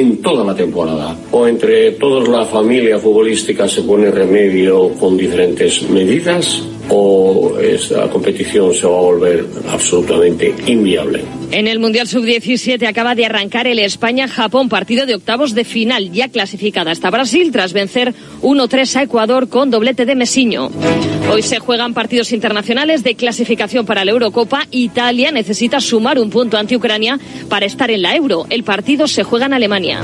en toda la temporada. O entre toda la familia futbolística se pone remedio con diferentes medidas o esta competición se va a volver absolutamente inviable. En el Mundial Sub-17 acaba de arrancar el España-Japón, partido de octavos de final, ya clasificada hasta Brasil tras vencer 1-3 a Ecuador con doblete de Mesiño. Hoy se juegan partidos internacionales de clasificación para la Eurocopa. Italia necesita sumar un punto ante Ucrania para estar en la Euro. El partido se juega en Alemania.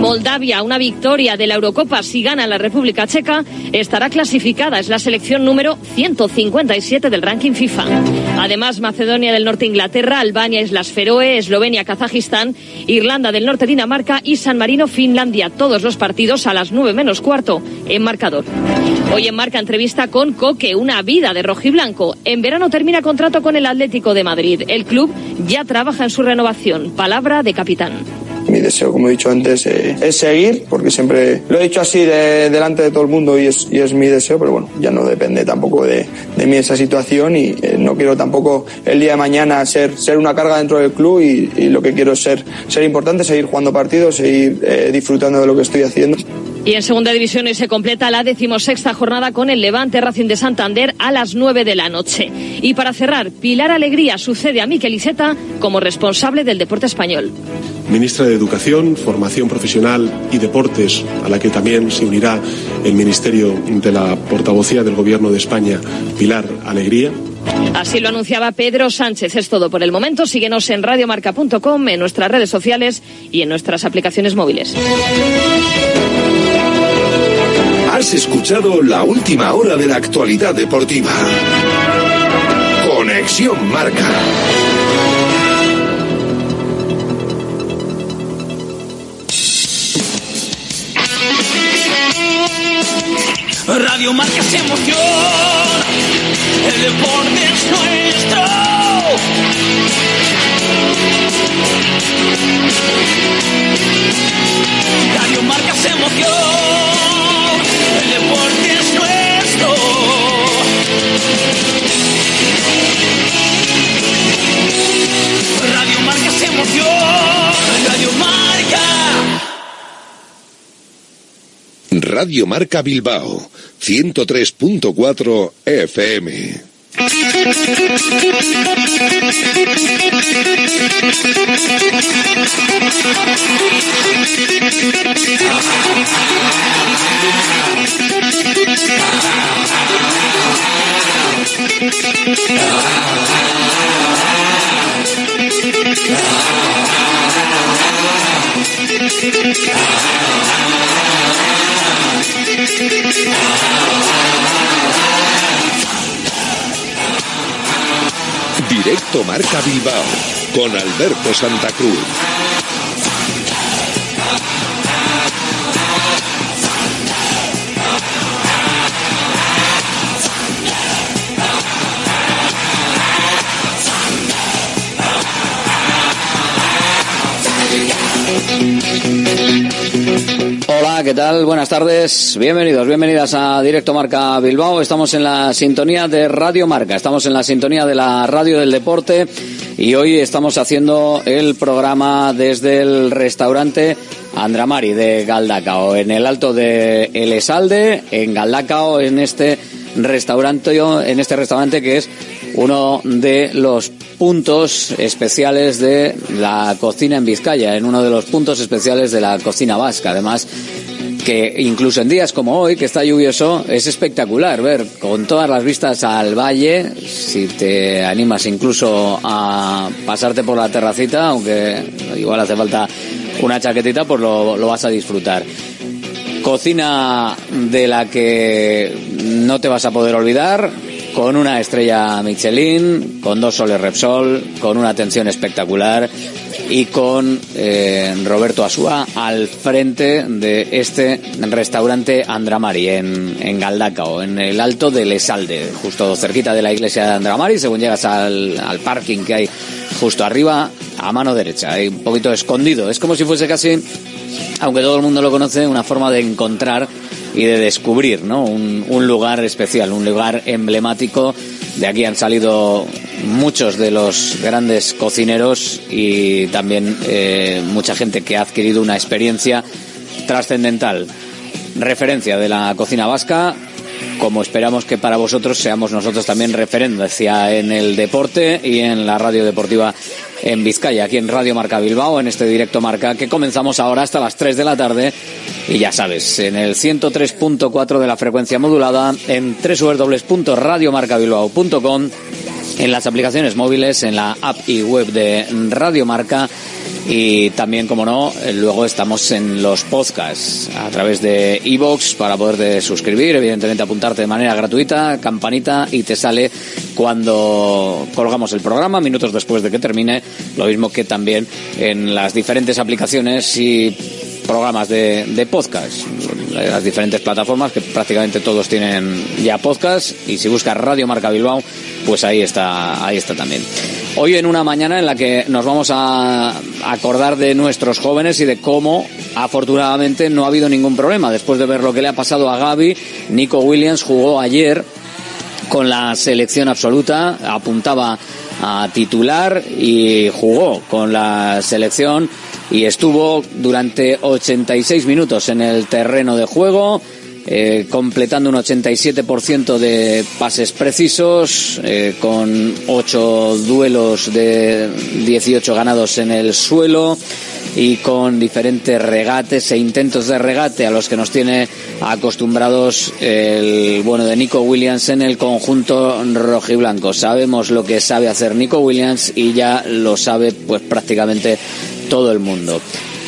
Moldavia, una victoria de la Eurocopa si gana la República Checa, estará clasificada. Es la selección número 157 del ranking FIFA. Además, Macedonia del Norte, Inglaterra, Albania, Islas Feroe, Eslovenia, Kazajistán, Irlanda del Norte, Dinamarca y San Marino, Finlandia. Todos los partidos a las 9 menos cuarto en marcador. Hoy en marca entrevista con Coque, una vida de rojiblanco. En verano termina contrato con el Atlético de Madrid. El club ya trabaja en su renovación. Palabra de capitán. Mi deseo, como he dicho antes, eh, es seguir, porque siempre lo he dicho así de- delante de todo el mundo y es, mi deseo, pero bueno, ya no depende tampoco de, mí esa situación y eh, no quiero tampoco el día de mañana ser, una carga dentro del club y, y lo que quiero es ser, ser importante, seguir jugando partidos, seguir eh, disfrutando de lo que estoy haciendo. Y en segunda división hoy se completa la decimosexta jornada con el Levante Racing de Santander a las 9 de la noche. Y para cerrar, Pilar Alegría sucede a Miquel Iceta como responsable del deporte español. Ministra de Educación, Formación Profesional y Deportes, a la que también se unirá el Ministerio de la Portavocía del Gobierno de España, Pilar Alegría. Así lo anunciaba Pedro Sánchez. Es todo por el momento. Síguenos en radiomarca.com, en nuestras redes sociales y en nuestras aplicaciones móviles. Has escuchado la última hora de la actualidad deportiva. Conexión Marca. Radio Marca es emoción, el deporte es nuestro. Radio Marca es emoción, Radio Marca es emoción, Radio Marca. Radio Marca Bilbao, 103.4 FM. Oh, Directo Marca Bilbao, con Alberto Santa Cruz. ¿Qué tal? Buenas tardes. Bienvenidos, bienvenidas a Directo Marca Bilbao. Estamos en la sintonía de Radio Marca, estamos en la sintonía de la radio del deporte y hoy estamos haciendo el programa desde el restaurante Andramari de Galdacao, en el alto de El Esalde, en Galdacao, en este restaurante, en este restaurante que es uno de los puntos especiales de la cocina en Vizcaya, en uno de los puntos especiales de la cocina vasca. Además, que incluso en días como hoy, que está lluvioso, es espectacular ver con todas las vistas al valle, si te animas incluso a pasarte por la terracita, aunque igual hace falta una chaquetita, pues lo, lo vas a disfrutar. Cocina de la que no te vas a poder olvidar, con una estrella Michelin, con dos soles Repsol, con una atención espectacular y con eh, Roberto Asúa al frente de este restaurante Andramari en, en Galdacao, en el alto del Esalde, justo cerquita de la iglesia de Andramari, según llegas al, al parking que hay justo arriba, a mano derecha, hay un poquito escondido. Es como si fuese casi, aunque todo el mundo lo conoce, una forma de encontrar y de descubrir ¿no? un, un lugar especial, un lugar emblemático. De aquí han salido muchos de los grandes cocineros y también eh, mucha gente que ha adquirido una experiencia trascendental. Referencia de la cocina vasca, como esperamos que para vosotros seamos nosotros también referencia en el deporte y en la radio deportiva en Vizcaya, aquí en Radio Marca Bilbao, en este directo Marca que comenzamos ahora hasta las 3 de la tarde. Y ya sabes, en el 103.4 de la frecuencia modulada, en www.radiomarcabilbao.com, en las aplicaciones móviles, en la app y web de Radio Marca y también, como no, luego estamos en los podcasts a través de iVoox para poderte suscribir, evidentemente apuntarte de manera gratuita, campanita y te sale cuando colgamos el programa, minutos después de que termine, lo mismo que también en las diferentes aplicaciones y programas de, de podcast, las diferentes plataformas que prácticamente todos tienen ya podcast y si buscas Radio Marca Bilbao, pues ahí está, ahí está también. Hoy en una mañana en la que nos vamos a acordar de nuestros jóvenes y de cómo afortunadamente no ha habido ningún problema. Después de ver lo que le ha pasado a Gaby, Nico Williams jugó ayer con la selección absoluta, apuntaba a titular y jugó con la selección y estuvo durante 86 minutos en el terreno de juego. Eh, completando un 87% de pases precisos, eh, con 8 duelos de 18 ganados en el suelo y con diferentes regates e intentos de regate a los que nos tiene acostumbrados el bueno de Nico Williams en el conjunto rojiblanco. Sabemos lo que sabe hacer Nico Williams y ya lo sabe pues prácticamente todo el mundo.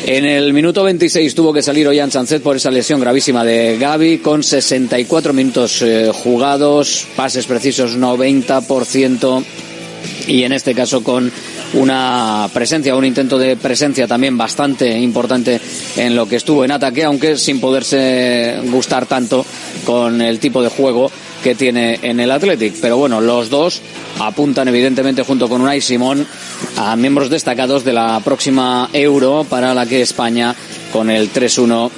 En el minuto 26 tuvo que salir Ollán Sánchez por esa lesión gravísima de Gaby, con 64 minutos eh, jugados, pases precisos 90%, y en este caso con una presencia, un intento de presencia también bastante importante en lo que estuvo en ataque, aunque sin poderse gustar tanto con el tipo de juego que tiene en el Athletic. Pero bueno, los dos apuntan evidentemente junto con Unai Simón a miembros destacados de la próxima Euro para la que España con el 3-1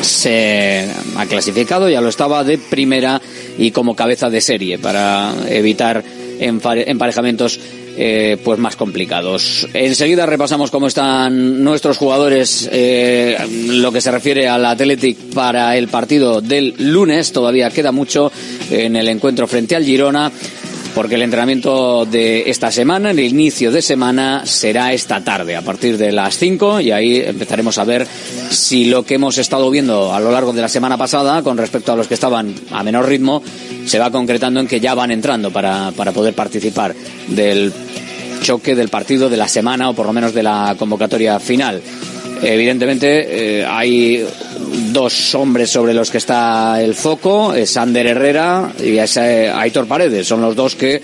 se ha clasificado, ya lo estaba de primera y como cabeza de serie para evitar emparejamientos eh, pues más complicados. Enseguida repasamos cómo están nuestros jugadores eh, lo que se refiere al Athletic para el partido del lunes. Todavía queda mucho en el encuentro frente al Girona porque el entrenamiento de esta semana, el inicio de semana, será esta tarde, a partir de las 5, y ahí empezaremos a ver si lo que hemos estado viendo a lo largo de la semana pasada, con respecto a los que estaban a menor ritmo, se va concretando en que ya van entrando para, para poder participar del choque del partido de la semana o por lo menos de la convocatoria final. Evidentemente eh, hay dos hombres sobre los que está el foco, es Ander Herrera y eh, Aitor Paredes. Son los dos que,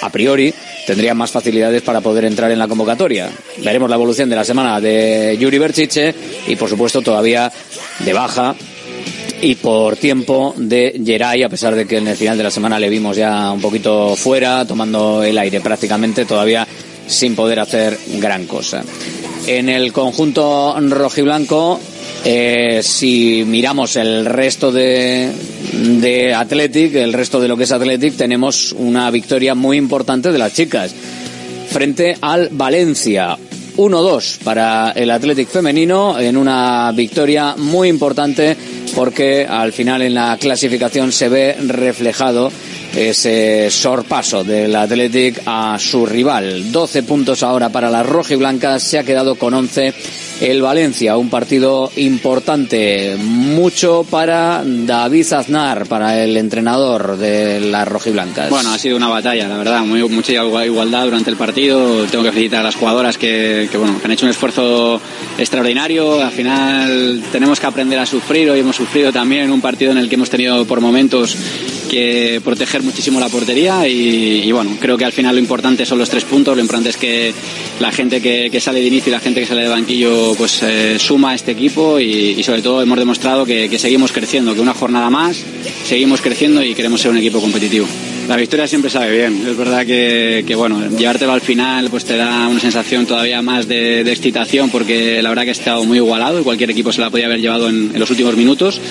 a priori, tendrían más facilidades para poder entrar en la convocatoria. Veremos la evolución de la semana de Yuri Berchiche y, por supuesto, todavía de baja y por tiempo de Geray, a pesar de que en el final de la semana le vimos ya un poquito fuera, tomando el aire prácticamente, todavía sin poder hacer gran cosa. En el conjunto rojiblanco, eh, si miramos el resto de, de Athletic, el resto de lo que es Athletic, tenemos una victoria muy importante de las chicas frente al Valencia. 1-2 para el Athletic femenino en una victoria muy importante porque al final en la clasificación se ve reflejado ese sorpaso del Athletic a su rival. 12 puntos ahora para las rojiblancas, se ha quedado con 11 el Valencia, un partido importante, mucho para David Aznar, para el entrenador de las rojiblancas. Bueno, ha sido una batalla, la verdad, muy, mucha igualdad durante el partido. Tengo que felicitar a las jugadoras que, bueno, que han hecho un esfuerzo extraordinario. Al final tenemos que aprender a sufrir. Hoy hemos sufrido también un partido en el que hemos tenido por momentos que proteger muchísimo la portería y, bueno, creo que al final lo importante son los tres puntos, lo importante es que la gente que, sale de inicio y la gente que sale de banquillo pues eh, suma a este equipo y, sobre todo hemos demostrado que seguimos creciendo, que una jornada más seguimos creciendo y queremos ser un equipo competitivo. La victoria siempre sabe bien. Es verdad que, bueno, llevártelo al final pues te da una sensación todavía más de, excitación porque la verdad que ha estado muy igualado y cualquier equipo se la podía haber llevado en, los últimos minutos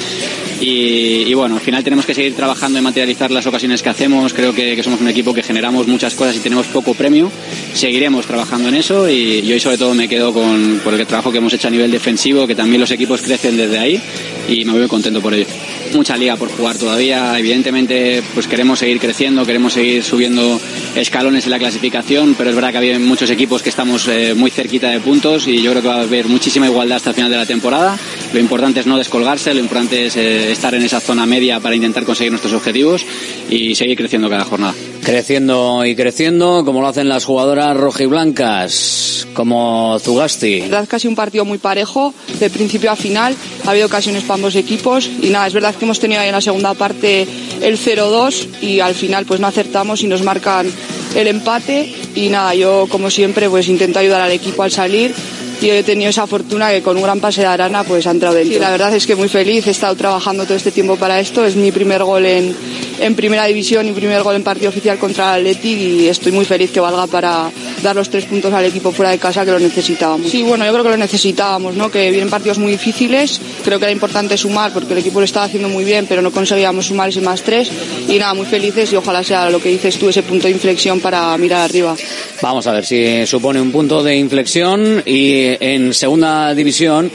Y, bueno, al final tenemos que seguir trabajando en materializar las ocasiones que hacemos. Creo que, somos un equipo que generamos muchas cosas y tenemos poco premio. Seguiremos trabajando en eso y, hoy sobre todo me quedo con, el trabajo que hemos hecho a nivel defensivo, que también los equipos crecen desde ahí y me voy contento por ello. Mucha liga por jugar todavía. Evidentemente, pues queremos seguir creciendo, queremos seguir subiendo escalones en la clasificación, pero es verdad que había muchos equipos que estamos eh, muy cerquita de puntos y yo creo que va a haber muchísima igualdad hasta el final de la temporada. Lo importante es no descolgarse, lo importante es eh, estar en esa zona media para intentar conseguir nuestros objetivos y seguir creciendo cada jornada. Creciendo y creciendo, como lo hacen las jugadoras rojiblancas, como Zugasti. verdad casi un partido muy parejo, de principio a final. Ha habido ocasiones para ambos equipos y nada, es verdad que hemos tenido ahí en la segunda parte el 0-2 y al final pues no acertamos y nos marcan el empate y nada, yo como siempre pues intento ayudar al equipo al salir y he tenido esa fortuna que con un gran pase de Arana pues ha entrado dentro. Y la verdad es que muy feliz, he estado trabajando todo este tiempo para esto, es mi primer gol en, en primera división y primer gol en partido oficial contra el Athletic y estoy muy feliz que valga para dar los tres puntos al equipo fuera de casa que lo necesitábamos. Sí, bueno, yo creo que lo necesitábamos, ¿no? que vienen partidos muy difíciles, creo que era importante sumar porque el equipo lo estaba haciendo muy bien pero no conseguíamos sumar ese más tres y nada, muy felices y ojalá sea lo que dices tú, ese punto de inflexión para mirar arriba. Vamos a ver si supone un punto de inflexión y en segunda división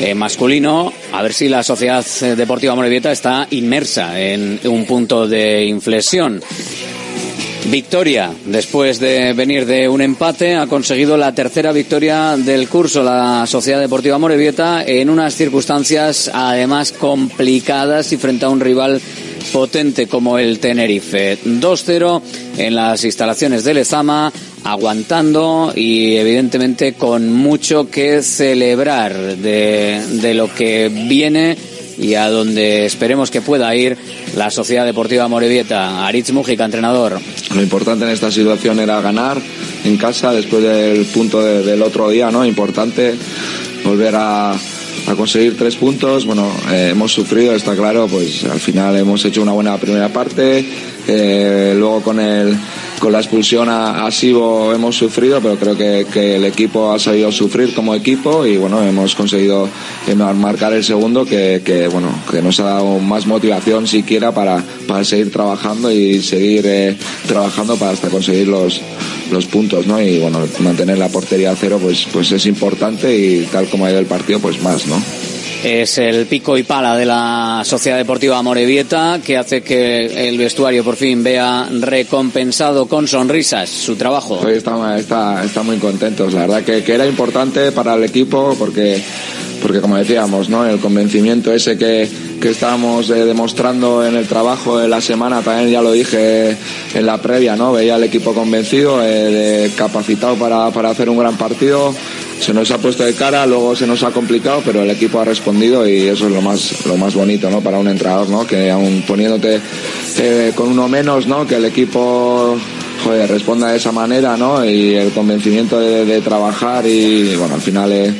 eh, masculino, a ver si la Sociedad Deportiva Morevieta está inmersa en un punto de inflexión. Victoria, después de venir de un empate, ha conseguido la tercera victoria del curso la Sociedad Deportiva Morevieta en unas circunstancias además complicadas y frente a un rival potente como el Tenerife. 2-0 en las instalaciones de Lezama, aguantando y evidentemente con mucho que celebrar de, de lo que viene y a donde esperemos que pueda ir la Sociedad Deportiva Morevieta. Aritz Mujica, entrenador. Lo importante en esta situación era ganar en casa después del punto del otro día, ¿no? Importante volver a, a conseguir tres puntos. Bueno, eh, hemos sufrido, está claro, pues al final hemos hecho una buena primera parte. Eh, luego con el con la expulsión a, a Sibo hemos sufrido, pero creo que, que, el equipo ha sabido sufrir como equipo y bueno, hemos conseguido eh, marcar el segundo que, que bueno, que nos ha dado más motivación siquiera para, para seguir trabajando y seguir trabajando para hasta conseguir los, los puntos, ¿no? Y bueno, mantener la portería a cero pues, pues es importante y tal como ha ido el partido, pues más, ¿no? es el pico y pala de la Sociedad Deportiva Morevieta que hace que el vestuario por fin vea recompensado con sonrisas su trabajo. Hoy está, está, está muy contentos, la verdad que, que, era importante para el equipo porque, porque como decíamos, ¿no? el convencimiento ese que, que estábamos eh, demostrando en el trabajo de la semana, también ya lo dije en la previa, ¿no? veía al equipo convencido, eh, capacitado para, para hacer un gran partido se nos ha puesto de cara, luego se nos ha complicado, pero el equipo ha respondido y eso es lo más, lo más bonito, ¿no? Para un entrenador, ¿no? Que aún poniéndote eh, con uno menos, ¿no? Que el equipo joder, responda de esa manera, ¿no? Y el convencimiento de, trabajar y, bueno, al final eh,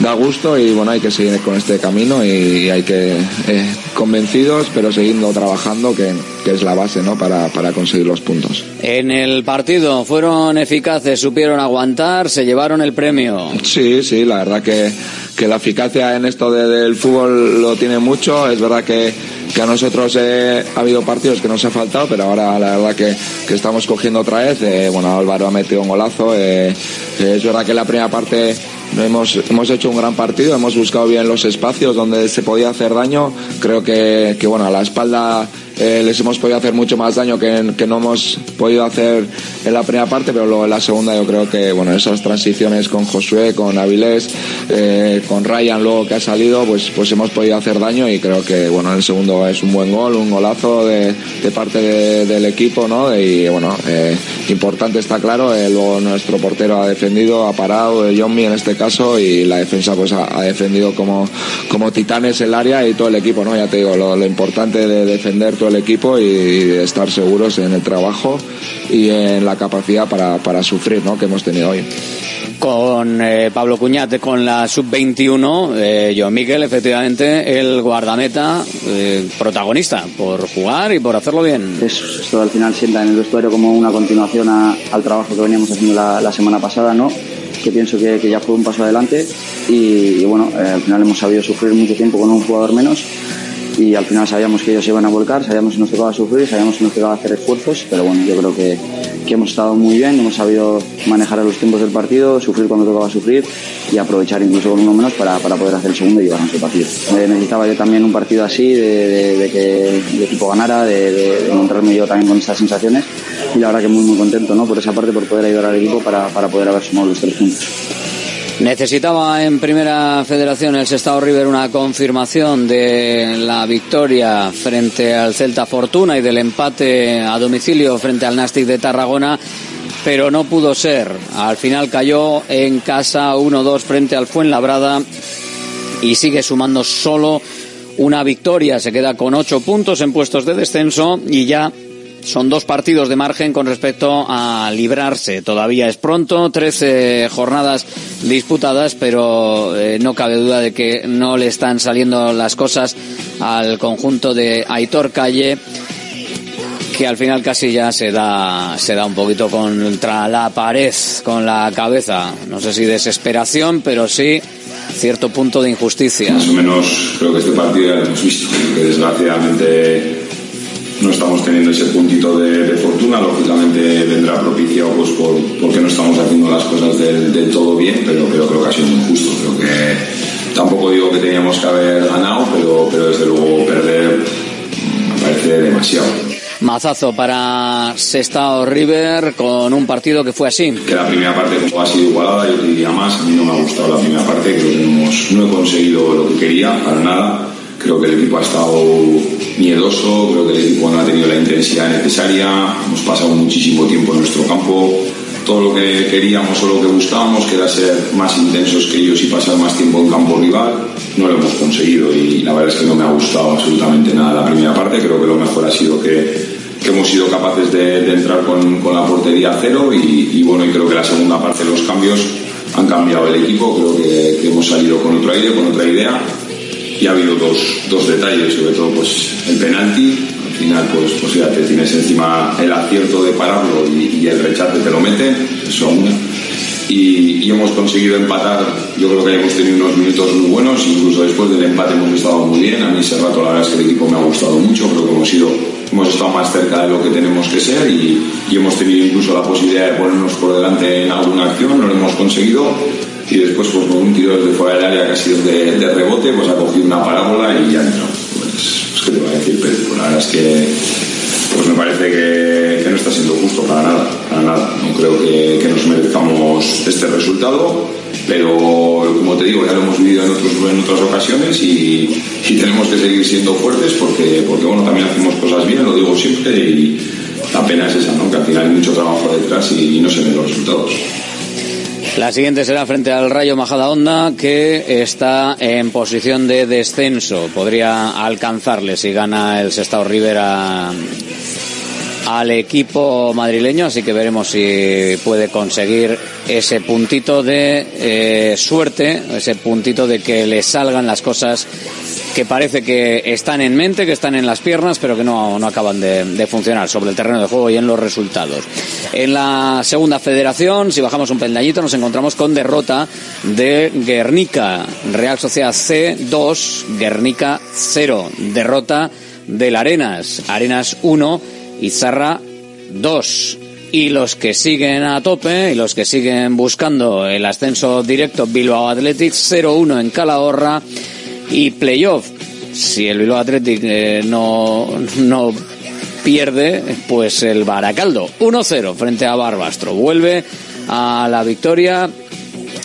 da gusto y, bueno, hay que seguir con este camino y, hay que, eh, convencidos, pero siguiendo trabajando, que, que es la base, ¿no? Para, para, conseguir los puntos. En el partido fueron eficaces, supieron aguantar, se llevaron el premio. Sí, sí, la verdad que, que la eficacia en esto de, del fútbol lo tiene mucho, es verdad que que a nosotros eh, ha habido partidos que nos ha faltado, pero ahora la verdad que, que estamos cogiendo otra vez. Eh, bueno, Álvaro ha metido un golazo. Eh, es verdad que la primera parte hemos, hemos hecho un gran partido, hemos buscado bien los espacios donde se podía hacer daño. Creo que, que bueno, a la espalda eh, les hemos podido hacer mucho más daño que, que, no hemos podido hacer en la primera parte, pero luego en la segunda yo creo que bueno esas transiciones con Josué, con Avilés, eh, con Ryan luego que ha salido, pues pues hemos podido hacer daño y creo que bueno el segundo es un buen gol, un golazo de, de parte de, del equipo, ¿no? Y bueno eh, importante está claro, eh, luego nuestro portero ha defendido, ha parado, Johnny en este caso y la defensa pues ha, ha, defendido como como titanes el área y todo el equipo, ¿no? Ya te digo lo, lo importante de defender todo el equipo y estar seguros en el trabajo y en la capacidad para, para sufrir ¿no? que hemos tenido hoy con eh, Pablo Cuñate con la sub-21, eh, John Miguel, efectivamente, el guardameta eh, protagonista por jugar y por hacerlo bien. Esto al final sienta en el vestuario como una continuación a, al trabajo que veníamos haciendo la, la semana pasada, ¿no? que pienso que, que, ya fue un paso adelante y, y bueno, eh, al final hemos sabido sufrir mucho tiempo con un jugador menos y al final sabíamos que ellos iban a volcar, sabíamos que nos tocaba sufrir, sabíamos que nos tocaba hacer esfuerzos, pero bueno, yo creo que, que hemos estado muy bien, hemos sabido manejar los tiempos del partido, sufrir cuando tocaba sufrir y aprovechar incluso con uno menos para, para poder hacer el segundo y llevarnos el partido. Eh, necesitaba yo también un partido así, de, de, que el equipo ganara, de, de, encontrarme yo también con estas sensaciones y la verdad que muy muy contento ¿no? por esa parte, por poder ayudar al equipo para, para poder haber sumado los tres puntos. Necesitaba en Primera Federación el Sestao River una confirmación de la victoria frente al Celta Fortuna y del empate a domicilio frente al Nastic de Tarragona, pero no pudo ser. Al final cayó en casa 1-2 frente al Fuenlabrada y sigue sumando solo una victoria. Se queda con ocho puntos en puestos de descenso y ya son dos partidos de margen con respecto a librarse. Todavía es pronto, 13 jornadas disputadas, pero eh, no cabe duda de que no le están saliendo las cosas al conjunto de Aitor Calle que al final casi ya se da se da un poquito contra la pared con la cabeza no sé si desesperación pero sí cierto punto de injusticia más o menos creo que este partido ya lo hemos visto que desgraciadamente no estamos teniendo ese puntito de, fortuna, lógicamente vendrá propiciado pues por, porque no estamos haciendo las cosas del, todo bien, pero, creo que ha sido muy justo. Creo que tampoco digo que teníamos que haber ganado, pero, pero desde luego perder me parece demasiado. Mazazo para Sestao River con un partido que fue así. Que la primera parte como ha sido igualada, yo te diría más, a mí no me ha gustado la primera parte, creo que no he conseguido lo que quería, para nada Creo que el equipo ha estado miedoso, creo que el equipo no ha tenido la intensidad necesaria, hemos pasado muchísimo tiempo en nuestro campo, todo lo que queríamos o lo que buscábamos, que era ser más intensos que ellos y pasar más tiempo en campo rival, no lo hemos conseguido y la verdad es que no me ha gustado absolutamente nada la primera parte, creo que lo mejor ha sido que, hemos sido capaces de, entrar con, la portería a cero y, bueno, y creo que la segunda parte de los cambios han cambiado el equipo, creo que, que hemos salido con otro aire, con otra idea y ha habido dos, dos detalles, sobre todo pues el penalti, al final pues, pues ya te tienes encima el acierto de pararlo y, el rechace te lo mete, eso una. Y, y, hemos conseguido empatar, yo creo que hemos tenido unos minutos muy buenos, incluso después del empate hemos estado muy bien, a mí ese rato la verdad es que el equipo me ha gustado mucho, creo que hemos sido hemos estado más cerca de lo que tenemos que ser y, y hemos tenido incluso la posibilidad de ponernos por delante en alguna acción, no lo hemos conseguido y después pues, con un tiro desde fuera del área casi de, de rebote pues ha cogido una parábola y ya entró. Pues, pues qué te voy a decir pero pues, la verdad es que pues me parece que, que, no está siendo justo para nada para nada. No creo que, que, nos merezcamos este resultado pero como te digo ya lo hemos vivido en, otros, en otras ocasiones y, y, tenemos que seguir siendo fuertes porque, porque bueno también hacemos cosas bien lo digo siempre y la pena es esa ¿no? que al final hay mucho trabajo detrás y no se ven los resultados la siguiente será frente al Rayo Majadahonda, que está en posición de descenso. Podría alcanzarle si gana el Sestao Rivera al equipo madrileño, así que veremos si puede conseguir ese puntito de eh, suerte, ese puntito de que le salgan las cosas que parece que están en mente, que están en las piernas, pero que no, no acaban de, funcionar sobre el terreno de juego y en los resultados. En la segunda federación, si bajamos un peldañito, nos encontramos con derrota de Guernica, Real Sociedad C 2, Guernica 0, derrota del Arenas, Arenas 1 y Zarra 2. Y los que siguen a tope y los que siguen buscando el ascenso directo, Bilbao Athletic 0-1 en Calahorra y playoff. Si el Bilbao Athletic eh, no, no pierde, pues el Baracaldo 1-0 frente a Barbastro. Vuelve a la victoria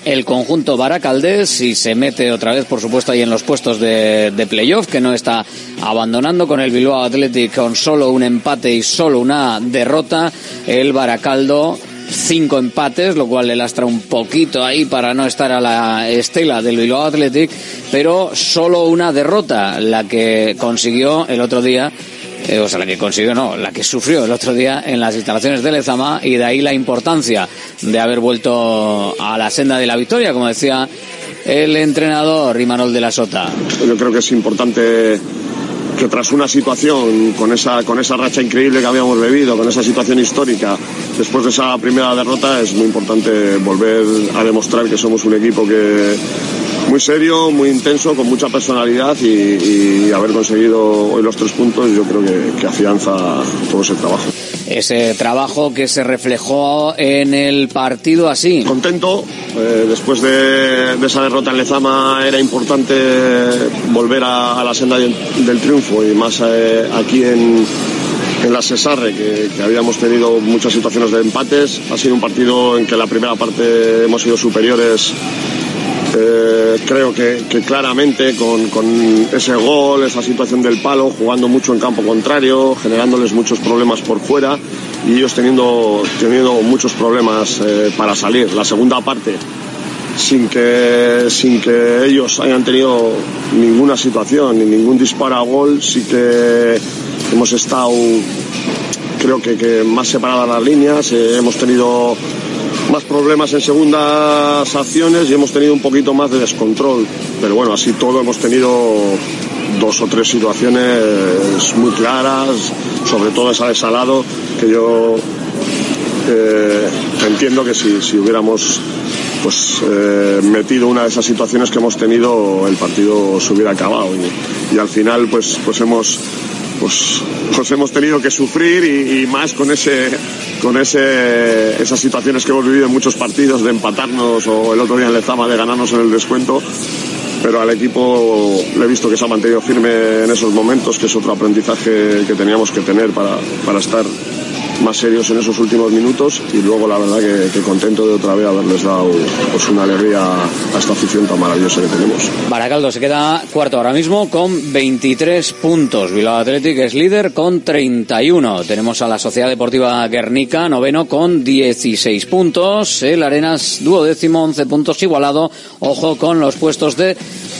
el conjunto Baracaldés y se mete otra vez, por supuesto, ahí en los puestos de, de playoff, que no está abandonando con el Bilbao Athletic con solo un empate y solo una derrota. El Baracaldo cinco empates, lo cual le lastra un poquito ahí para no estar a la estela del Bilbao Athletic, pero solo una derrota, la que consiguió el otro día eh, o sea, la que consiguió, no, la que sufrió el otro día en las instalaciones de Lezama y de ahí la importancia de haber vuelto a la senda de la victoria, como decía el entrenador Imanol de la Sota. Yo creo que es importante que tras una situación con esa, con esa racha increíble que habíamos bebido, con esa situación histórica, después de esa primera derrota es muy importante volver a demostrar que somos un equipo que muy serio, muy intenso, con mucha personalidad y, haber conseguido hoy los tres puntos yo creo que, que afianza todo ese trabajo ese trabajo que se reflejó en el partido así. Contento, eh, después de, esa derrota en Lezama era importante volver a, la senda del, triunfo y más eh, aquí en, en la Cesarre, que, habíamos tenido muchas situaciones de empates. Ha sido un partido en que la primera parte hemos sido superiores eh, creo que, claramente con, ese gol, esa situación del palo, jugando mucho en campo contrario, generándoles muchos problemas por fuera y ellos teniendo, teniendo muchos problemas eh, para salir. La segunda parte, sin que, sin que ellos hayan tenido ninguna situación ni ningún disparo a gol, sí que hemos estado, creo que, más separadas las líneas, eh, hemos tenido más problemas en segundas acciones y hemos tenido un poquito más de descontrol. Pero bueno, así todo hemos tenido dos o tres situaciones muy claras, sobre todo esa de Salado, que yo eh, entiendo que si, si hubiéramos pues eh, metido una de esas situaciones que hemos tenido, el partido se hubiera acabado. Y, al final pues, pues hemos pues, pues hemos tenido que sufrir y, más con ese con ese, esas situaciones que hemos vivido en muchos partidos de empatarnos o el otro día en Lezama de ganarnos en el descuento pero al equipo le he visto que se ha mantenido firme en esos momentos, que es otro aprendizaje que teníamos que tener para, para estar más serios en esos últimos minutos y luego la verdad que, contento de otra vez haberles dado pues una alegría a esta afición tan maravillosa que tenemos. Baracaldo se queda cuarto ahora mismo con 23 puntos. Bilbao Athletic es líder con 31. Tenemos a la Sociedad Deportiva Guernica noveno con 16 puntos. El Arenas duodécimo 11 puntos igualado. Ojo con los puestos de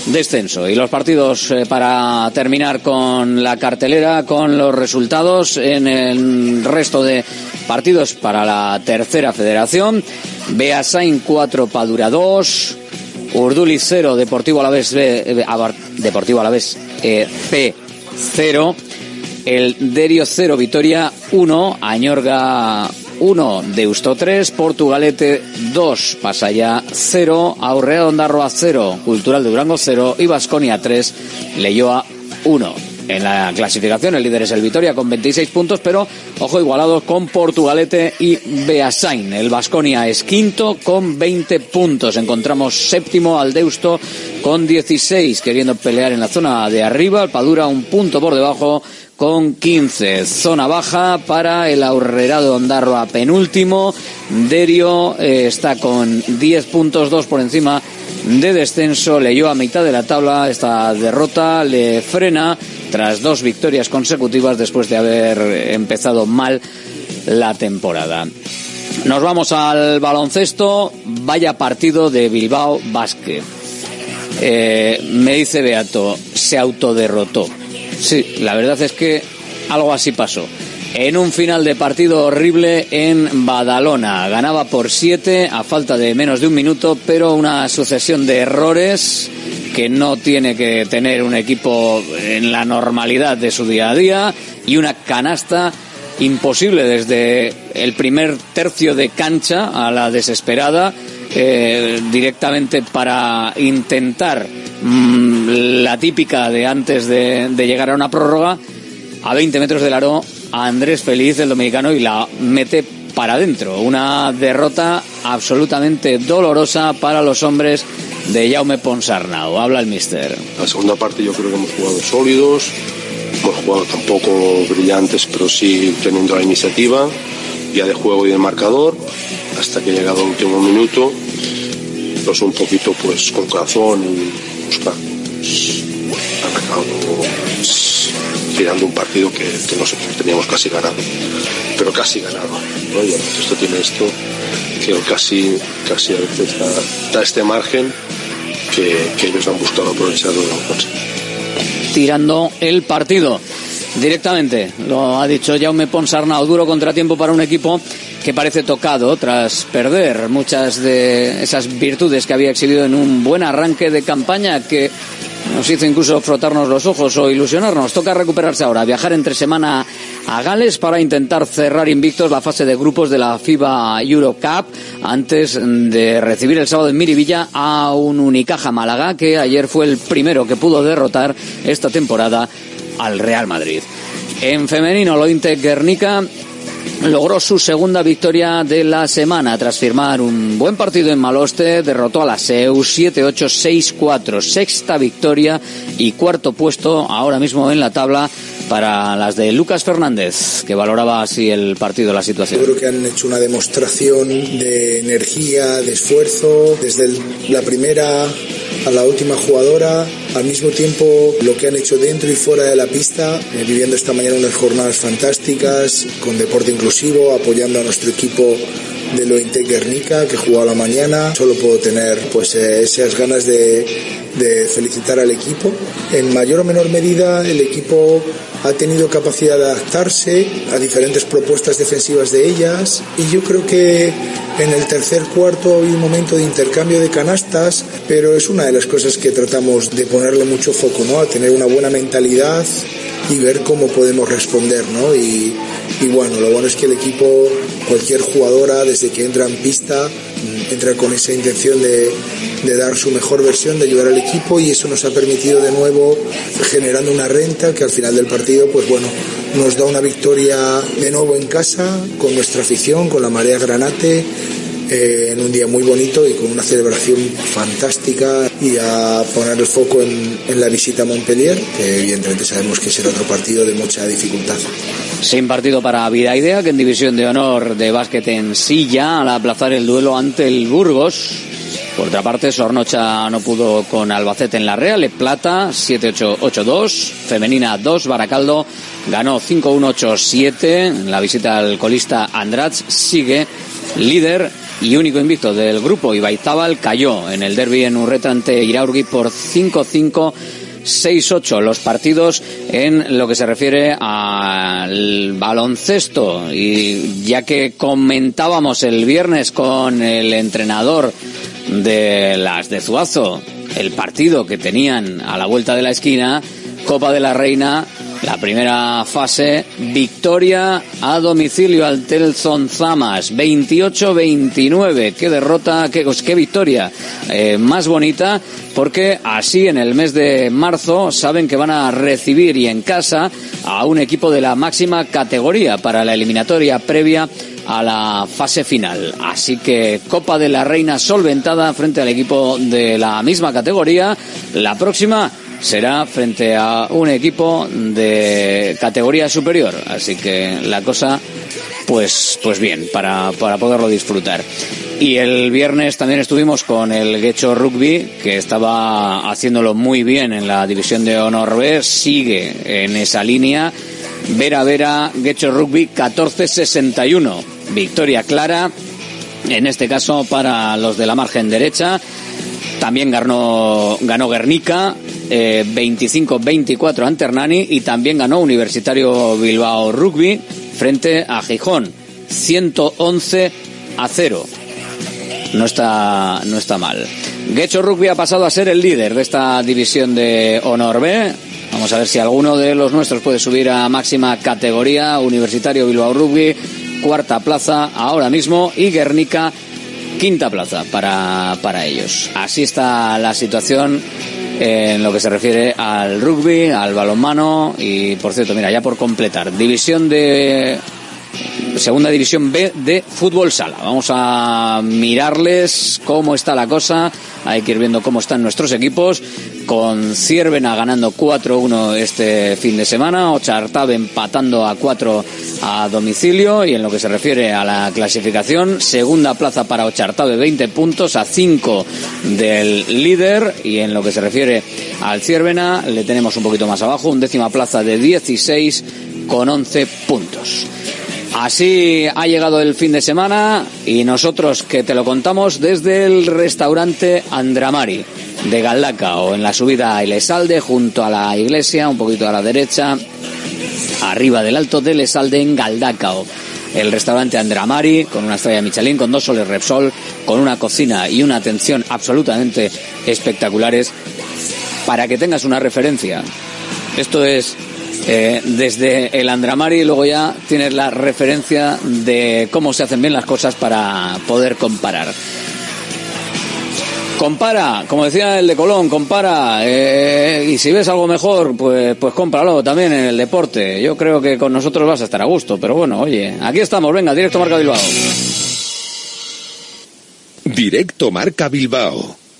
descenso. Y los partidos eh, para terminar con la cartelera, con los resultados en el resto de partidos para la tercera federación. Beasain 4, Padura 2. Urduli 0, Deportivo Alavés eh, Deportivo Alavés eh, P 0. El Derio 0, Vitoria 1. Añorga 1, Deusto 3, Portugalete 2, Pasaya 0, Aurrea Ondarroa 0, Cultural de Durango 0 y Vasconia 3, Leyoa 1. En la clasificación el líder es el Vitoria con 26 puntos, pero ojo igualados con Portugalete y Beasain. El Vasconia es quinto con 20 puntos. Encontramos séptimo al Deusto con 16, queriendo pelear en la zona de arriba. El Padura un punto por debajo con 15. Zona baja para el Aurrerado Ondarroa penúltimo. Derio eh, está con 10 puntos, 2 por encima de descenso. Leyó a mitad de la tabla. Esta derrota le frena tras dos victorias consecutivas después de haber empezado mal la temporada. Nos vamos al baloncesto. Vaya partido de Bilbao Basque. Eh, me dice Beato, se autoderrotó. Sí, la verdad es que algo así pasó. En un final de partido horrible en Badalona. Ganaba por siete a falta de menos de un minuto, pero una sucesión de errores que no tiene que tener un equipo en la normalidad de su día a día y una canasta imposible desde el primer tercio de cancha a la desesperada eh, directamente para intentar mm, la típica de antes de, llegar a una prórroga a 20 metros del aro a Andrés Feliz, el dominicano, y la mete para adentro. Una derrota absolutamente dolorosa para los hombres de Jaume Ponsarnau. Habla el mister. La segunda parte yo creo que hemos jugado sólidos, hemos jugado tampoco brillantes, pero sí teniendo la iniciativa, ya de juego y de marcador, hasta que ha llegado el último minuto pues un poquito pues con corazón y han tirando un partido que, nosotros teníamos casi ganado. Pero casi ganado ¿no? y esto tiene esto que casi casi a veces da, este margen que, ellos han buscado aprovechar tirando el partido directamente. Lo ha dicho Jaume Ponsarnau duro contratiempo para un equipo que parece tocado tras perder muchas de esas virtudes que había exhibido en un buen arranque de campaña que nos hizo incluso frotarnos los ojos o ilusionarnos. Toca recuperarse ahora, viajar entre semana a Gales para intentar cerrar invictos la fase de grupos de la FIBA Euro Cup antes de recibir el sábado en Miribilla a un Unicaja Málaga que ayer fue el primero que pudo derrotar esta temporada al Real Madrid. En femenino, lo Guernica logró su segunda victoria de la semana tras firmar un buen partido en Maloste, derrotó a la SEU 7-8, 6-4, sexta victoria y cuarto puesto ahora mismo en la tabla para las de Lucas Fernández, que valoraba así el partido, la situación. Yo creo que han hecho una demostración de energía, de esfuerzo, desde la primera a la última jugadora, al mismo tiempo lo que han hecho dentro y fuera de la pista, eh, viviendo esta mañana unas jornadas fantásticas, con deporte inclusivo, apoyando a nuestro equipo de lo Guernica que jugó a la mañana. Solo puedo tener pues eh, esas ganas de, de felicitar al equipo. En mayor o menor medida el equipo ha tenido capacidad de adaptarse a diferentes propuestas defensivas de ellas y yo creo que en el tercer cuarto hay un momento de intercambio de canastas, pero es una de las cosas que tratamos de ponerle mucho foco, ¿no? A tener una buena mentalidad y ver cómo podemos responder, ¿no? Y, y bueno, lo bueno es que el equipo, cualquier jugadora, desde que entra en pista, mm, entra con esa intención de, de dar su mejor versión, de ayudar al equipo y eso nos ha permitido de nuevo generando una renta que al final del partido, pues bueno, nos da una victoria de nuevo en casa con nuestra afición, con la marea granate eh, en un día muy bonito y con una celebración fantástica y a poner el foco en, la visita a Montpellier, que evidentemente sabemos que será otro partido de mucha dificultad. Sin partido para Vida Idea, que en división de honor de básquet en silla, al aplazar el duelo ante el Burgos. Por otra parte, Sornocha no pudo con Albacete en la Real, Plata 7-8-8-2, Femenina 2, Baracaldo ganó 5-1-8-7, en la visita al colista Andrats sigue líder y único invicto del grupo, Ibaizábal cayó en el derby en Urreta ante Iraurgi por 5-5. 6-8 los partidos en lo que se refiere al baloncesto y ya que comentábamos el viernes con el entrenador de las de Zuazo el partido que tenían a la vuelta de la esquina Copa de la Reina la primera fase, victoria a domicilio al Telson Zamas, 28-29. Qué derrota, qué, qué victoria eh, más bonita, porque así en el mes de marzo saben que van a recibir y en casa a un equipo de la máxima categoría para la eliminatoria previa a la fase final. Así que Copa de la Reina solventada frente al equipo de la misma categoría. La próxima será frente a un equipo de categoría superior. Así que la cosa, pues, pues bien, para, para poderlo disfrutar. Y el viernes también estuvimos con el Guecho Rugby, que estaba haciéndolo muy bien en la división de honor B, sigue en esa línea. Vera Vera, Guecho Rugby 14-61. Victoria clara, en este caso para los de la margen derecha. También ganó, ganó Guernica, eh, 25-24 ante Hernani y también ganó Universitario Bilbao Rugby frente a Gijón, 111 a 0. No está, no está mal. Guecho Rugby ha pasado a ser el líder de esta división de Honor B. Vamos a ver si alguno de los nuestros puede subir a máxima categoría. Universitario Bilbao Rugby, cuarta plaza ahora mismo y Guernica quinta plaza para, para ellos. Así está la situación en lo que se refiere al rugby, al balonmano y, por cierto, mira, ya por completar, división de segunda división B de fútbol sala. Vamos a mirarles cómo está la cosa. Hay que ir viendo cómo están nuestros equipos. Con Ciervena ganando 4-1 este fin de semana. Ochartabe empatando a 4 a domicilio. Y en lo que se refiere a la clasificación, segunda plaza para Ochartabe, 20 puntos a 5 del líder. Y en lo que se refiere al Ciervena, le tenemos un poquito más abajo, un décima plaza de 16 con 11 puntos. Así ha llegado el fin de semana y nosotros que te lo contamos desde el restaurante Andramari de Galdacao, en la subida a Elesalde, junto a la iglesia, un poquito a la derecha, arriba del alto de Elesalde en Galdacao. El restaurante Andramari, con una estrella Michelin, con dos soles Repsol, con una cocina y una atención absolutamente espectaculares para que tengas una referencia. Esto es eh, desde el Andramari y luego ya tienes la referencia de cómo se hacen bien las cosas para poder comparar. Compara, como decía el de Colón, compara. eh, y si ves algo mejor, pues, pues cómpralo también en el deporte. Yo creo que con nosotros vas a estar a gusto. Pero bueno, oye, aquí estamos, venga, directo Marca Bilbao. Directo Marca Bilbao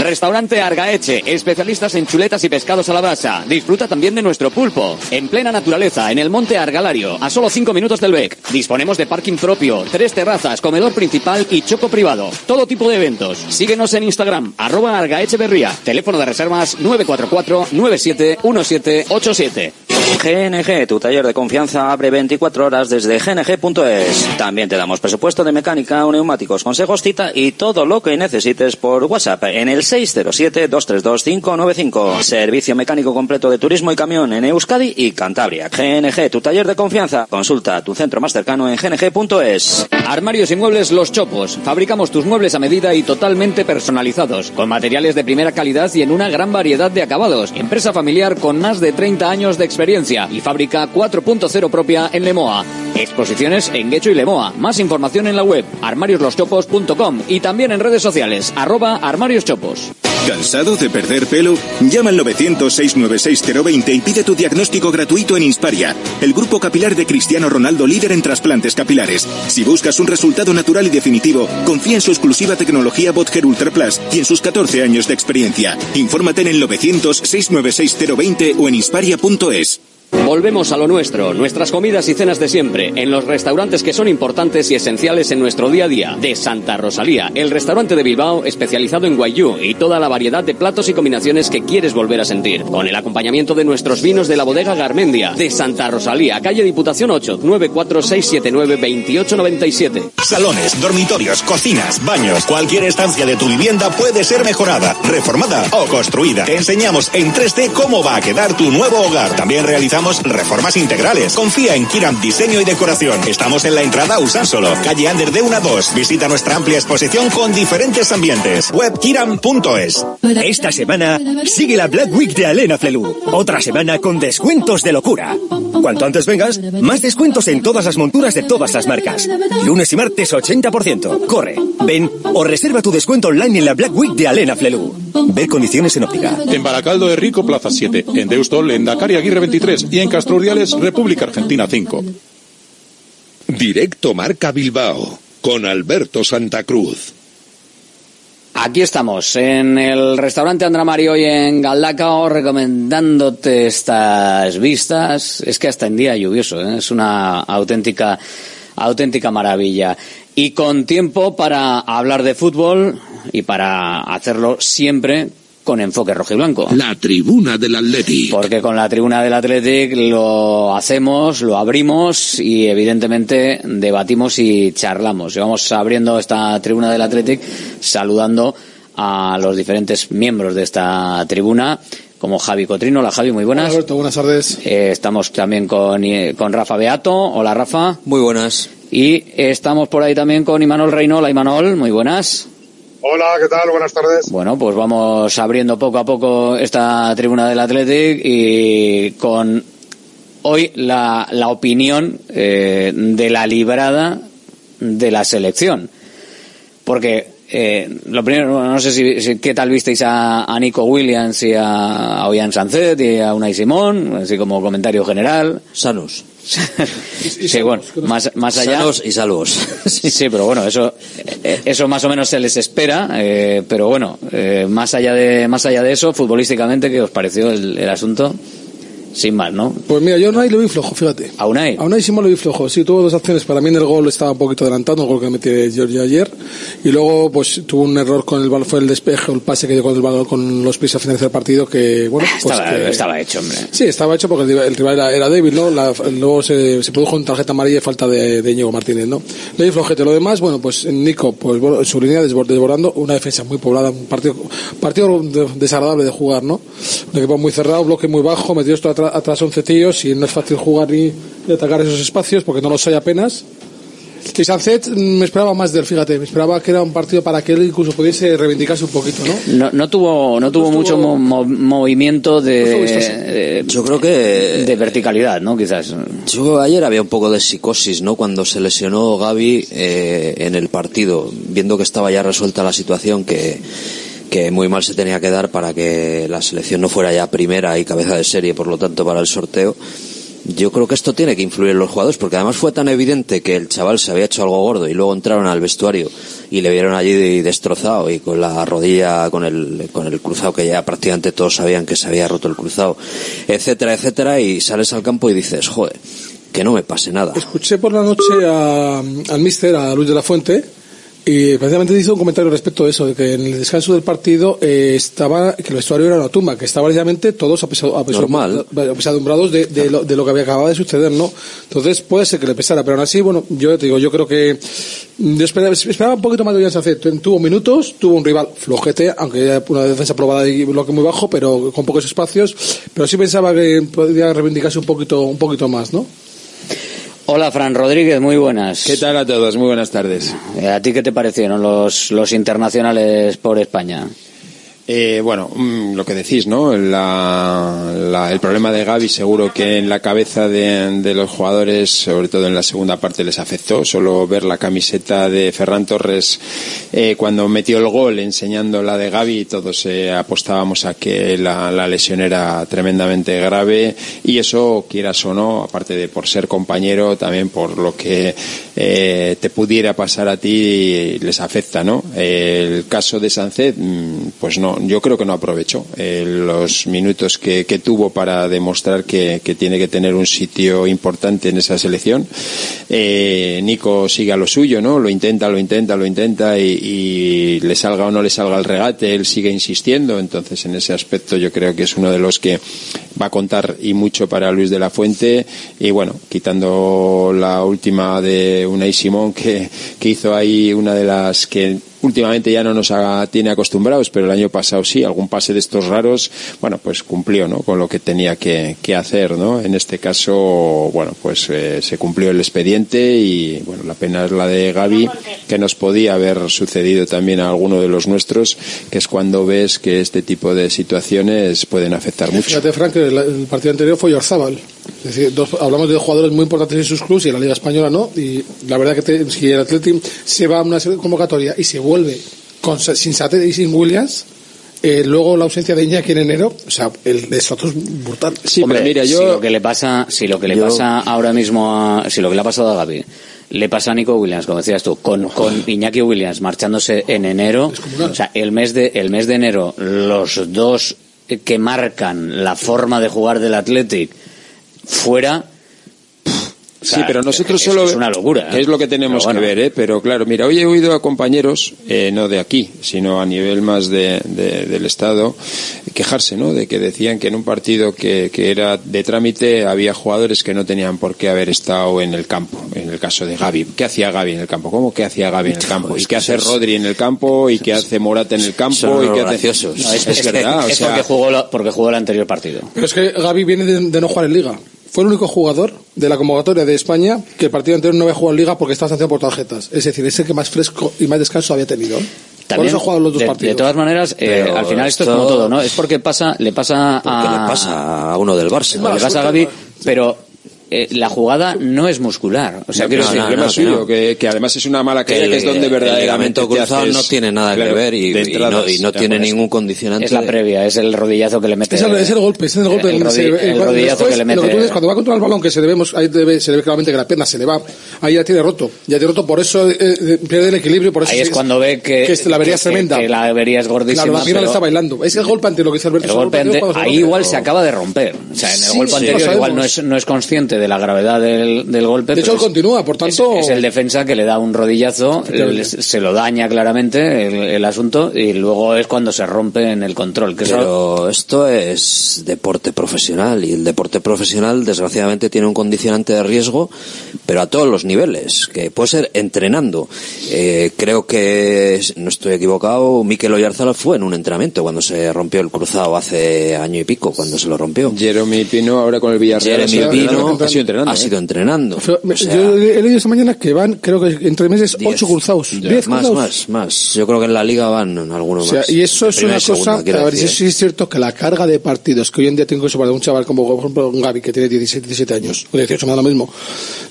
Restaurante Argaeche, especialistas en chuletas y pescados a la brasa. Disfruta también de nuestro pulpo. En plena naturaleza, en el monte Argalario, a solo 5 minutos del BEC. Disponemos de parking propio, tres terrazas, comedor principal y choco privado. Todo tipo de eventos. Síguenos en Instagram, arroba Argaecheverría. Teléfono de reservas 944-971787. GNG, tu taller de confianza, abre 24 horas desde gng.es. También te damos presupuesto de mecánica neumáticos, consejos, cita y todo lo que necesites por WhatsApp en el 607-232-595. Servicio mecánico completo de turismo y camión en Euskadi y Cantabria. GNG, tu taller de confianza. Consulta tu centro más cercano en gng.es. Armarios y muebles Los Chopos. Fabricamos tus muebles a medida y totalmente personalizados, con materiales de primera calidad y en una gran variedad de acabados. Empresa familiar con más de 30 años de experiencia y fábrica 4.0 propia en Lemoa. Exposiciones en Guecho y Lemoa. Más información en la web armariosloschopos.com y también en redes sociales arroba armarioschopos. ¿Cansado de perder pelo? Llama al 900-696-020 y pide tu diagnóstico gratuito en Insparia, el grupo capilar de Cristiano Ronaldo líder en trasplantes capilares. Si buscas un resultado natural y definitivo, confía en su exclusiva tecnología Botger Ultra Plus y en sus 14 años de experiencia. Infórmate en el 900-696-020 o en insparia.es. Volvemos a lo nuestro, nuestras comidas y cenas de siempre, en los restaurantes que son importantes y esenciales en nuestro día a día. De Santa Rosalía, el restaurante de Bilbao especializado en guayú y toda la variedad de platos y combinaciones que quieres volver a sentir. Con el acompañamiento de nuestros vinos de la bodega Garmendia. De Santa Rosalía, calle Diputación 8, 946792897. Salones, dormitorios, cocinas, baños, cualquier estancia de tu vivienda puede ser mejorada, reformada o construida. Te enseñamos en 3D cómo va a quedar tu nuevo hogar. También realizamos reformas integrales. Confía en Kiram Diseño y Decoración. Estamos en la entrada Usánsolo, calle Ander de 1 a 2. Visita nuestra amplia exposición con diferentes ambientes. Web kiram.es. Esta semana sigue la Black Week de Alena Flelu. Otra semana con descuentos de locura. Cuanto antes vengas, más descuentos en todas las monturas de todas las marcas. Lunes y martes 80%. Corre, ven o reserva tu descuento online en la Black Week de Alena Flelu. Ve condiciones en óptica. En Baracaldo de Rico, Plaza 7. En Deustol, en Dakar Aguirre 23. Y en Castro Urdiales, República Argentina 5. Directo Marca Bilbao con Alberto Santa Cruz. Aquí estamos, en el restaurante Andramari hoy en Galdacao, recomendándote estas vistas. Es que hasta en día lluvioso, ¿eh? es una auténtica, auténtica maravilla. Y con tiempo para hablar de fútbol y para hacerlo siempre con enfoque rojo y blanco. La tribuna del Athletic. Porque con la tribuna del Athletic lo hacemos, lo abrimos y evidentemente debatimos y charlamos. Y vamos abriendo esta tribuna del Athletic saludando a los diferentes miembros de esta tribuna como Javi Cotrino. Hola Javi, muy buenas. Hola Alberto, buenas tardes. Eh, estamos también con, eh, con Rafa Beato. Hola Rafa. Muy buenas. Y estamos por ahí también con Imanol Reino. Hola Imanol, muy buenas. Hola, ¿qué tal? Buenas tardes. Bueno, pues vamos abriendo poco a poco esta tribuna del Athletic y con hoy la, la opinión eh, de la librada de la selección. Porque eh, lo primero, no sé si, si- qué tal visteis a, a Nico Williams y a, a Ollán Sancet y a Unai Simón, así como comentario general. Sanos. Sí, bueno, más, más allá. Sanos y salvos. Sí, sí, pero bueno, eso, eh, eso más o menos se les espera, eh, pero bueno, eh, más allá de, más allá de eso, futbolísticamente, ¿qué os pareció el, el asunto? Sin más, ¿no? Pues mira, yo a Unai lo vi flojo, fíjate. ¿A Unai? A Unai sí lo vi flojo. Sí, tuvo dos acciones. Para mí en el gol estaba un poquito adelantado, el gol que metió Giorgio ayer. Y luego, pues tuvo un error con el balón, fue el despeje o el pase que dio con el balón con los pies al finalizar el partido que, bueno, pues estaba, que- estaba hecho, hombre. Sí, estaba hecho porque el rival- el rival era, era débil, ¿no? La- luego se, se produjo una tarjeta amarilla y falta de, de Íñigo Martínez, ¿no? Le flojete. Lo demás, bueno, pues Nico, pues bueno, en su línea desbor- desbordando, una defensa muy poblada, un partido, partido de- desagradable de jugar, ¿no? Un equipo muy cerrado, bloque muy bajo, metidos todo atrás, atrás 11 tíos y no es fácil jugar ni, atacar esos espacios porque no los hay apenas. Y Sancet mm, me esperaba más de él, fíjate, me esperaba que era un partido para que él incluso pudiese reivindicarse un poquito, ¿no? No, no tuvo, no tuvo mucho mo- mo- movimiento de, de- Yo creo que de verticalidad, ¿no? Quizás. Yo ayer había un poco de psicosis, ¿no? Cuando se lesionó Gaby eh, en el partido, viendo que estaba ya resuelta la situación, que, que muy mal se tenía que dar para que la selección no fuera ya primera y cabeza de serie, por lo tanto, para el sorteo. Yo creo que esto tiene que influir en los jugadores, porque además fue tan evidente que el chaval se había hecho algo gordo y luego entraron al vestuario y le vieron allí destrozado y con la rodilla, con el, con el cruzado que ya prácticamente todos sabían que se había roto el cruzado, etcétera, etcétera, y sales al campo y dices, joder, que no me pase nada. Escuché por la noche al mister, a Luis de la Fuente, y precisamente hizo un comentario respecto de eso, de que en el descanso del partido eh, estaba, que el vestuario era una tumba, que estaban precisamente todos Normal. apesadumbrados de, de lo, de lo que había acabado de suceder, ¿no? Entonces puede ser que le pesara, pero aún así, bueno, yo te digo, yo creo que mm, yo esperaba, esperaba un poquito más de William Sacet. Tuvo minutos, tuvo un rival flojete, aunque era una defensa probada y bloque muy bajo, pero con pocos espacios, pero sí pensaba que podría reivindicarse un poquito, un poquito más, ¿no? Hola, Fran Rodríguez, muy buenas. ¿Qué tal a todos? Muy buenas tardes. Eh, ¿A ti qué te parecieron los, los internacionales por España? Eh, bueno, mm, lo que decís, ¿no? El problema de Gaby seguro que en la cabeza de, los jugadores, sobre todo en la segunda parte, les afectó. Solo ver la camiseta de Ferran Torres eh, cuando metió el gol enseñando la de Gaby, todos eh, apostábamos a que la, la lesión era tremendamente grave y eso, quieras o no, aparte de por ser compañero, también por lo que eh, te pudiera pasar a ti, les afecta, ¿no? El caso de Sancet, mm, pues no, yo creo que no aprovechó eh, los minutos que, que tuvo para demostrar que, tiene que tener un sitio importante en esa selección. Eh, Nico sigue a lo suyo, ¿no? Lo intenta, lo intenta, lo intenta y, le salga o no le salga el regate, él sigue insistiendo. Entonces, en ese aspecto, yo creo que es uno de los que va a contar y mucho para Luis de la Fuente. Y bueno, quitando la última de Unai Simón, que hizo ahí una de las que últimamente ya no nos ha- tiene acostumbrados, pero el año pasado sí, algún pase de estos raros, bueno, pues cumplió, ¿no? Con lo que tenía que, que hacer, ¿no? En este caso, bueno, pues eh, se cumplió el expediente y, bueno, la pena es la de Gaby, que nos podía haber sucedido también a alguno de los nuestros, que es cuando ves que este tipo de situaciones pueden afectar mucho. Fíjate, Frank, que el, el partido anterior fue Yorzábal. Es decir, dos- hablamos de jugadores muy importantes en sus clubes y en la Liga Española no. Y la verdad que te- si el Atleti se va a una convocatoria y se vuelve con, sin Sate y sin Williams, eh, luego la ausencia de Iñaki en enero, o sea, el destrozo es brutal. Hombre, si lo que le pasa, si lo que le Yo- pasa ahora mismo, a- si lo que le ha pasado a Gaby, le pasa a Nico Williams, como decías tú, con, con Iñaki Williams marchándose en enero, o sea, el mes de, el mes de enero, los dos que marcan la forma de jugar del Athletic fuera, Sí, sea, pero nosotros es- solo es una locura, ¿eh? es lo que tenemos bueno. que ver, ¿eh? Pero claro, mira, hoy he oído a compañeros, eh, no de aquí, sino a nivel más de, de- del Estado, quejarse, ¿no? De que decían que en un partido que, que era de trámite había jugadores que no tenían por qué haber estado en el campo. En el caso de Gaby, ¿qué hacía Gaby en el campo? ¿Cómo que hacía Gaby en el campo? ¿Y qué hace Rodri en el campo? ¿Y qué hace Morata en el campo? Son ¿Y qué hace... No, es, verdad, o es sea, porque jugó, porque jugó el anterior partido. Pero es que Gaby viene de, de no jugar en Liga. Fue el único jugador de la convocatoria de España que el partido anterior no había jugado en Liga porque estaba sancionado por tarjetas. Es decir, es el que más fresco y más descanso había tenido. por También, jugado los dos de, partidos. de todas maneras, eh, al final esto, es como todo, ¿no? Es porque pasa, le pasa ¿Qué a... le pasa a uno del Barça? le pasa a Gaby, pero eh, la jugada no es muscular. O sea, No, quiero no, decir, no, problema suyo, que, que además es una mala caída, que es donde el verdaderamente ligamento te cruzado haces- no tiene nada claro, que ver y, de y no, entradas. y no tiene ningún condicionante. es la previa, es el rodillazo que le mete. Es el, es el golpe, es el golpe el se rodi- el rodillazo después, que le Lo que tú mete. dices, cuando va contra el balón, que se le vemos, ahí debe- se le ve claramente que la pierna se le va, ahí ya tiene roto, ya tiene roto, por eso eh, eh, pierde el equilibrio, por eso Ahí es cuando ve que, que la avería es que- tremenda. que la avería es gordísima. Claro, la pierna le está bailando. Es el golpe ante lo que dice Alberto. el es ahí igual se acaba de romper. O sea, en el golpe anterior igual es, no es consciente de la gravedad del, del golpe. De hecho, pero él continúa, por tanto- Es, es el defensa que le da un rodillazo, le- se lo daña claramente el, el asunto y luego es cuando se rompe en el control. Que eso- Pero esto es deporte profesional y el deporte profesional desgraciadamente tiene un condicionante de riesgo, pero a todos los niveles, que puede ser entrenando. Eh, creo que, no estoy equivocado, Mikel Oyarzabal fue en un entrenamiento cuando se rompió el cruzado hace año y pico, cuando se lo rompió. Jeremy Pino ahora con el Villarreal Jeremy Pino sido entrenando, ha ¿eh? sido entrenando. Fue- O sea, Yo he leído esta mañana que van, creo que entre meses, Diez. ocho cruzados. Ya, Diez más, cruzados. más, más. Yo creo que en la liga van algunos O sea, más. y eso es una segunda, cosa, quiero a ver, decir, si sí es cierto que la carga de partidos que hoy en día tengo eso para un chaval como, por ejemplo, un Gaby, que tiene 17, 17 años, o 18, me da lo mismo,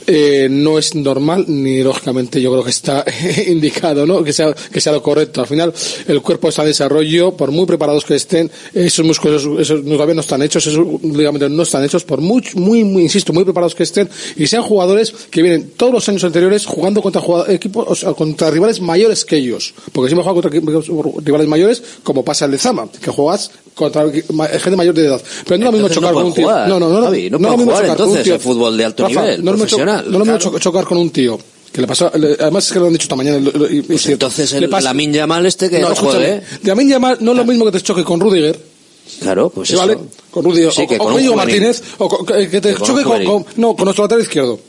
eh, no es normal, ni lógicamente yo creo que está indicado, ¿no? Que sea, que sea lo correcto. Al final, el cuerpo está en desarrollo, por muy preparados que estén, esos músculos, esos, esos todavía no están hechos, esos ligamentos no están hechos, por muy, muy, muy, insisto, muy preparados que estén, y sean jugadores que vienen todos los años anteriores jugando contra equipos, o sea, contra rivales mayores que ellos. Porque siempre juegan contra rivales mayores, como pasa el de Zama, que juegas contra gente mayor de edad. Pero no es lo mismo chocar no con un tío. jugar, no, no, no, Javi, no no mismo jugar chocar con un entonces tío. el fútbol de alto Rafa, nivel, no profesional, No lo mismo claro. cho- chocar con un tío. Que le pasó, le- además es que lo han dicho esta mañana. lo- lo- y- y es cierto. entonces el Le pasa- Lamine Yamal este que no escúchame, juegue. Lamine Yamal no es lo mismo que te choque con Rudiger. Claro, pues ¿Sí eso. vale? Con Rudiger. Sí, o, que o con juvenil. Martínez. O con- que que te Que choque con, con- No, con nuestro lateral izquierdo.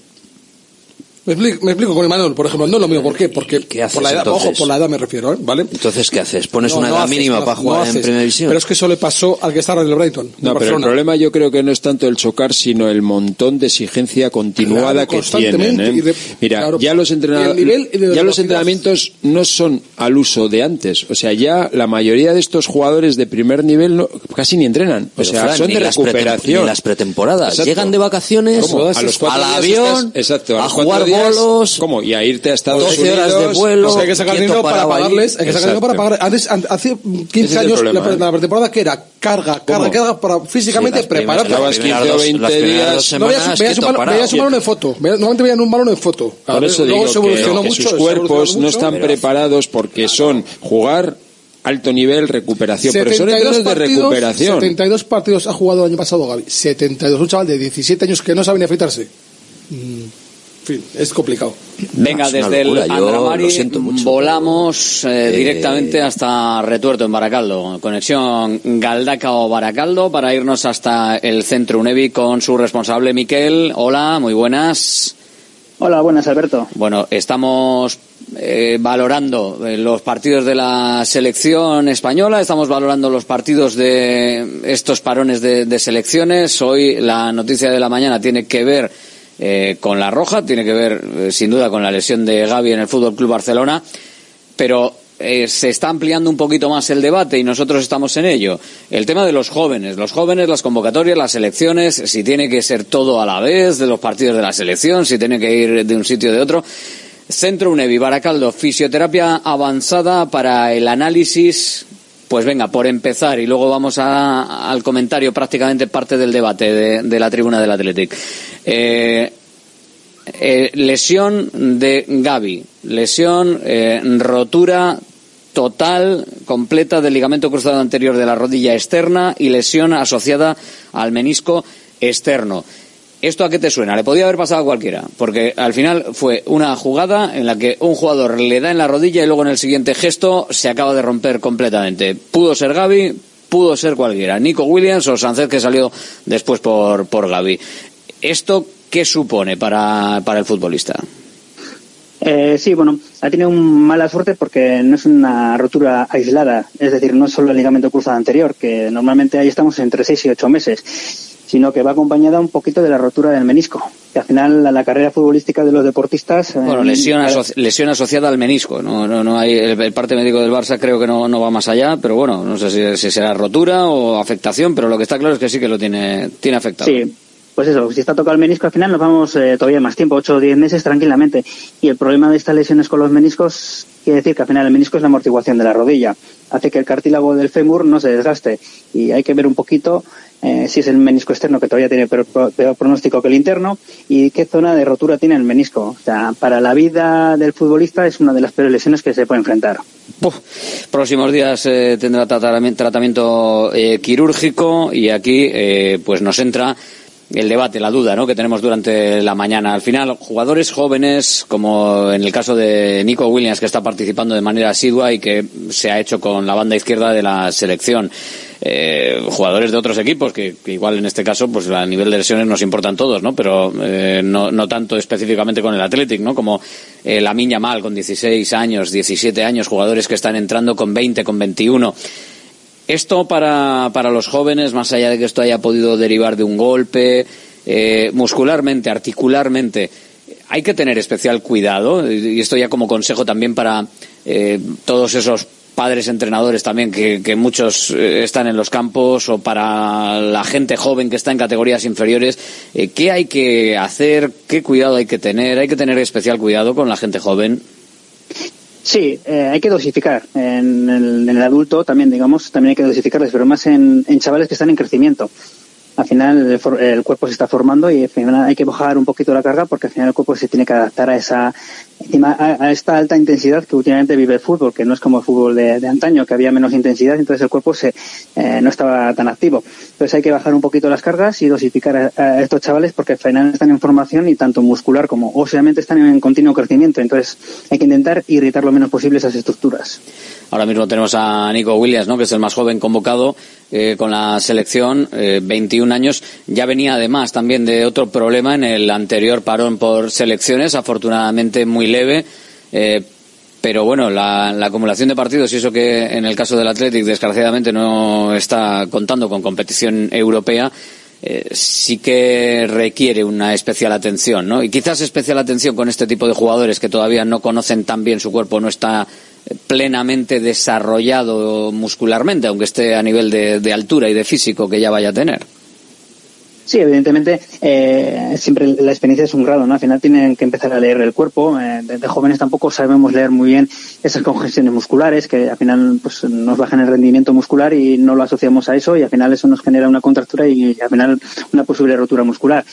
Me explico, me explico con Emanuel, por ejemplo. No es lo mismo. ¿Por qué? Porque haces por la edad, entonces? ojo, por la edad me refiero, ¿eh? ¿vale? Entonces, ¿qué haces? ¿Pones No, una no edad haces, mínima no- para no jugar en haces. Primera División? Pero es que eso le pasó al que estaba en el Brighton. No, pero el problema yo creo que no es tanto el chocar, sino el montón de exigencia continuada Claro, que tienen. ¿eh? de- Mira, claro, ya los entrenadores, ya entrenamientos no son al uso de antes. O sea, ya la mayoría de estos jugadores de primer nivel no- casi ni entrenan. O sea, Fran, son ni de las pretem- recuperación. ni las pretemporadas. Exacto. Llegan de vacaciones ¿Cómo? A los cuatro al días avión, estás- exacto, a jugar bolos. ¿Cómo? Y a irte a Estados 12 Unidos. horas de vuelo. Sea, hay que sacar dinero para pagarles, hay que sacar dinero para pagar. Antes, an- hace 15 Ese es el años, problema, la, ¿eh? la pretemporada que era carga, carga, ¿Cómo? carga para físicamente Sí, prepararte. Las primeras 15 o dos- 20 las primeras días. No veías, un balón, en foto. Normalmente veían un balón en foto. Por eso luego digo se que, evolucionó que mucho, sus cuerpos no están preparados porque son jugar alto nivel, recuperación, pero son 72 entrenos de partidos, recuperación. 72 partidos ha jugado el año pasado Gaby. 72. Un chaval de 17 años que no sabe ni afeitarse. Mm, fin, es complicado. Venga, desde locura, el yo Andramari lo siento mucho, volamos eh, Eh, directamente hasta Retuerto en Baracaldo. Conexión Galdacao-Baracaldo para irnos hasta el centro UNEVI con su responsable Miquel. Hola, muy buenas. Hola, buenas, Alberto. Bueno, estamos eh, valorando los partidos de la selección española, estamos valorando los partidos de estos parones de, de selecciones. Hoy la noticia de la mañana tiene que ver eh, con la roja, tiene que ver eh, sin duda con la lesión de Gaby en el Fútbol Club Barcelona, pero eh, se está ampliando un poquito más el debate y nosotros estamos en ello. El tema de los jóvenes, los jóvenes, las convocatorias, las elecciones, si tiene que ser todo a la vez de los partidos de la selección, si tiene que ir de un sitio o de otro. Centro UNEVI, Baracaldo, fisioterapia avanzada para el análisis. Pues venga, por empezar, y luego vamos a- al comentario, prácticamente parte del debate de, de la tribuna del Athletic. Eh, eh, lesión de Gaby, lesión, eh, rotura total, completa del ligamento cruzado anterior de la rodilla externa y lesión asociada al menisco externo. ¿Esto a qué te suena? Le podía haber pasado a cualquiera, porque al final fue una jugada en la que un jugador le da en la rodilla y luego en el siguiente gesto se acaba de romper completamente. Pudo ser Gaby, pudo ser cualquiera, Nico Williams o Sánchez que salió después por, por Gaby. ¿Esto qué supone para, para el futbolista? Eh, sí, bueno, ha tenido un mala suerte porque no es una rotura aislada, es decir, no es solo el ligamento cruzado anterior, que normalmente ahí estamos entre seis y ocho meses, sino que va acompañada un poquito de la rotura del menisco, que al final la, la carrera futbolística de los deportistas... eh, Bueno, lesión, aso- lesión asociada al menisco. No, no, no hay, el, el parte médico del Barça creo que no, no va más allá, pero bueno, no sé si, si será rotura o afectación, pero lo que está claro es que sí que lo tiene, tiene afectado. Sí, pues eso, si está tocado el menisco, al final nos vamos eh, todavía más tiempo, 8 o 10 meses tranquilamente. Y el problema de estas lesiones con los meniscos quiere decir que al final el menisco es la amortiguación de la rodilla. Hace que el cartílago del fémur no se desgaste. Y hay que ver un poquito eh, si es el menisco externo que todavía tiene peor, peor, pronóstico que el interno y qué zona de rotura tiene el menisco. O sea, para la vida del futbolista es una de las peores lesiones que se puede enfrentar. Próximos días eh, tendrá tratamiento quirúrgico y aquí pues nos entra el debate, la duda ¿no? que tenemos durante la mañana. Al final, jugadores jóvenes, como en el caso de Nico Williams, que está participando de manera asidua y que se ha hecho con la banda izquierda de la selección. Eh, jugadores de otros equipos, que, igual en este caso, pues a nivel de lesiones nos importan todos, ¿no? Pero eh, no, no tanto específicamente con el Athletic, ¿no? Como eh, la Miña Mal con 16 años, 17 años, jugadores que están entrando con 20, con 21. Esto para, para los jóvenes, más allá de que esto haya podido derivar de un golpe, eh, muscularmente, articularmente, hay que tener especial cuidado, y esto ya como consejo también para eh, todos esos padres entrenadores también que, que muchos eh, están en los campos o para la gente joven que está en categorías inferiores eh, qué hay que hacer qué cuidado hay que tener hay que tener especial cuidado con la gente joven Sí, eh, hay que dosificar. En el, en el, adulto también, digamos, también hay que dosificarles, pero más en, en chavales que están en crecimiento. Al final el, el, cuerpo se está formando y al final hay que bajar un poquito la carga porque al final el cuerpo se tiene que adaptar a esa a, a esta alta intensidad que últimamente vive el fútbol, que no es como el fútbol de, de antaño, que había menos intensidad, entonces el cuerpo se, eh, no estaba tan activo. Entonces hay que bajar un poquito las cargas y dosificar a, a, estos chavales porque al final están en formación y tanto muscular como óseamente están en continuo crecimiento. Entonces hay que intentar irritar lo menos posible esas estructuras. Ahora mismo tenemos a Nico Williams, ¿no? que es el más joven convocado eh, con la selección, eh, 21 años. Ya venía además también de otro problema en el anterior parón por selecciones, afortunadamente muy leve. Eh, pero bueno, la, la, acumulación de partidos y eso que en el caso del Athletic desgraciadamente no está contando con competición europea, eh, sí que requiere una especial atención, ¿no? Y quizás especial atención con este tipo de jugadores que todavía no conocen tan bien su cuerpo, no está plenamente desarrollado muscularmente, aunque esté a nivel de, de altura y de físico que ya vaya a tener. Sí, evidentemente, eh, siempre la experiencia es un grado, ¿no? Al final tienen que empezar a leer el cuerpo. Eh, desde jóvenes tampoco sabemos leer muy bien esas congestiones musculares que al final pues, nos bajan el rendimiento muscular y no lo asociamos a eso y al final eso nos genera una contractura y, y al final una posible rotura muscular.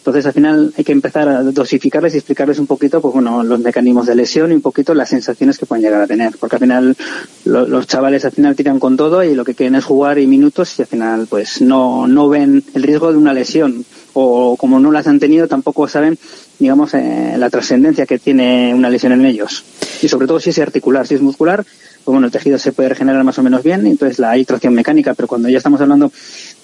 Entonces, al final hay que empezar a dosificarles y explicarles un poquito, pues bueno, los mecanismos de lesión y un poquito las sensaciones que pueden llegar a tener. Porque al final lo, los chavales al final tiran con todo y lo que quieren es jugar y minutos y al final pues no, no ven el riesgo de una lesión. O como no las han tenido, tampoco saben, digamos, eh, la trascendencia que tiene una lesión en ellos. Y sobre todo si es articular, si es muscular, pues bueno, el tejido se puede regenerar más o menos bien, entonces la hay tracción mecánica, pero cuando ya estamos hablando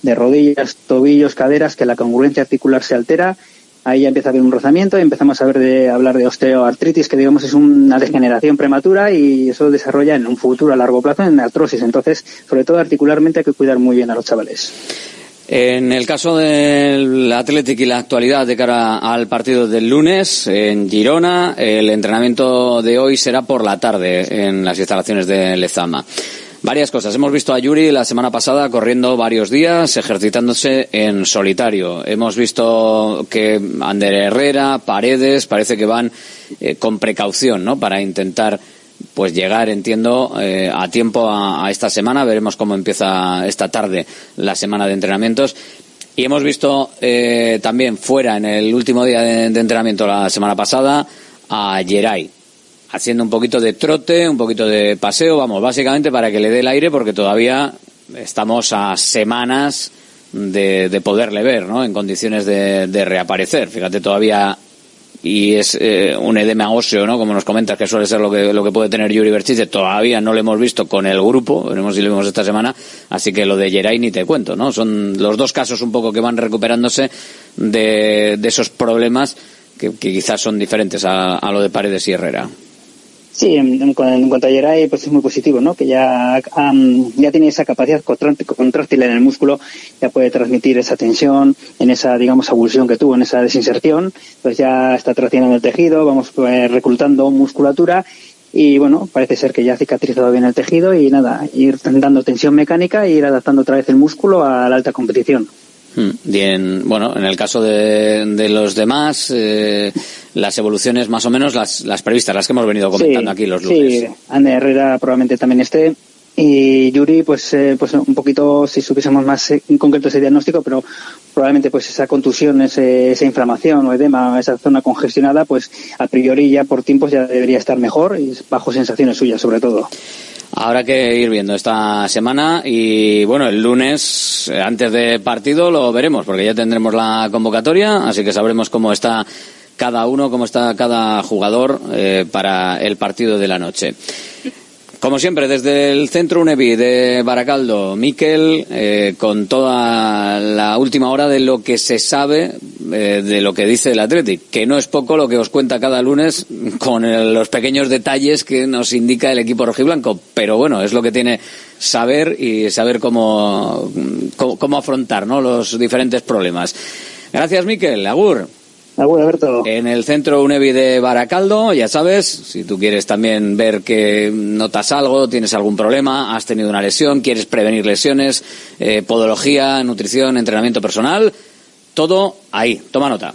de rodillas, tobillos, caderas, que la congruencia articular se altera, ahí ya empieza a haber un rozamiento y empezamos a ver de hablar de osteoartritis, que digamos es una degeneración prematura y eso desarrolla en un futuro a largo plazo en artrosis. Entonces, sobre todo articularmente hay que cuidar muy bien a los chavales. En el caso del Athletic y la actualidad de cara al partido del lunes en Girona, el entrenamiento de hoy será por la tarde en las instalaciones de Lezama. Varias cosas. Hemos visto a Yuri la semana pasada corriendo varios días, ejercitándose en solitario. Hemos visto que Ander Herrera, Paredes, parece que van eh, con precaución, ¿no? Para intentar pues llegar, entiendo, eh, a tiempo a, esta semana. Veremos cómo empieza esta tarde la semana de entrenamientos. Y hemos visto eh, también fuera en el último día de, de, entrenamiento la semana pasada a Geray haciendo un poquito de trote, un poquito de paseo, vamos, básicamente para que le dé el aire porque todavía estamos a semanas de, de poderle ver, ¿no? En condiciones de, de reaparecer. Fíjate, todavía y es eh, un edema óseo, ¿no? Como nos comentas, que suele ser lo que, lo que puede tener Yuri Berchiche. Todavía no lo hemos visto con el grupo, veremos si lo vemos esta semana, así que lo de Geray ni te cuento, ¿no? Son los dos casos un poco que van recuperándose de, de esos problemas que, que quizás son diferentes a, a lo de Paredes y Herrera. Sí, en, en, cuanto a Geray, pues es muy positivo, ¿no? Que ya, um, ya tiene esa capacidad contráctil en el músculo, ya puede transmitir esa tensión, en esa, digamos, abulsión que tuvo, en esa desinserción, pues ya está traccionando el tejido, vamos pues, reclutando musculatura y bueno, parece ser que ya ha cicatrizado bien el tejido y nada, ir dando tensión mecánica e ir adaptando otra vez el músculo a la alta competición. Mm, Y en, bueno, en el caso de, de los demás, eh, las evoluciones más o menos las, las previstas, las que hemos venido comentando aquí los lunes. Sí, Ander Herrera probablemente también esté. Y Yuri, pues, eh, pues un poquito, si supiésemos más eh, en concreto ese diagnóstico, pero probablemente pues esa contusión, ese- esa inflamación o edema, esa zona congestionada, pues a priori ya por tiempos ya debería estar mejor y bajo sensaciones suyas sobre todo. Habrá que ir viendo esta semana y bueno, el lunes, eh, antes de partido, lo veremos porque ya tendremos la convocatoria, así que sabremos cómo está cada uno, cómo está cada jugador eh, para el partido de la noche. Como siempre, desde el centro UNEVI de Baracaldo, Miquel, eh, con toda la última hora de lo que se sabe eh, de lo que dice el Athletic, que no es poco lo que os cuenta cada lunes con los pequeños detalles que nos indica el equipo rojiblanco. Pero bueno, es lo que tiene saber y saber cómo, cómo, cómo afrontar ¿no? los diferentes problemas. Gracias, Miquel. Agur. En el centro UNEVI de Baracaldo, ya sabes, si tú quieres también ver que notas algo, tienes algún problema, has tenido una lesión, quieres prevenir lesiones, eh, podología, nutrición, entrenamiento personal, todo ahí. Toma nota.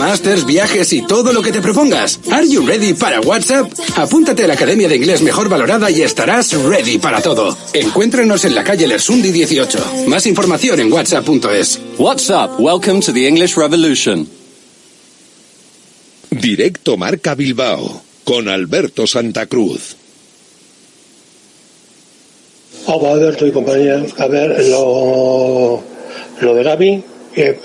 másters, viajes y todo lo que te propongas. Are you ready para WhatsApp? Apúntate a la Academia de Inglés Mejor Valorada y estarás ready para todo. Encuéntranos en la calle Lersundi 18. Más información en whatsapp.es. WhatsApp, welcome to the English Revolution. Directo Marca Bilbao con Alberto Santa Cruz. Hola Alberto y compañía. A ver, lo, lo de Gaby, eh,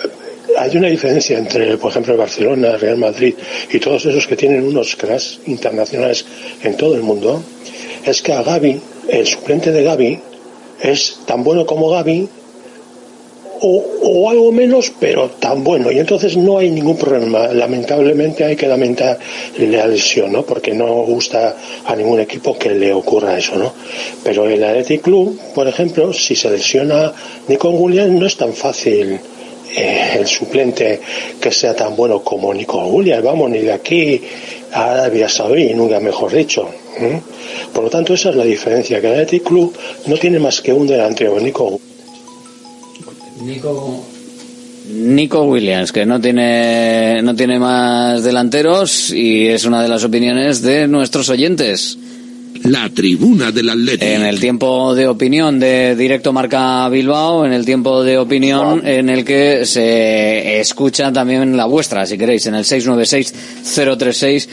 hay una diferencia entre, por ejemplo, el Barcelona, el Real Madrid y todos esos que tienen unos cracks internacionales en todo el mundo. Es que a Gaby, el suplente de Gaby, es tan bueno como Gaby o, o algo menos, pero tan bueno. Y entonces no hay ningún problema. Lamentablemente hay que lamentar la lesión, ¿no? Porque no gusta a ningún equipo que le ocurra eso, ¿no? Pero el Athletic Club, por ejemplo, si se lesiona Nico Williams, no es tan fácil eh, el suplente que sea tan bueno como Nico Williams. Vamos, ni de aquí a Arabia Saudí, nunca mejor dicho. ¿eh? Por lo tanto, esa es la diferencia, que el Athletic Club no tiene más que un delantero, Nico Nico Nico Williams, que no tiene, no tiene más delanteros y es una de las opiniones de nuestros oyentes. La tribuna del Atlético. En el tiempo de opinión de Directo Marca Bilbao, en el tiempo de opinión en el que se escucha también la vuestra, si queréis, en el 696-036.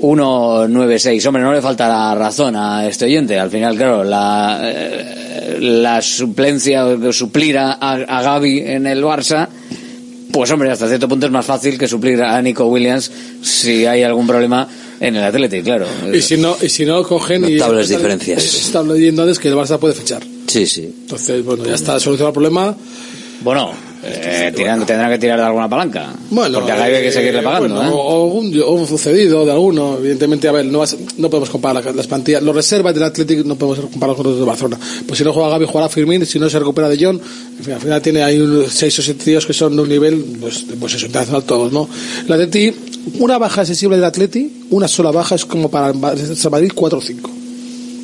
196. Hombre, no le falta la razón a este oyente. Al final, claro, la, eh, la suplencia o suplir a, a Gaby en el Barça, pues hombre, hasta cierto punto es más fácil que suplir a Nico Williams si hay algún problema en el Atlético, claro. Y si no, y si no cogen y... Notables diferencias. Está leyendo antes que el Barça puede fichar. Sí, sí. Entonces, bueno, ya está solucionado el problema. Bueno, eh, tiran- tendrán que tirar de alguna palanca. Bueno, porque a Gaby hay que eh, seguirle pagando, bueno, ¿eh? o, un, o un sucedido de alguno, evidentemente, a ver, no, vas- no podemos comparar las, las plantillas. Los reservas del Athletic no podemos compararlos con los de Barcelona. Pues si no juega Gaby, jugará Firmín, si no se recupera de John, en fin, al final tiene ahí seis o siete tíos que son de un nivel, pues, pues eso, internacional todos, ¿no? El Atleti, una baja sensible del Atleti, una sola baja es como para el Madrid 4 o 5.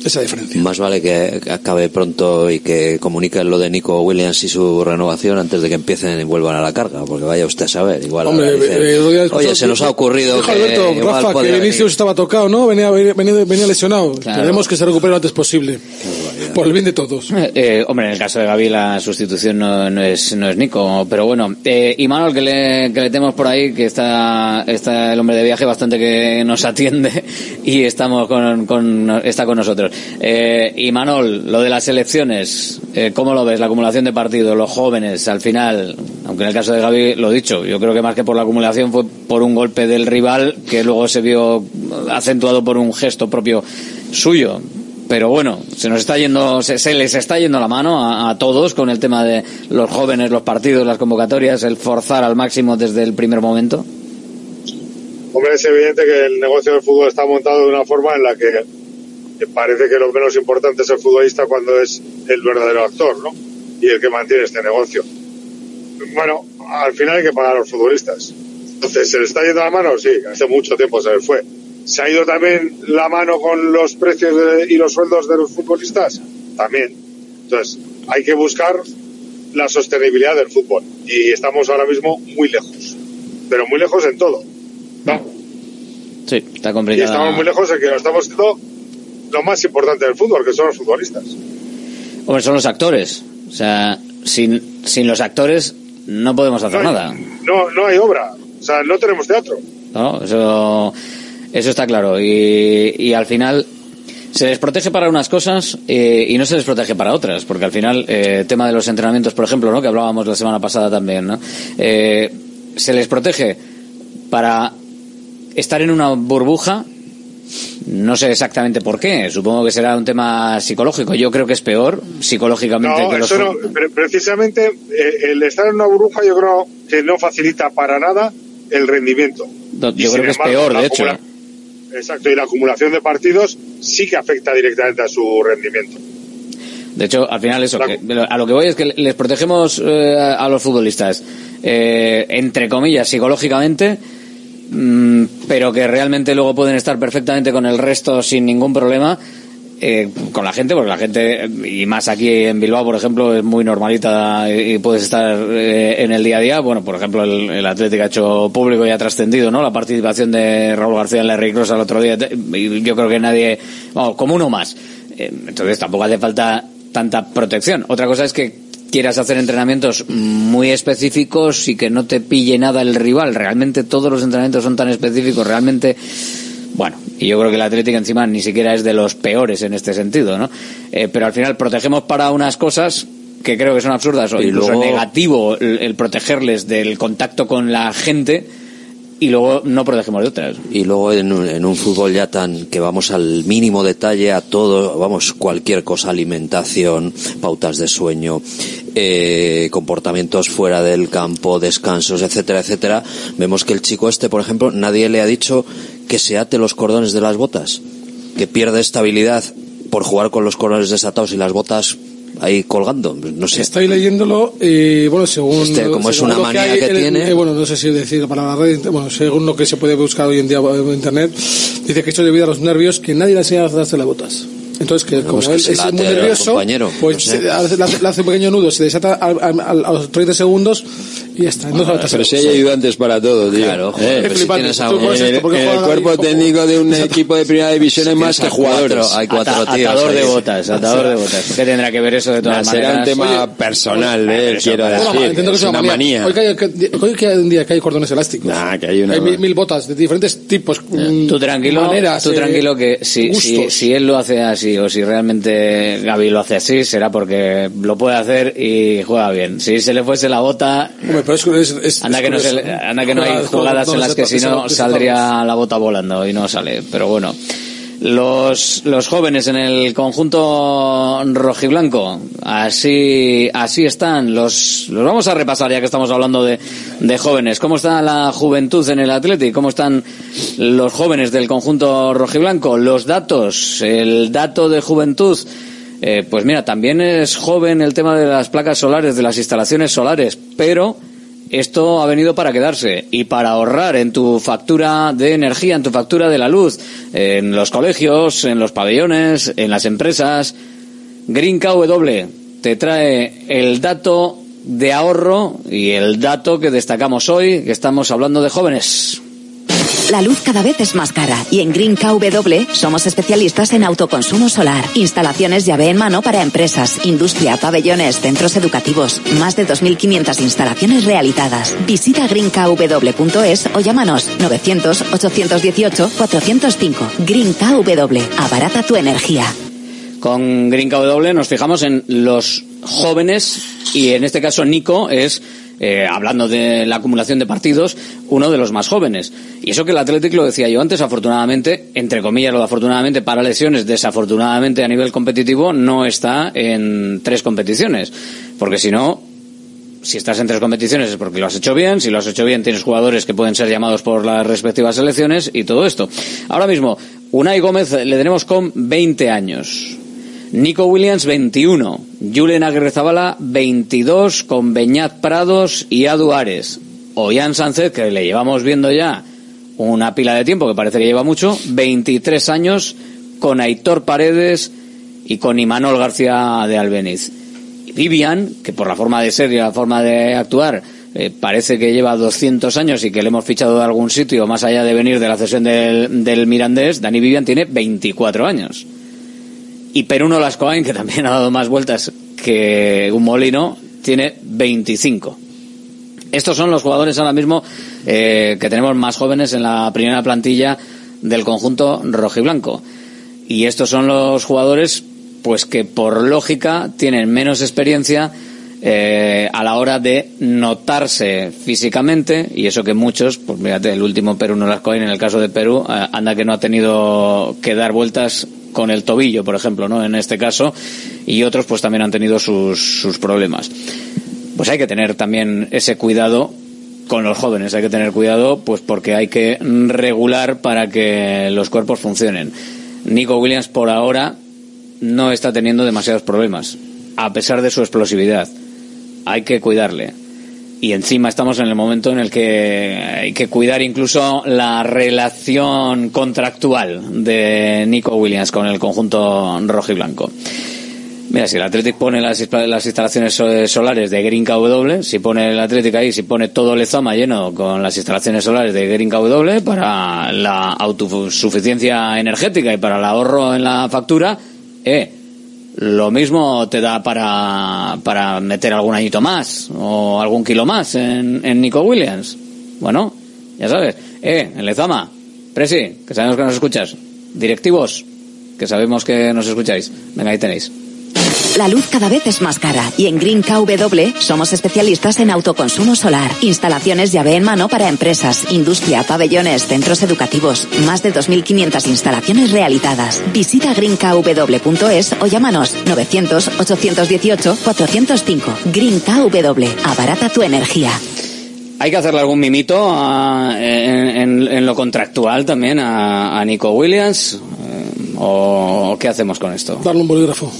Esa diferencia. Más vale que acabe pronto y que comuniquen lo de Nico Williams y su renovación antes de que empiecen y vuelvan a la carga, porque vaya usted a saber. Igual Hombre, dicen, eh, oye, se nos ha ocurrido que Alberto, igual Rafa, que Vinicius venir". estaba tocado, ¿no? Venía, venía, venía lesionado. Claro. Queremos que se recupere lo antes posible. Por el bien de todos. Eh, eh, hombre, en el caso de Gaby la sustitución no, no es no es Nico, pero bueno. Eh, y Manuel, que le, que le tenemos por ahí, que está, está el hombre de viaje bastante que nos atiende y estamos con, con- está con nosotros. Eh, y Manuel, lo de las elecciones, eh, ¿cómo lo ves? La acumulación de partidos, los jóvenes, al final, aunque en el caso de Gaby, lo dicho, yo creo que más que por la acumulación fue por un golpe del rival que luego se vio acentuado por un gesto propio suyo pero bueno, se nos está yendo, se, se les está yendo la mano a, a todos con el tema de los jóvenes, los partidos, las convocatorias, el forzar al máximo desde el primer momento. Hombre, es evidente que el negocio del fútbol está montado de una forma en la que parece que lo menos importante es el futbolista cuando es el verdadero actor, ¿no? Y el que mantiene este negocio. Bueno, al final hay que pagar a los futbolistas. Entonces, ¿se le está yendo la mano? Sí, hace mucho tiempo se le fue. ¿Se ha ido también la mano con los precios de- y los sueldos de los futbolistas? También. Entonces, hay que buscar la sostenibilidad del fútbol. Y estamos ahora mismo muy lejos. Pero muy lejos en todo. ¿no? Sí, está Y complicado. estamos muy lejos de que lo estamos haciendo lo más importante del fútbol, que son los futbolistas. Hombre, son los actores. O sea, sin, sin los actores no podemos hacer No hay- nada. No, no hay obra. O sea, no tenemos teatro. ¿no? Eso, eso está claro. Y, y al final se les protege para unas cosas eh, y no se les protege para otras, porque al final, eh, tema de los entrenamientos, por ejemplo, ¿no? que hablábamos la semana pasada también, ¿no? Eh, se les protege para estar en una burbuja. No sé exactamente por qué. Supongo que será un tema psicológico. Yo creo que es peor psicológicamente No, que los eso no. Pre- precisamente eh, el estar en una burbuja yo creo que no facilita para nada el rendimiento. Yo Y creo que es embargo, peor, de hecho. Exacto, y la acumulación de partidos sí que afecta directamente a su rendimiento. De hecho, al final eso, que- a lo que voy es que les protegemos eh, a los futbolistas, eh, entre comillas, psicológicamente, pero que realmente luego pueden estar perfectamente con el resto sin ningún problema. eh, con la gente, porque la gente, y más aquí en Bilbao, por ejemplo, es muy normalita y, puedes estar eh, en el día a día. Bueno, por ejemplo, el, el Atlético ha hecho público y ha trascendido, ¿no? La participación de Raúl García en la Rey Cross al otro día. Y yo creo que nadie, como uno más. Eh, Entonces tampoco hace falta tanta protección. Otra cosa es que quieras hacer entrenamientos muy específicos y que no te pille nada el rival. Realmente todos los entrenamientos son tan específicos, realmente bueno, y yo creo que el Atlético encima ni siquiera es de los peores en este sentido, ¿no? Eh, pero al final protegemos para unas cosas que creo que son absurdas o Y incluso luego- negativo el, el protegerles del contacto con la gente y luego no protegemos de otras. Y luego en un, en un fútbol ya tan que vamos al mínimo detalle a todo, vamos, cualquier cosa, alimentación, pautas de sueño, eh, comportamientos fuera del campo, descansos, etcétera, etcétera, vemos que el chico este, por ejemplo, nadie le ha dicho que se ate los cordones de las botas, que pierde estabilidad por jugar con los cordones desatados y las botas ahí colgando, no sé. Estoy leyéndolo y bueno, según Este, como es según una lo manía hay que en- tiene. eh, bueno, no sé si decir la palabra red, bueno, según lo que se puede buscar hoy en día en internet, dice que esto es debido a los nervios que nadie le enseña a hacerse las botas. Entonces, que como que él se es muy nervioso, compañero, pues no sé. le, hace, le hace un pequeño nudo, se desata al- al- al- a los 30 segundos y ya está. No sabe Pero si hay ayudantes para todo, tío. Claro, joder, Eh, pero si tienes en esto el, el juega cuerpo técnico de un equipo de primera división hay más que a jugadores. hay cuatro tíos atador de botas, atador de botas. ¿Qué tendrá que ver eso de todas Nah, será un maneras? tema personal de él, Eso, quiero bueno, decir. es es una manía. Hoy que hay, hay un día que hay cordones elásticos. Nah, que hay una- mil, mil botas de diferentes tipos. Tú tranquilo, maneras, tú eh, tranquilo que si, si, gustos. si él lo hace así o si realmente Gaby lo hace así será porque lo puede hacer y juega bien. Si se le fuese la bota, Hombre, pero es, es- es- anda que no, se anda que no hay Jugadas en las que si no saldría la bota volando y no sale. Pero bueno, los, los jóvenes en el conjunto rojiblanco. Así, así están. Los, los vamos a repasar ya que estamos hablando de, de jóvenes. ¿Cómo está la juventud en el Athletic? ¿Cómo están los jóvenes del conjunto rojiblanco? Los datos, el dato de juventud. Eh, pues mira, también es joven el tema de las placas solares, de las instalaciones solares, pero esto ha venido para quedarse y para ahorrar en tu factura de energía, en tu factura de la luz, en los colegios, en los pabellones, en las empresas. Green KW te trae el dato de ahorro y el dato que destacamos hoy, que estamos hablando de jóvenes. La luz cada vez es más cara y en Green KW somos especialistas en autoconsumo solar, instalaciones llave en mano para empresas, industria, pabellones, centros educativos, más de 2.500 instalaciones realizadas. Visita greenkw.es o llámanos 900-818-405. Green KW, abarata tu energía. Con Green KW nos fijamos en los jóvenes y en este caso Nico es eh, hablando de la acumulación de partidos, uno de los más jóvenes. Y eso que el Atlético lo decía yo antes, afortunadamente, entre comillas lo de afortunadamente para lesiones, desafortunadamente a nivel competitivo, no está en tres competiciones. Porque si no, si estás en tres competiciones es porque lo has hecho bien, si lo has hecho bien tienes jugadores que pueden ser llamados por las respectivas selecciones y todo esto. Ahora mismo, Unai Gómez le tenemos con 20 años. Nico Williams 21, Julen Aguirrezabala 22 con Beñat Prados y Adu Ares. Jan Sánchez, que le llevamos viendo ya una pila de tiempo, que parece que lleva mucho, 23 años con Aitor Paredes y con Imanol García de Albeniz. Vivian, que por la forma de ser y la forma de actuar eh, parece que lleva 200 años y que le hemos fichado de algún sitio más allá de venir de la cesión del, del Mirandés, Dani Vivian tiene 24 años y Peruno Lascoain, que también ha dado más vueltas que un molino, tiene 25. Estos son los jugadores ahora mismo eh, que tenemos más jóvenes en la primera plantilla del conjunto rojiblanco. Y estos son los jugadores pues que por lógica tienen menos experiencia eh, a la hora de notarse físicamente y eso que muchos, pues mírate, el último Perú no las en el caso de Perú, eh, anda que no ha tenido que dar vueltas con el tobillo, por ejemplo, ¿no? En este caso, y otros pues también han tenido sus, sus problemas. Pues hay que tener también ese cuidado con los jóvenes, hay que tener cuidado pues porque hay que regular para que los cuerpos funcionen. Nico Williams por ahora no está teniendo demasiados problemas, a pesar de su explosividad. Hay que cuidarle y encima estamos en el momento en el que hay que cuidar incluso la relación contractual de Nico Williams con el conjunto rojo y blanco. Mira, si el Athletic pone las, las instalaciones solares de Green KW, si pone el Athletic ahí, si pone todo el Zama lleno con las instalaciones solares de Green KW para la autosuficiencia energética y para el ahorro en la factura, eh, lo mismo te da para, para meter algún añito más o algún kilo más en, en Nico Williams. Bueno, ya sabes. Eh, en Lezama, Presi, que sabemos que nos escuchas. Directivos, que sabemos que nos escucháis. Venga, ahí tenéis. La luz cada vez es más cara y en Green KW somos especialistas en autoconsumo solar, instalaciones llave en mano para empresas, industria, pabellones, centros educativos, más de 2.500 instalaciones realizadas. Visita greenkw.es o llámanos 900-818-405. Green KW, abarata tu energía. Hay que hacerle algún mimito en, lo contractual también a Nico Williams. ¿O qué hacemos con esto? Darle un bolígrafo.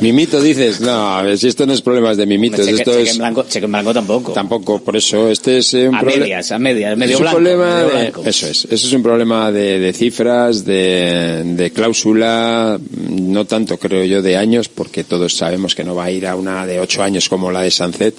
Mimito dices, no, a ver, si esto no es problemas de mimitos, cheque, esto cheque es... En blanco, cheque en blanco tampoco. Tampoco, por eso, este es un a problema... medias, a medias, medio es un blanco. problema medio de- blanco. Eso es, eso es un problema de, de cifras, de, de cláusula, no tanto creo yo de años, porque todos sabemos que no va a ir a una de ocho años como la de Sancet,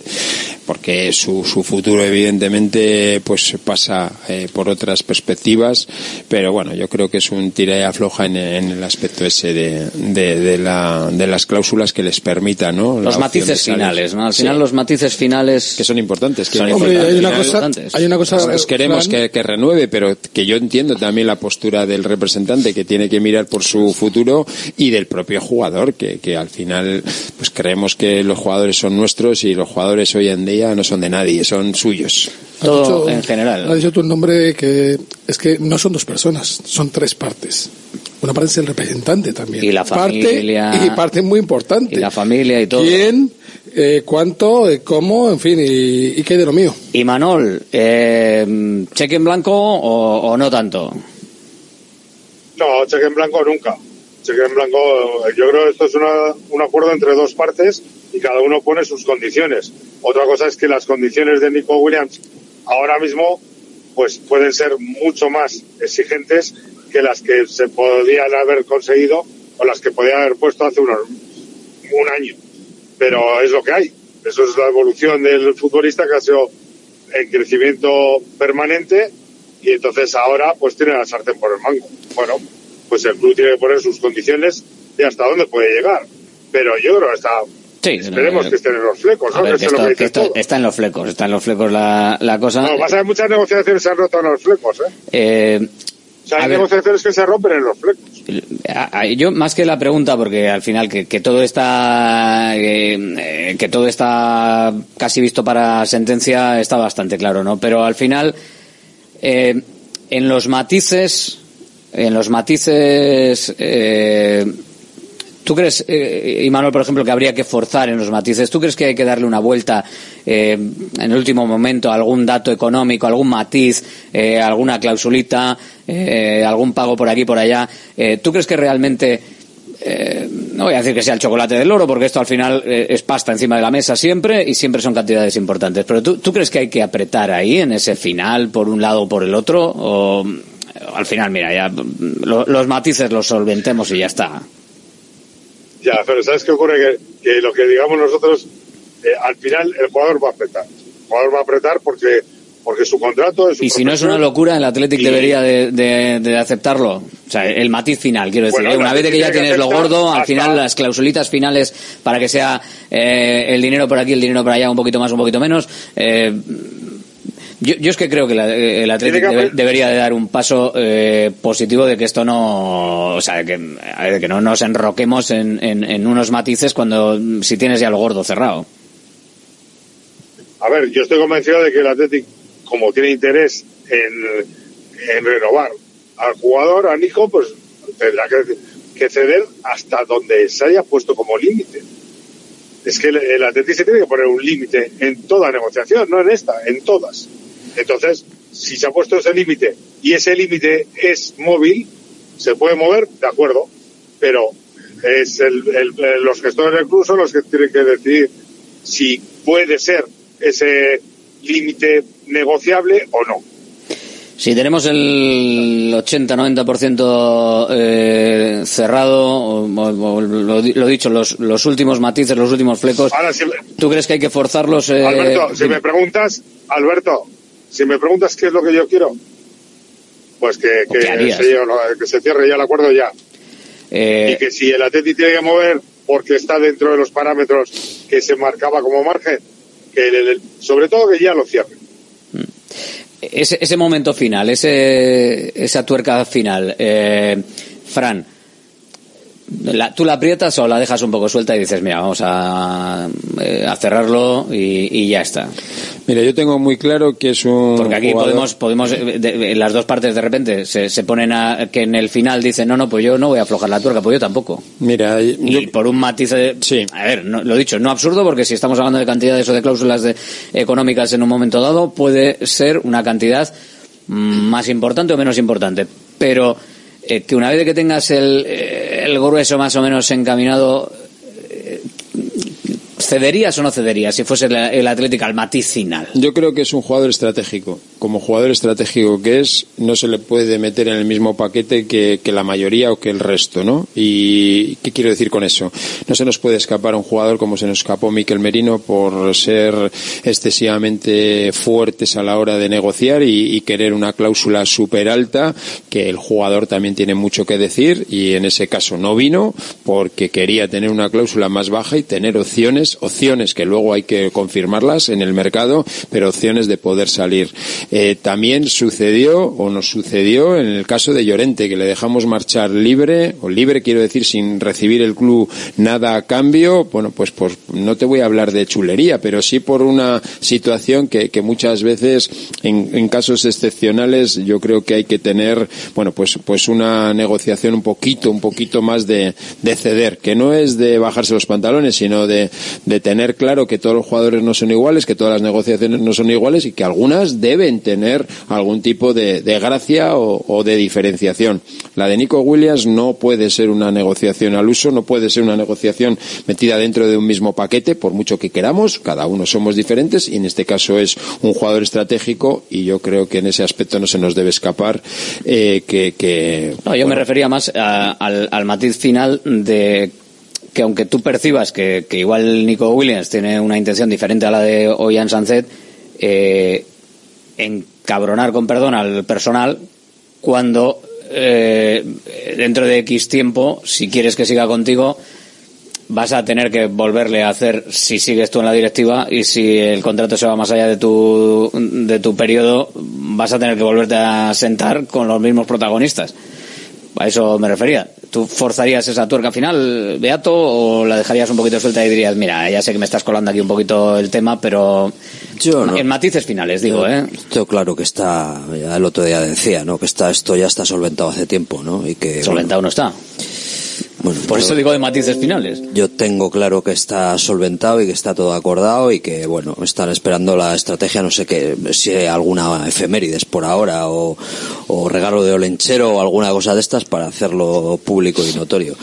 porque su, su futuro evidentemente pues pasa eh, por otras perspectivas, pero bueno, yo creo que es un tira y afloja en, en el aspecto ese de, de, de la, de las cláusulas que les permitan, ¿no? La Los matices finales, ¿no? Al Sí. final los matices finales... Que son importantes. Que Son Hombre, importantes. hay una cosa, hay una cosa, Nosotros queremos que, que renueve, pero que yo entiendo también la postura del representante que tiene que mirar por su futuro y del propio jugador, que, que al final pues creemos que los jugadores son nuestros y los jugadores hoy en día no son de nadie, son suyos. Todo dicho- en general. Has dicho tu nombre que es que no son dos personas, son tres partes. Una parte es el representante también. Y la familia. Parte, y parte muy importante. Y la familia y todo. ¿Quién? Eh, ¿Cuánto? Eh, ¿Cómo? En fin, y, y, qué de lo mío. Y Manol, eh, ¿cheque en blanco o, o, no tanto? No, cheque en blanco nunca. Cheque en blanco, yo creo que esto es una, un acuerdo entre dos partes y cada uno pone sus condiciones. Otra cosa es que las condiciones de Nico Williams ahora mismo pues pueden ser mucho más exigentes que las que se podían haber conseguido o las que podían haber puesto hace unos, un año. Pero es lo que hay. Eso es la evolución del futbolista que ha sido en crecimiento permanente y entonces ahora pues tiene la sartén por el mango. Bueno, pues el club tiene que poner sus condiciones y hasta dónde puede llegar. Pero yo creo que está Sí, Esperemos no, que estén en los flecos, ¿no? Ver, que que esto, lo que que esto está en los flecos, está en los flecos la, la cosa. No, vas a ver muchas negociaciones se han roto en los flecos, ¿eh? eh o sea, hay negociaciones que se rompen en los flecos. Yo, más que la pregunta, porque al final que, que todo está, eh, que todo está casi visto para sentencia, está bastante claro, ¿no? Pero al final, eh, en los matices, en los matices, eh, ¿Tú crees, eh, Imanol, por ejemplo, que habría que forzar en los matices? ¿Tú crees que hay que darle una vuelta eh, en el último momento a algún dato económico, algún matiz, eh, alguna clausulita, eh, algún pago por aquí, por allá? Eh, ¿Tú crees que realmente, eh, no voy a decir que sea el chocolate del oro, porque esto al final eh, es pasta encima de la mesa siempre y siempre son cantidades importantes, pero ¿tú, ¿tú crees que hay que apretar ahí en ese final, por un lado o por el otro? ¿O al final, mira, ya lo, los matices los solventemos y ya está? Ya, pero ¿sabes qué ocurre? Que, que lo que digamos nosotros, eh, al final el jugador va a apretar. El jugador va a apretar porque porque su contrato es y si no es una locura el Athletic y... debería de, de, de, aceptarlo o sea el matiz final quiero decir bueno, ¿eh? una vez que ya tienes que lo gordo al final las clausulitas finales para que sea eh, el dinero por aquí el dinero por allá un poquito más un poquito menos eh, yo, yo, es que creo que la, el Atlético debe, debería de dar un paso eh, positivo de que esto no, o sea, que, de que no nos enroquemos en, en, en, unos matices cuando si tienes ya lo gordo cerrado. A ver, yo estoy convencido de que el Atlético, como tiene interés en, en renovar al jugador, a Nico, pues tendrá que, que ceder hasta donde se haya puesto como límite es que el, el Atlético se tiene que poner un límite en toda negociación, no en esta, en todas. Entonces, si se ha puesto ese límite y ese límite es móvil, se puede mover, de acuerdo, pero es el, el, los gestores del club son los que tienen que decidir si puede ser ese límite negociable o no. Si tenemos el 80-90% eh, cerrado, o, o, lo, lo, dicho, los, los últimos matices, los últimos flecos, Ahora, si, ¿tú crees que hay que forzarlos? Eh, Alberto, si me preguntas, Alberto, si me preguntas qué es lo que yo quiero, pues que, que, se, que se, cierre ya el acuerdo ya. Eh, y que si el Atleti tiene que mover porque está dentro de los parámetros que se marcaba como margen, que el, el, sobre todo que ya lo cierre. Ese, ese momento final, ese, esa tuerca final, eh, Fran, la, ¿tú la aprietas o la dejas un poco suelta y dices, mira, vamos a, eh, a cerrarlo y, y, ya está? Mira, yo tengo muy claro que es un. Porque aquí jugador... podemos, podemos de, de, las dos partes de repente se, se ponen a que en el final dicen, no, no, pues yo no voy a aflojar la tuerca, pues yo tampoco. Mira, yo... y por un matiz de. Sí. A ver, no, lo dicho, no absurdo, porque si estamos hablando de cantidades o de cláusulas de, económicas en un momento dado, puede ser una cantidad más importante o menos importante. Pero eh, que una vez que tengas el, el grueso más o menos encaminado, eh, ¿cederías o no cederías si fuese el, Atlético al matiz final? Yo creo que es un jugador estratégico. Como jugador estratégico que es, no se le puede meter en el mismo paquete que, que la mayoría o que el resto, ¿no? ¿Y qué quiero decir con eso? No se nos puede escapar un jugador como se nos escapó Miquel Merino por ser excesivamente fuertes a la hora de negociar y, y querer una cláusula súper alta que el jugador también tiene mucho que decir y en ese caso no vino porque quería tener una cláusula más baja y tener opciones, opciones que luego hay que confirmarlas en el mercado, pero opciones de poder salir. Eh, también sucedió o nos sucedió en el caso de Llorente, que le dejamos marchar libre, o libre quiero decir sin recibir el club nada a cambio. Bueno, pues, pues no te voy a hablar de chulería, pero sí por una situación que, que muchas veces en, casos excepcionales yo creo que hay que tener, bueno, pues, pues una negociación un poquito, un poquito más de ceder, que no es de bajarse los pantalones, sino de, de tener claro que todos los jugadores no son iguales, que todas las negociaciones no son iguales y que algunas deben tener algún tipo de, de gracia o, o, de diferenciación. La de Nico Williams no puede ser una negociación al uso, no puede ser una negociación metida dentro de un mismo paquete, por mucho que queramos, cada uno somos diferentes y en este caso es un jugador estratégico y yo creo que en ese aspecto no se nos debe escapar eh, que, que, No, yo me refería más a, al, al matiz final de que aunque tú percibas que, que, igual Nico Williams tiene una intención diferente a la de Oyan Sanzet, eh, encabronar con perdón al personal cuando eh, dentro de X tiempo, si quieres que siga contigo, vas a tener que volverle a hacer si sigues tú en la directiva y si el contrato se va más allá de tu, de tu periodo, vas a tener que volverte a sentar con los mismos protagonistas. A eso me refería. ¿Tú forzarías esa tuerca final, Beato, o la dejarías un poquito suelta y dirías, mira, ya sé que me estás colando aquí un poquito el tema, pero yo no. en matices finales, digo, ¿eh? Yo claro que está, ya el otro día decía, ¿no? Que está, esto ya está solventado hace tiempo, ¿no? Y que, solventado bueno, no está. Bueno, Por eso digo de matices finales. Yo tengo claro que está solventado y que está todo acordado y que, bueno, están esperando la estrategia, no sé qué, si hay alguna efemérides por ahora o, o regalo de olenchero o alguna cosa de estas para hacerlo público y notorio.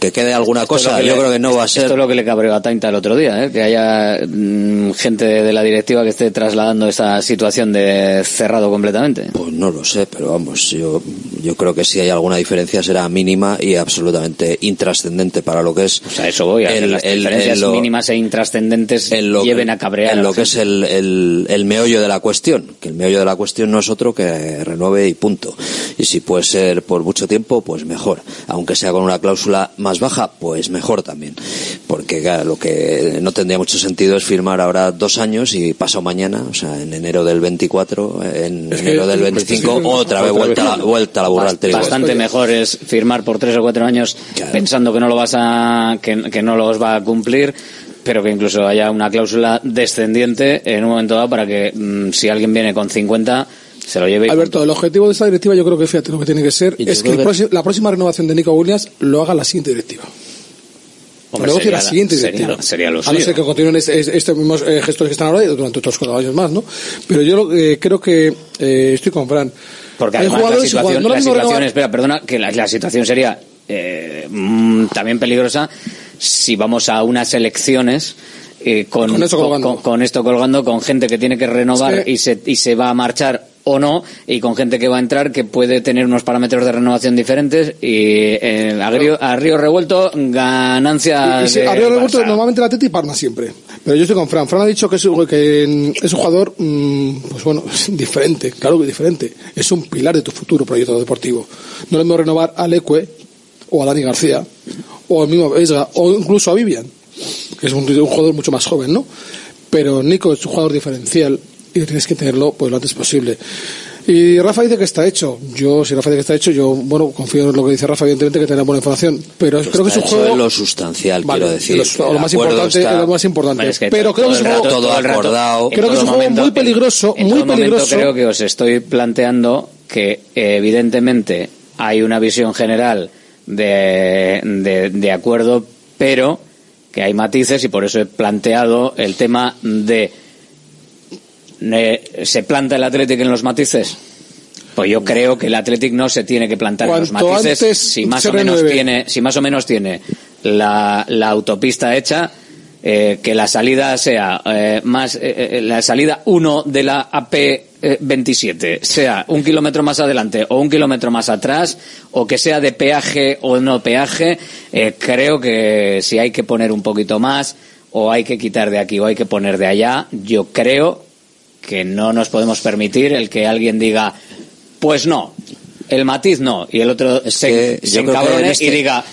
Que quede alguna esto cosa, yo le, creo que no va a ser. Esto es lo que le cabreó a Tainta el otro día, ¿eh? que haya mmm, gente de la directiva que esté trasladando esa situación de cerrado completamente. Pues no lo sé, pero vamos, yo, yo creo que si hay alguna diferencia será mínima y absolutamente intrascendente para lo que es. O sea, eso voy a el, las el, diferencias lo, mínimas e intrascendentes lo, lleven a cabrear. En lo que es el, el, el, meollo de la cuestión, que el meollo de la cuestión no es otro que renueve y punto. Y si puede ser por mucho tiempo, pues mejor. Aunque sea con una cláusula más baja, pues mejor también. Porque claro, lo que no tendría mucho sentido es firmar ahora dos años y pasado mañana, o sea, en enero del 24, en es enero del 25, otra vez vuelta, la, vuelta a la Bastante mejor es firmar por tres o cuatro años claro. pensando que no lo vas a, que, que no los va a cumplir pero que incluso haya una cláusula descendiente en un momento dado para que mmm, si alguien viene con 50 se lo lleve. Alberto, el objetivo de esta directiva yo creo que fíjate lo que tiene que ser es que, que... Próximo, la próxima renovación de Nico Williams lo haga la siguiente directiva. Hombre, sería la siguiente sería, directiva. Sería lo a no ser que continúen estos este, mismos eh, gestores que están ahora durante otros cuatro años más, ¿no? Pero yo eh, creo que eh, estoy con Fran. Porque además la situación, no la situación renovar... espera, perdona, que la, la situación sería eh, mmm, también peligrosa si vamos a unas elecciones eh, con, con, esto con, con, esto colgando, con gente que tiene que renovar es que... y, se, y se va a marchar o no, y con gente que va a entrar que puede tener unos parámetros de renovación diferentes y eh, a, Río, a, Río, Revuelto ganancia y, y sí, de a Río Revuelto Barça. normalmente la Teti parma siempre pero yo estoy con Fran. Fran ha dicho que es, que es un jugador mmm, pues bueno diferente claro que diferente. Es un pilar de tu futuro proyecto deportivo. No le mismo renovar a Leque o a Dani García o al mismo Vesga o incluso a Vivian que es un, un jugador mucho más joven no pero Nico es un jugador diferencial y tienes que tenerlo pues lo antes posible. Y Rafa dice que está hecho. Yo, si Rafa dice que está hecho, yo, bueno, confío en lo que dice Rafa, evidentemente que tendrá buena información. Pero pues creo que es un juego. Lo sustancial, vale, quiero decir. Lo, lo más importante, está... lo más importante. Es que pero creo que es un juego. Todo acordado. Creo que es un juego muy peligroso, en, en muy peligroso. creo que os estoy planteando que, evidentemente, hay una visión general de, de, de acuerdo, pero que hay matices y por eso he planteado el tema de se planta el Atlético en los matices? Pues yo creo que el Athletic no se tiene que plantar en los matices si más o menos tiene, si más o menos tiene la, la autopista hecha, eh, que la salida sea eh, más eh, la salida 1 de la AP 27 sea un kilómetro más adelante o un kilómetro más atrás o que sea de peaje o no peaje, creo que si hay que poner un poquito más o hay que quitar de aquí o hay que poner de allá, yo creo que no nos podemos permitir el que alguien diga, pues no, el matiz no, y el otro se, se encabrone este... y diga,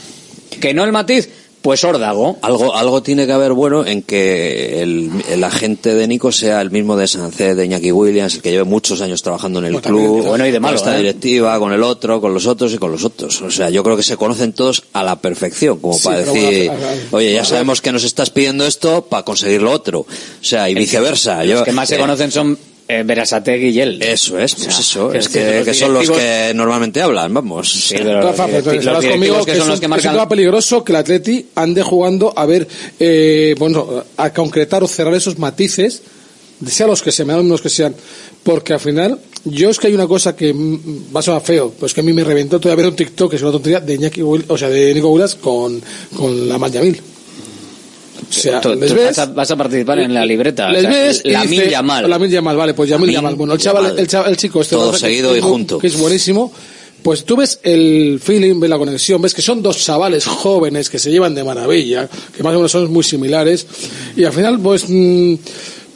que no el matiz, Pues órdago. Algo, algo tiene que haber bueno en que el, el agente de Nico sea el mismo de Sancet, de Iñaki Williams, el que lleve muchos años trabajando en el club. Bueno y de malo, esta ¿eh? directiva, con el otro, con los otros y con los otros. O sea, yo creo que se conocen todos a la perfección, como Sí, para decir, bueno, oye, ya sabemos que nos estás pidiendo esto para conseguir lo otro. O sea, y viceversa. Los Yo, que más se eh, conocen son eh, Berasategui y él. Eso es, pues eso, es es que, que los que son los que normalmente hablan, vamos. Sí, pero Rafa, los estarás conmigo que, que es, son los que marcan... peligroso que el Atleti ande jugando a ver, eh, bueno, a concretar o cerrar esos matices, sea los que sean, me dan los que sean, porque al final, yo es que hay una cosa que mm, va a sonar feo, pues que a mí me reventó todavía ver un TikTok, que es una tontería, de Iñaki Will- o sea, de Nico Williams con, con la Yamil. O sea, Tú- les tú ves, vas, a, vas a participar en la libreta. les o sea, ves la Mil Yamal. La Mil Yamal, vale, pues Yamil Lamin Yamal. Bueno, el chaval, el, chaval- el chico este. Todo ¿verdad? Que- seguido y junto. Que es buenísimo. Pues tú ves el feeling, ves la conexión, ves que son dos chavales jóvenes que se llevan de maravilla, que más o menos son muy similares, y al final, pues, mm,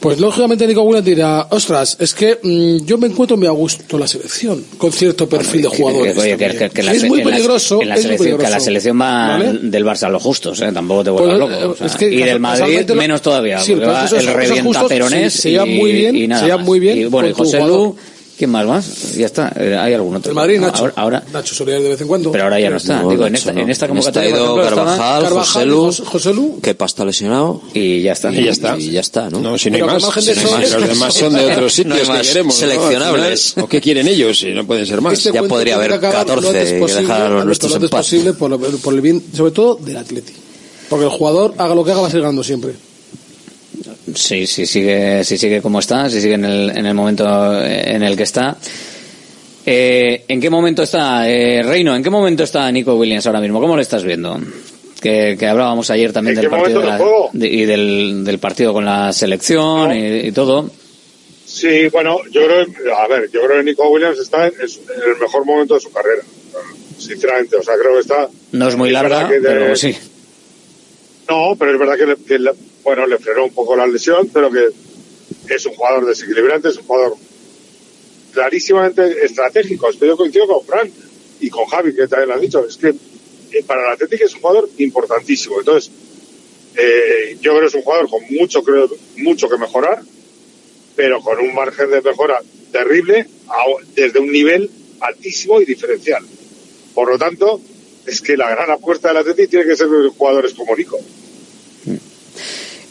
pues lógicamente Nico Williams dirá, ostras, es que mm, yo me encuentro muy a gusto la selección, con cierto perfil de jugadores. Oye, que, también. que- que la es muy en la- peligroso, en la es muy selección, que la selección va ¿Vale? del Barça a lo justos, ¿eh? tampoco te vuelvas Pues, loco. o sea, es que y del Madrid menos todavía. Sí, va esos- el revienta se- se llevan y, muy bien, y nada se llevan más. muy bien Y bueno, y José. Lu, ¿quién más más? Ya está, eh, hay algún otro. El Madrid, No, Nacho. Ahora, ahora- Nacho Solidaridad de vez en cuando. pero ahora ya no está. No, Digo, en Nacho esta, no. en esta En convocatoria, esta ido ejemplo, estaba- Carvajal, Carvajal, José Lu, José- Lu. que está lesionado. y ya está. Y ya está. Y ya está, ¿no? No, si no hay más. si no hay más. Los demás son de otros sitios No hay que más queremos. seleccionables. ¿O qué quieren ellos? Si no pueden ser más. Este Ya podría haber que acabar lo 14 antes que dejar a los nuestros lo en paz. posible por, lo- por el bien, sobre todo del Atleti. Porque el jugador, haga lo que haga, va a seguir ganando siempre. Sí, sí sigue, si sigue como está, si sigue en el, en el momento en el que está. Eh, ¿En qué momento está, eh, Reino? ¿En qué momento está Nico Williams ahora mismo? ¿Cómo lo estás viendo? Que, que hablábamos ayer también ¿En del partido de la- de- y del, del partido con la selección y, y todo. Sí, bueno, yo creo, a ver, yo creo que Nico Williams está en, en el mejor momento de su carrera, sinceramente. O sea, creo que está. No es muy larga, de- pero sí. No, pero es verdad que, le, que le- bueno, le frenó un poco la lesión, pero que es un jugador desequilibrante, es un jugador clarísimamente estratégico. Estoy coincido con Fran y con Javi, que también lo han dicho. Es que eh, para el Atlético es un jugador importantísimo. Entonces, eh, yo creo que es un jugador con mucho, creo, mucho que mejorar, pero con un margen de mejora terrible desde un nivel altísimo y diferencial. Por lo tanto, es que la gran apuesta del Atlético tiene que ser jugadores como Nico.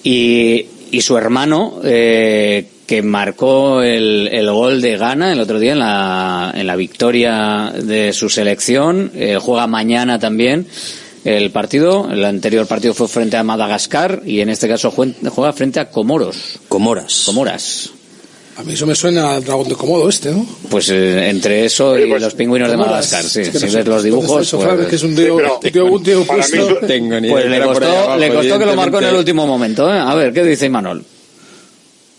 Y, y su hermano, eh, que marcó el, el gol de Ghana el otro día en la, en la victoria de su selección, eh, juega mañana también el partido. El anterior partido fue frente a Madagascar y en este caso jue- juega frente a Comoros. Comoras. Comoras. A mí eso me suena al dragón de Comodo este, ¿no? Pues eh, entre eso y los pingüinos de. Madagascar, sí. Es que no si sé ves los dibujos, pues, que es un tío, pero un tío, un tío para mí puesto. eso- Tengo ni pues le costó, abajo, le costó que lo marcó en el último momento. ¿eh? A ver, ¿qué dice Imanol?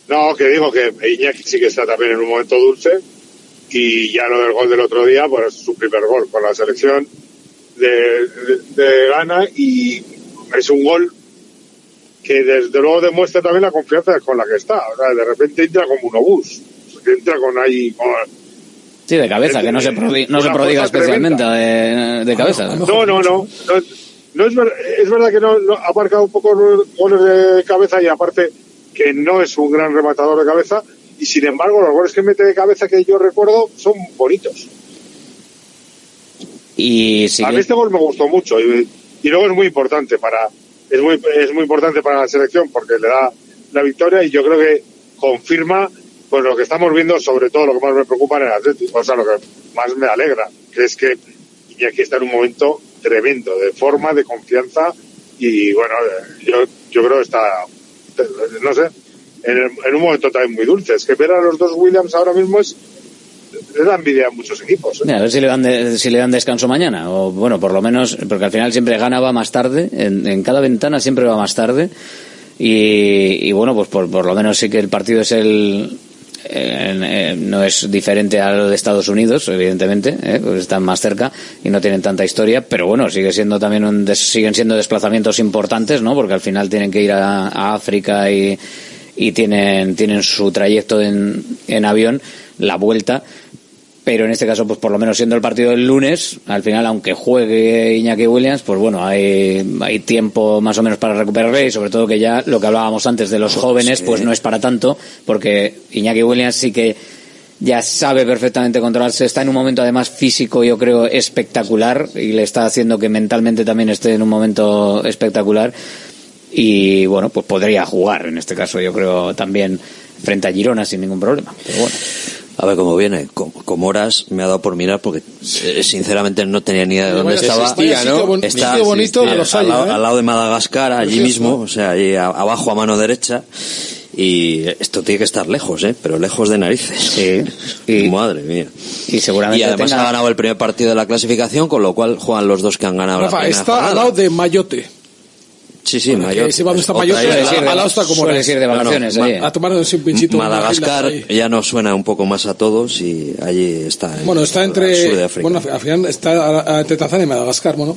No, que digo que Iñaki sí que está también en un momento dulce y ya lo del gol del otro día, pues su primer gol con la selección de, de, de Ghana y es un gol que desde luego demuestra también la confianza con la que está. O sea, de repente entra como un obús, que entra con ahí... Con, Sí, de cabeza, que no se, prodi- no se prodiga especialmente de, de cabeza. No, no, no. No, no es, ver- es verdad que no, no- ha marcado un poco los goles de cabeza y aparte que no es un gran rematador de cabeza y sin embargo los goles que mete de cabeza que yo recuerdo son bonitos. Y A mí este gol me gustó mucho y, y luego es muy importante para es muy es muy importante para la selección porque le da la victoria y yo creo que confirma pues lo que estamos viendo sobre todo lo que más me preocupa en el Atlético, o sea lo que más me alegra, que es que Iñaki está en un momento tremendo de forma, de confianza y bueno, yo yo creo que está no sé, en, el- en un momento también muy dulce, es que ver a los dos Williams ahora mismo es le da envidia a muchos equipos. ¿eh? A ver si le dan de- si le dan descanso mañana o bueno por lo menos porque al final siempre gana va más tarde en, en cada ventana siempre va más tarde y, y bueno pues por, por lo menos sí que el partido es el en- no es diferente a lo de Estados Unidos evidentemente ¿eh? pues están más cerca y no tienen tanta historia pero bueno sigue siendo también un des- siguen siendo desplazamientos importantes no porque al final tienen que ir a, a África y y tienen tienen su trayecto en, en avión la vuelta pero en este caso, pues por lo menos siendo el partido del lunes, al final, aunque juegue Iñaki Williams, pues bueno, hay, hay tiempo más o menos para recuperarle y sobre todo que ya lo que hablábamos antes de los jóvenes, pues no es para tanto, porque Iñaki Williams sí que ya sabe perfectamente controlarse, está en un momento además físico, yo creo, espectacular y le está haciendo que mentalmente también esté en un momento espectacular y bueno, pues podría jugar en este caso, yo creo, también frente a Girona sin ningún problema. Pero bueno. A ver cómo viene. Con, con Moras me ha dado por mirar porque eh, sinceramente no tenía ni idea de dónde estaba. existía, ¿no? Está sitio bonito sí, al, lado, ¿eh? al lado de Madagascar, allí mismo, o sea, allí abajo a mano derecha. Y esto tiene que estar lejos, ¿eh? Pero lejos de narices. Madre mía. Y seguramente Y además tenga- ha ganado el primer partido de la clasificación, con lo cual juegan los dos que han ganado la Rafa, primera está jornada. al lado de Mayotte. Sí, sí, Mayotte. si va donde está Otra Mayotte, isla. al al lado está como sueles ir de vacaciones. A tomar un pinchito. Madagascar ahí. ya nos suena un poco más a todos y allí está. en- Bueno, está al sur de entre. África. Bueno, al final está a- a- entre Tanzania y Madagascar, bueno.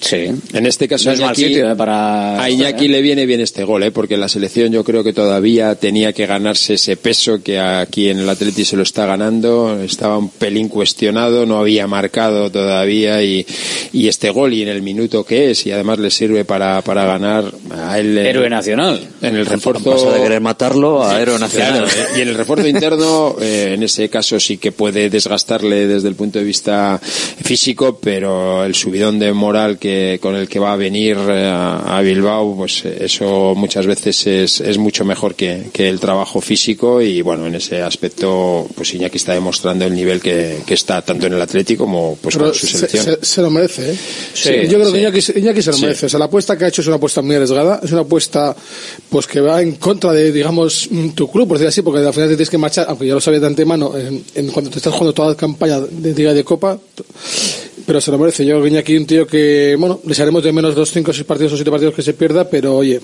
Sí. En este caso, No es mal Iñaki- sitio, eh, para a Iñaki le viene bien este gol, ¿eh? porque la selección yo creo que todavía tenía que ganarse ese peso que aquí en el Atleti se lo está ganando. Estaba un pelín cuestionado, no había marcado todavía y, y este gol y en el minuto que es y además le sirve para, para ganar a él. en- Héroe nacional. En el refuerzo. Pasa de querer matarlo a héroe nacional. Claro, ¿eh? y en el refuerzo interno, eh, en ese caso sí que puede desgastarle desde el punto de vista físico, pero el subidón de moral que con el que va a venir eh, a, a Bilbao, pues eh, eso muchas veces es, es mucho mejor que, que el trabajo físico y bueno, en ese aspecto, pues Iñaki está demostrando el nivel que, que está tanto en el Atlético como pues con su se, selección. se- se lo merece, ¿eh? Sí, Yo creo que. Iñaki, se- Iñaki se lo merece. O sea, la apuesta que ha hecho es una apuesta muy arriesgada. Es una apuesta pues que va en contra de, digamos, mm, tu club, por decir así, porque al final te tienes que marchar, aunque ya lo sabía de antemano, en, en cuando te estás jugando toda la campaña de Liga de Copa. Pero se lo merece. Yo que Iñaki un tío que, bueno, les haremos de menos dos, cinco, seis partidos o siete partidos que se pierda, pero oye,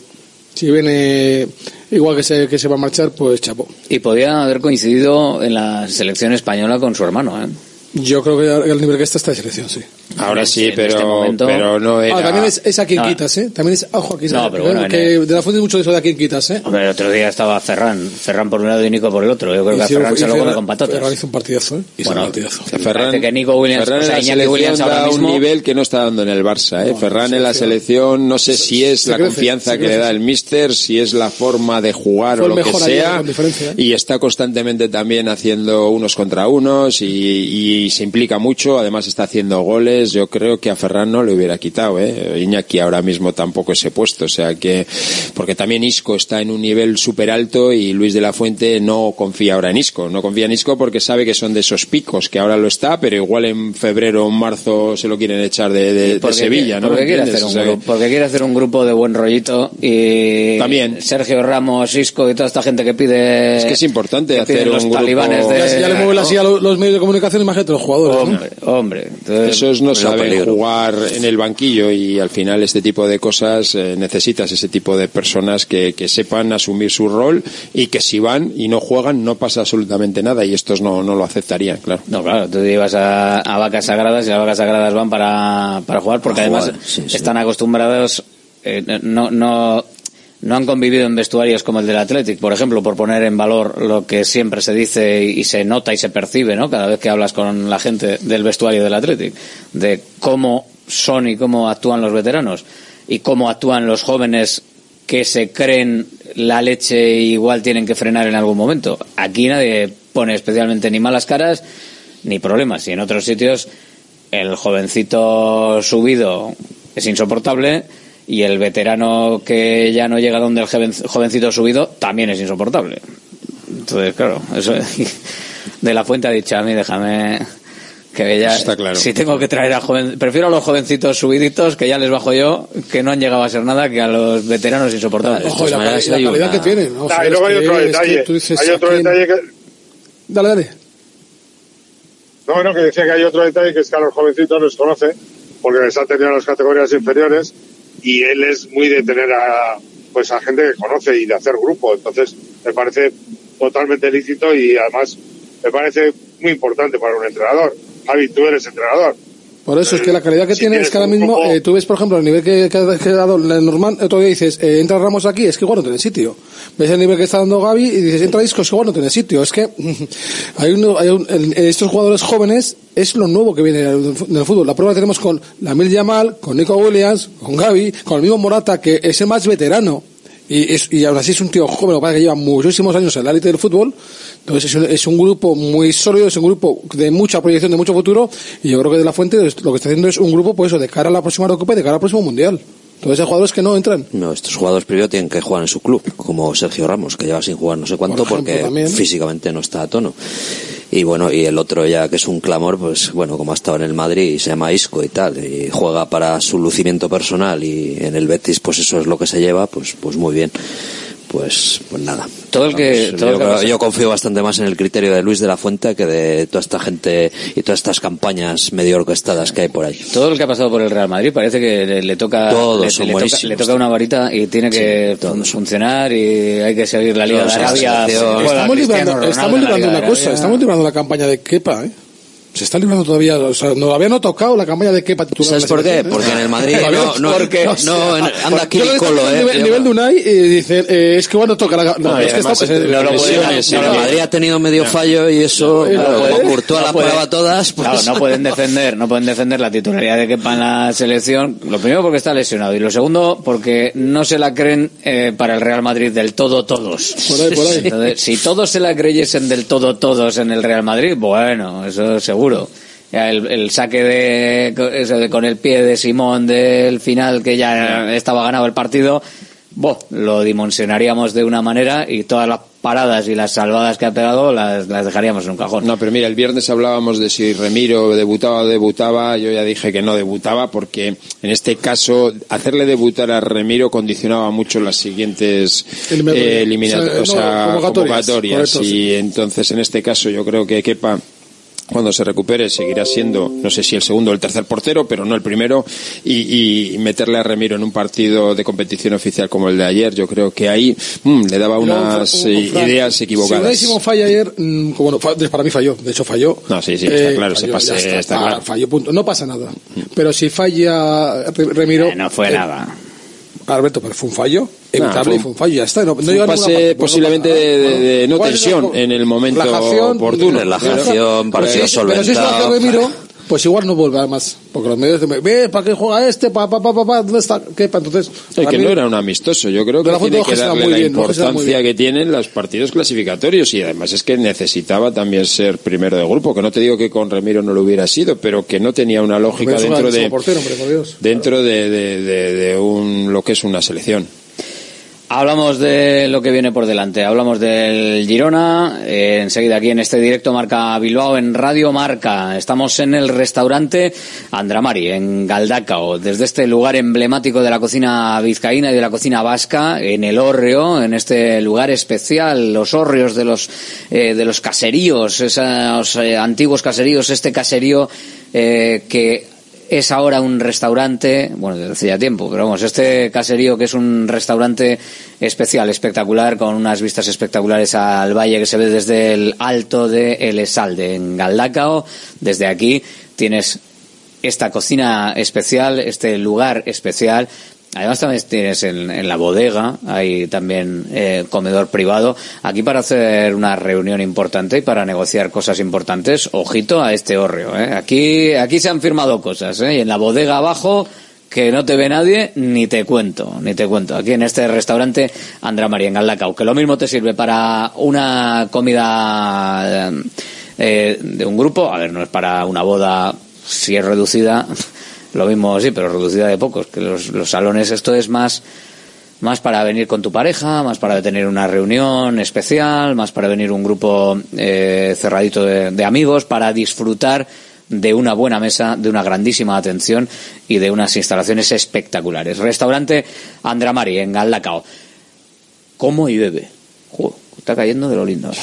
si viene igual que se, que se va a marchar, pues chapo. Y podía haber coincidido en la selección española con su hermano, ¿eh? Yo creo que al nivel que está esta selección, sí. Ahora sí, en pero, este momento- pero no era... Ah, también es, es a quien No. quitas, ¿eh? También es, ojo, aquí No, pero bueno, en que el- de la fuente es mucho de eso de a quien quitas, ¿eh? Hombre, el otro día estaba Ferran, Ferran por un lado y Nico por el otro. Yo creo que a Y Ferran se lo come Ferran- con patatas. Ferran hizo un partidazo, ¿eh? Hizo Bueno, un partidazo. Parece que Nico Williams, Ferran o sea, en la Iñaki Williams ahora da un mismo- nivel que no está dando en el Barça. ¿eh? Ferran en la selección, no sé si es la crece, confianza que le da el míster, si es la forma de jugar o el lo que sea. ¿eh? Y está constantemente también haciendo unos contra unos y, y se implica mucho. Además está haciendo goles. Yo creo que a Ferran no le hubiera quitado. ¿eh? Iñaki ahora mismo tampoco ese puesto. O sea que, porque también Isco está en un nivel súper alto y Luis de la Fuente no confía ahora en Isco. No confía en Isco porque sabe que son de esos picos, que ahora lo está, pero igual en febrero o en marzo se lo quieren echar de, de- de Porque Sevilla, ¿no? Porque quiere, hacer un O sea que- grupo, porque quiere hacer un grupo de buen rollito y También. Sergio Ramos, Isco y toda esta gente que pide Es que es importante que hacer los un grupo- talibanes de Ya, si ya le mueven así a lo- los medios de comunicación, imagínate los jugadores, ¿no? hombre, hombre. Entonces, Esos no pues, saben peligro. jugar en el banquillo y al final este tipo de cosas eh, necesitas ese tipo de personas que, que sepan asumir su rol y que si van y no juegan no pasa absolutamente nada y estos no, no lo aceptarían, claro. No, claro, tú llevas a, a vacas sagradas y las vacas sagradas van para, para jugar porque Para además jugar, sí, sí. están acostumbrados, eh, no, no, no han convivido en vestuarios como el del Athletic, por ejemplo, por poner en valor lo que siempre se dice y se nota y se percibe, ¿no? Cada vez que hablas con la gente del vestuario del Athletic, de cómo son y cómo actúan los veteranos y cómo actúan los jóvenes que se creen la leche y igual tienen que frenar en algún momento. Aquí nadie pone especialmente ni malas caras ni problemas. Y en otros sitios el jovencito subido es insoportable y el veterano que ya no llega donde el joven- jovencito subido también es insoportable. Entonces, claro, eso de la fuente ha dicho a mí, déjame que ya Eso está claro. si tengo que traer a joven prefiero a los jovencitos subiditos que ya les bajo yo que no han llegado a ser nada que a los veteranos insoportables Ojo, y la, maneras, calidad una- que tienen. ¿no? O sea, Ah, y luego hay que- otro es que detalle. dices, Hay otro detalle que, Dale, dale. No, no, que decía que hay otro detalle que es que a los jovencitos les conoce porque les ha tenido en las categorías inferiores y él es muy de tener a pues a gente que conoce y de hacer grupo. Entonces me parece totalmente lícito y además me parece muy importante para un entrenador. Javi, tú eres entrenador Por eso es que la calidad que Si tiene es que ahora un mismo, grupo- eh, tú ves, por ejemplo, el nivel que, que ha que ha dado el normal, otro día dices, eh, entra Ramos aquí, es que igual no tiene sitio. Ves el nivel que está dando Gaby y dices, entra Isco, es que igual no tiene sitio. Es que hay, uno, hay un- estos jugadores jóvenes es lo nuevo que viene del fútbol. La prueba la tenemos con Lamil Yamal, con Nico Williams, con Gaby, con el mismo Morata, que es el más veterano. Y, es, y aún así es un tío joven, lo que es que lleva muchísimos años en la élite del fútbol. Entonces es un, es un grupo muy sólido, es un grupo de mucha proyección, de mucho futuro. Y yo creo que de la Fuente lo que está haciendo es un grupo, pues de cara a la próxima Eurocopa y de cara al próximo Mundial. Entonces hay jugadores que no entran. No, estos jugadores primero tienen que jugar en su club, como Sergio Ramos, que lleva sin jugar no sé cuánto Por ejemplo, porque también. físicamente no está a tono. Y bueno, y el otro ya que es un clamor, pues bueno, como ha estado en el Madrid y se llama Isco y tal, y juega para su lucimiento personal y en el Betis pues eso es lo que se lleva, pues pues muy bien. Pues pues nada. Todo el que- Vamos, todo el yo, que confío bastante más en el criterio de Luis de la Fuente que de toda esta gente y todas estas campañas medio orquestadas que hay por ahí. Todo el que ha pasado por el Real Madrid parece que le, le toca Todos le, son le toca, buenísimos. le toca una varita y tiene que fun- funcionar y hay que seguir la Liga Todos de Arabia. Estamos librando, estamos librando una cosa, estamos librando la campaña de Kepa, ¿eh? Se está librando todavía, o sea, no había no tocado la campaña de Kepa titular. ¿Sabes por qué? selección, ¿eh? Porque en el Madrid Todavía no, no, porque- no, anda aquí Yo lo he visto Colo, a eh. nivel, nivel de Unai y dicen, eh, es que bueno toca la... No, No, es que está, no lesiones, no, el no, Madrid ha tenido medio fallo y eso, No, claro, no, como Courtois no la prueba todas, pues... Claro, no pueden defender, no pueden defender la titularidad de Kepa en la selección. Lo primero porque está lesionado y lo segundo porque no se la creen eh, para el Real Madrid del todo todos. Por ahí, por ahí. Entonces, si todos se la creyesen del todo todos en el Real Madrid, bueno, eso seguro. Ya el, el saque de, con el pie de Simón del final que ya estaba ganado el partido, boh, lo dimensionaríamos de una manera y todas las paradas y las salvadas que ha pegado las, las dejaríamos en un cajón. No, pero mira, el viernes hablábamos de si Remiro debutaba o debutaba. Yo ya dije que no debutaba porque en este caso hacerle debutar a Remiro condicionaba mucho las siguientes Eliminatorias. eh, eliminatorias, O o sea, sea, no, convocatorias. convocatorias. Correcto, y sí. entonces en este caso yo creo que Kepa cuando se recupere seguirá siendo, no sé si el segundo o el tercer portero, pero no el primero, y, y meterle a Remiro en un partido de competición oficial como el de ayer, yo creo que ahí mm, le daba unas un- un- eh, ideas Si equivocadas. Unai Simón falla ayer, mm, bueno, fa- para mí falló, de hecho falló. No, sí, sí, está claro, se pase- ya está, está claro. Falló, punto. No pasa nada. Pero si falla Re- Remiro... Eh, no fue eh, nada. Alberto, pero fue un fallo. Nah, Evitable, fue y un- fue un fallo, ya está. No, no un pase parte, no posiblemente pasa de, de- de no ¿Cuál es tensión en el momento Relajación, oportuno. Relajación, Pero si, partido pero si es lo hace solventado. Remiro, pues igual no vuelve más. Porque los medios dicen, ve, ¿para qué juega este? Pa, pa, pa, pa, ¿Dónde está? ¿Qué? Pa, Entonces, Y que para no mí- era un amistoso. Yo creo la que Fuente tiene que darle la bien, importancia que tienen los partidos clasificatorios y además es que necesitaba también ser primero de grupo. Que no te digo que con Remiro no lo hubiera sido, pero que no tenía una lógica dentro grandísimo de portero, hombre, dentro de, de- de- de un lo que es una selección. Hablamos de lo que viene por delante, hablamos del Girona, eh, enseguida aquí en este directo Marca Bilbao en Radio Marca. Estamos en el restaurante Andramari, en Galdacao, desde este lugar emblemático de la cocina vizcaína y de la cocina vasca, en el Hórreo, en este lugar especial, los hórreos de los, eh, de los caseríos, esos eh, antiguos caseríos, este caserío eh, que es ahora un restaurante, bueno, desde hace ya tiempo, pero vamos, este caserío que es un restaurante especial, espectacular, con unas vistas espectaculares al valle que se ve desde el alto de El Esalde, en Galdacao. Desde aquí tienes esta cocina especial, este lugar especial. Además también tienes en, en la bodega, hay también eh, comedor privado. Aquí para hacer una reunión importante y para negociar cosas importantes, ojito a este hórreo. ¿eh? Aquí, aquí se han firmado cosas. ¿eh? Y en la bodega abajo, que no te ve nadie, ni te cuento, ni te cuento. Aquí en este restaurante Andra María en Galdacao, que lo mismo te sirve para una comida eh, de un grupo, a ver, no es para una boda, si es reducida, lo mismo sí, pero reducida de pocos, que los, los salones esto es más más para venir con tu pareja, más para tener una reunión especial, más para venir un grupo eh, cerradito de, de amigos, para disfrutar de una buena mesa, de una grandísima atención y de unas instalaciones espectaculares. Restaurante Andramari en Galdacao. Como y bebe. Jo, está cayendo de lo lindo ahora.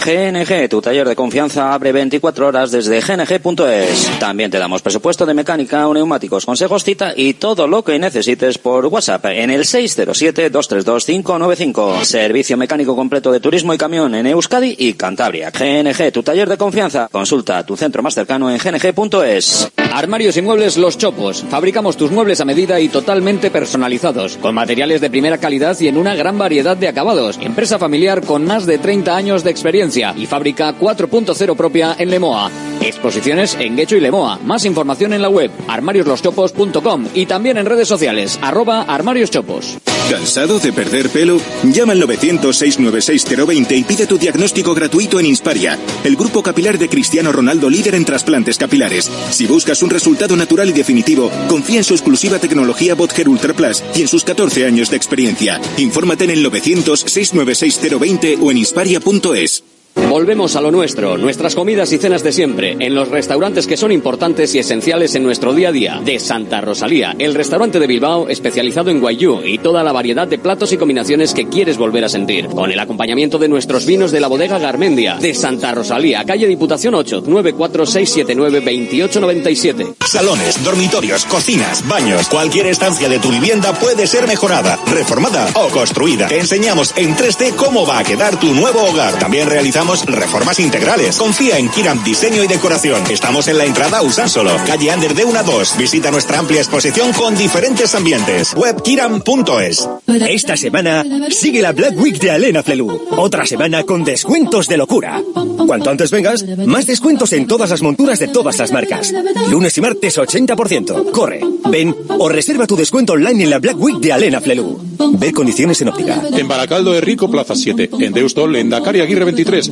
GNG, tu taller de confianza abre 24 horas desde gng.es. También te damos presupuesto de mecánica o neumáticos, consejos, cita y todo lo que necesites por WhatsApp en el 607-232-595. Servicio mecánico completo de turismo y camión en Euskadi y Cantabria. GNG, tu taller de confianza. Consulta tu centro más cercano en gng.es. Armarios y muebles Los Chopos. Fabricamos tus muebles a medida y totalmente personalizados, con materiales de primera calidad y en una gran variedad de acabados. Empresa familiar con más de 30 años de experiencia y fábrica 4.0 propia en Lemoa. Exposiciones en Guecho y Lemoa. Más información en la web armarioslostopos.com y también en redes sociales arroba armarioschopos. ¿Cansado de perder pelo? Llama al 900-696-020 y pide tu diagnóstico gratuito en Insparia, el grupo capilar de Cristiano Ronaldo líder en trasplantes capilares. Si buscas un resultado natural y definitivo, confía en su exclusiva tecnología Botger Ultra Plus y en sus 14 años de experiencia. Infórmate en el 900-696-020 o en insparia.es. Volvemos a lo nuestro, nuestras comidas y cenas de siempre, en los restaurantes que son importantes y esenciales en nuestro día a día. De Santa Rosalía, el restaurante de Bilbao especializado en guayú y toda la variedad de platos y combinaciones que quieres volver a sentir. Con el acompañamiento de nuestros vinos de la bodega Garmendia. De Santa Rosalía, calle Diputación 8, 946792897. Salones, dormitorios, cocinas, baños, cualquier estancia de tu vivienda puede ser mejorada, reformada o construida. Te enseñamos en 3D cómo va a quedar tu nuevo hogar. También realizamos reformas integrales. Confía en Kiram Diseño y Decoración. Estamos en la entrada Usánsolo, calle Ander de 1 a 2. Visita nuestra amplia exposición con diferentes ambientes. Webkiram.es. Esta semana sigue la Black Week de Alena Flelu. Otra semana con descuentos de locura. Cuanto antes vengas, más descuentos en todas las monturas de todas las marcas. Lunes y martes 80%. Corre, ven o reserva tu descuento online en la Black Week de Alena Flelu. Ve condiciones en óptica. En Baracaldo de Rico, Plaza 7. En Deustol, en Dakar y Aguirre 23.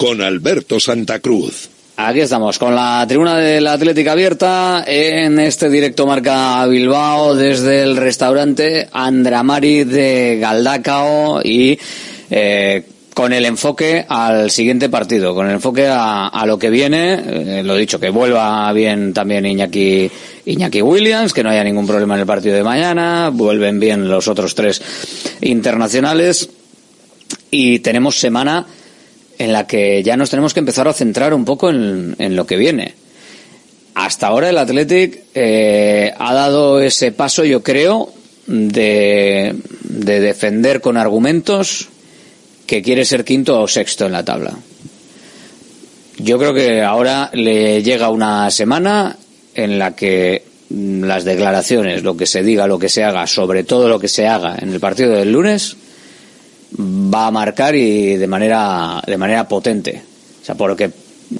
con Alberto Santa Cruz. Aquí estamos con la tribuna de la Atlética abierta en este directo marca Bilbao desde el restaurante Andramari de Galdacao y eh, con el enfoque al siguiente partido, con el enfoque a, lo que viene, eh, lo dicho, que vuelva bien también Iñaki, Iñaki Williams, que no haya ningún problema en el partido de mañana, vuelven bien los otros tres internacionales y tenemos semana en la que ya nos tenemos que empezar a centrar un poco en, lo que viene. Hasta ahora el Athletic eh, ha dado ese paso, yo creo, de, de defender con argumentos que quiere ser quinto o sexto en la tabla. Yo creo que ahora le llega una semana en la que las declaraciones, lo que se diga, lo que se haga, sobre todo lo que se haga en el partido del lunes, va a marcar y de manera de manera potente. O sea, porque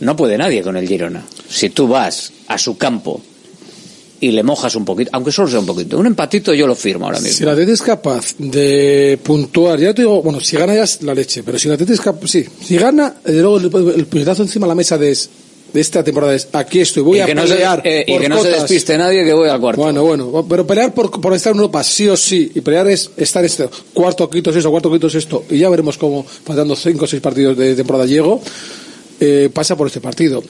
no puede nadie con el Girona. Si tú vas a su campo y le mojas un poquito, aunque solo sea un poquito, un empatito yo lo firmo ahora mismo. Si la Atleti es capaz de puntuar, ya te digo, bueno, si gana ya es la leche, pero si la Atleti es capaz, sí, si gana, desde luego el, el puñetazo encima de la mesa de, de esta temporada es aquí estoy, voy y a que no se, pelear eh, y que no se cotas. despiste nadie que voy al cuarto. Bueno, bueno, pero pelear por, por estar en Europa sí o sí, y pelear es estar este cuarto, quinto, sexto, cuarto, quinto, sexto, y ya veremos cómo, faltando cinco o seis partidos de temporada llego, eh, pasa por este partido.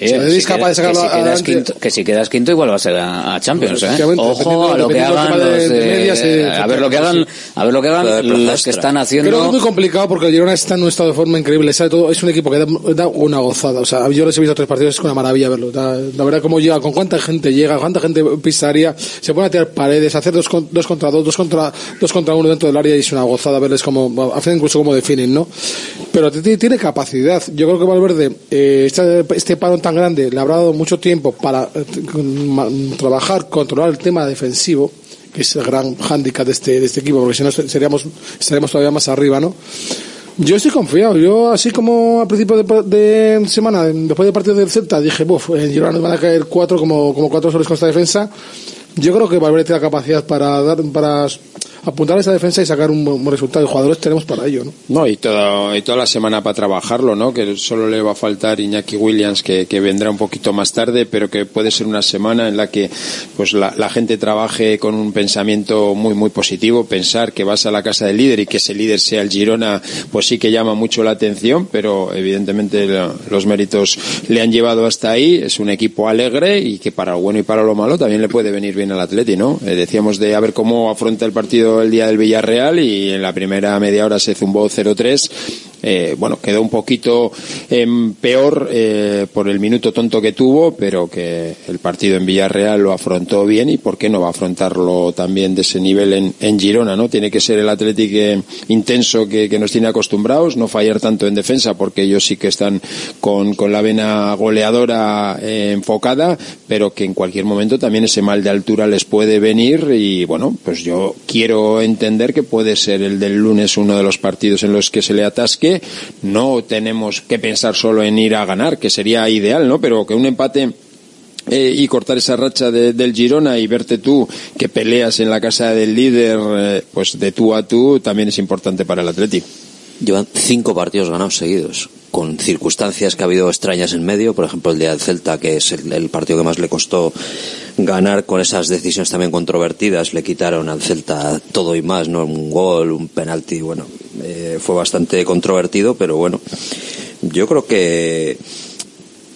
Oye, Si la capaz de queda- que, sacarlo si quedas quinto, que si quedas quinto igual vas a, ir a Champions, ¿eh? Efectivamente, Ojo a lo que hagan los de de- medias, eh, a ver lo que hagan, a ver lo que hagan los que están haciendo. Creo que es muy complicado porque el Girona está en un estado de forma increíble. sabe todo, es un equipo que da, da una gozada. O sea, yo les he visto tres partidos, es una maravilla verlo. Da- la verdad, cómo llega, con cuánta gente llega, cuánta gente pisaría, se pone a tirar paredes, hacer dos, con- dos contra dos, dos contra, dos contra uno dentro del área y es una gozada verles como, hacen incluso como definen, ¿no? Pero tiene capacidad. Yo creo que Valverde, eh, este, este parón tan grande, le habrá dado mucho tiempo para eh, trabajar, controlar el tema defensivo que es el gran hándicap de este, de este equipo, porque si no seríamos, estaríamos todavía más arriba, ¿no? Yo estoy confiado. Yo, así como a principio de, de semana, después del partido del Celta, dije, buf, en Girona nos van a caer cuatro, como, como cuatro soles con esta defensa. Yo creo que Valverde tiene la capacidad para dar, para apuntar a esa defensa y sacar un buen resultado. Y jugadores tenemos para ello, ¿no? No, y, toda, y toda la semana para trabajarlo, ¿no? Que solo le va a faltar Iñaki Williams, que, que vendrá un poquito más tarde, pero que puede ser una semana en la que pues la, la, gente trabaje con un pensamiento muy, muy positivo. Pensar que vas a la casa del líder y que ese líder sea el Girona, pues sí que llama mucho la atención, pero evidentemente los méritos le han llevado hasta ahí. Es un equipo alegre y que para lo bueno y para lo malo también le puede venir bien al Atleti, ¿no? Eh, decíamos de a ver cómo afronta el partido el día del Villarreal y en la primera media hora se zumbó 0-3 eh, bueno, quedó un poquito eh, peor eh, por el minuto tonto que tuvo, pero que el partido en Villarreal lo afrontó bien y por qué no va a afrontarlo también de ese nivel en, Girona, ¿no? Tiene que ser el Atlético eh, intenso que, que, nos tiene acostumbrados, no fallar tanto en defensa porque ellos sí que están con, con la vena goleadora enfocada, pero que en cualquier momento también ese mal de altura les puede venir y bueno, pues yo quiero entender que puede ser el del lunes uno de los partidos en los que se le atasque no tenemos que pensar solo en ir a ganar, que sería ideal, ¿no? Pero que un empate eh, y cortar esa racha de, del Girona y verte tú que peleas en la casa del líder, eh, pues de tú a tú, también es importante para el Atlético. Llevan cinco partidos ganados seguidos, con circunstancias que ha habido extrañas en medio, por ejemplo el día del Celta, que es el, partido que más le costó ganar con esas decisiones también controvertidas, le quitaron al Celta todo y más, ¿no? Un gol, un penalti, bueno, eh, fue bastante controvertido, pero bueno, yo creo que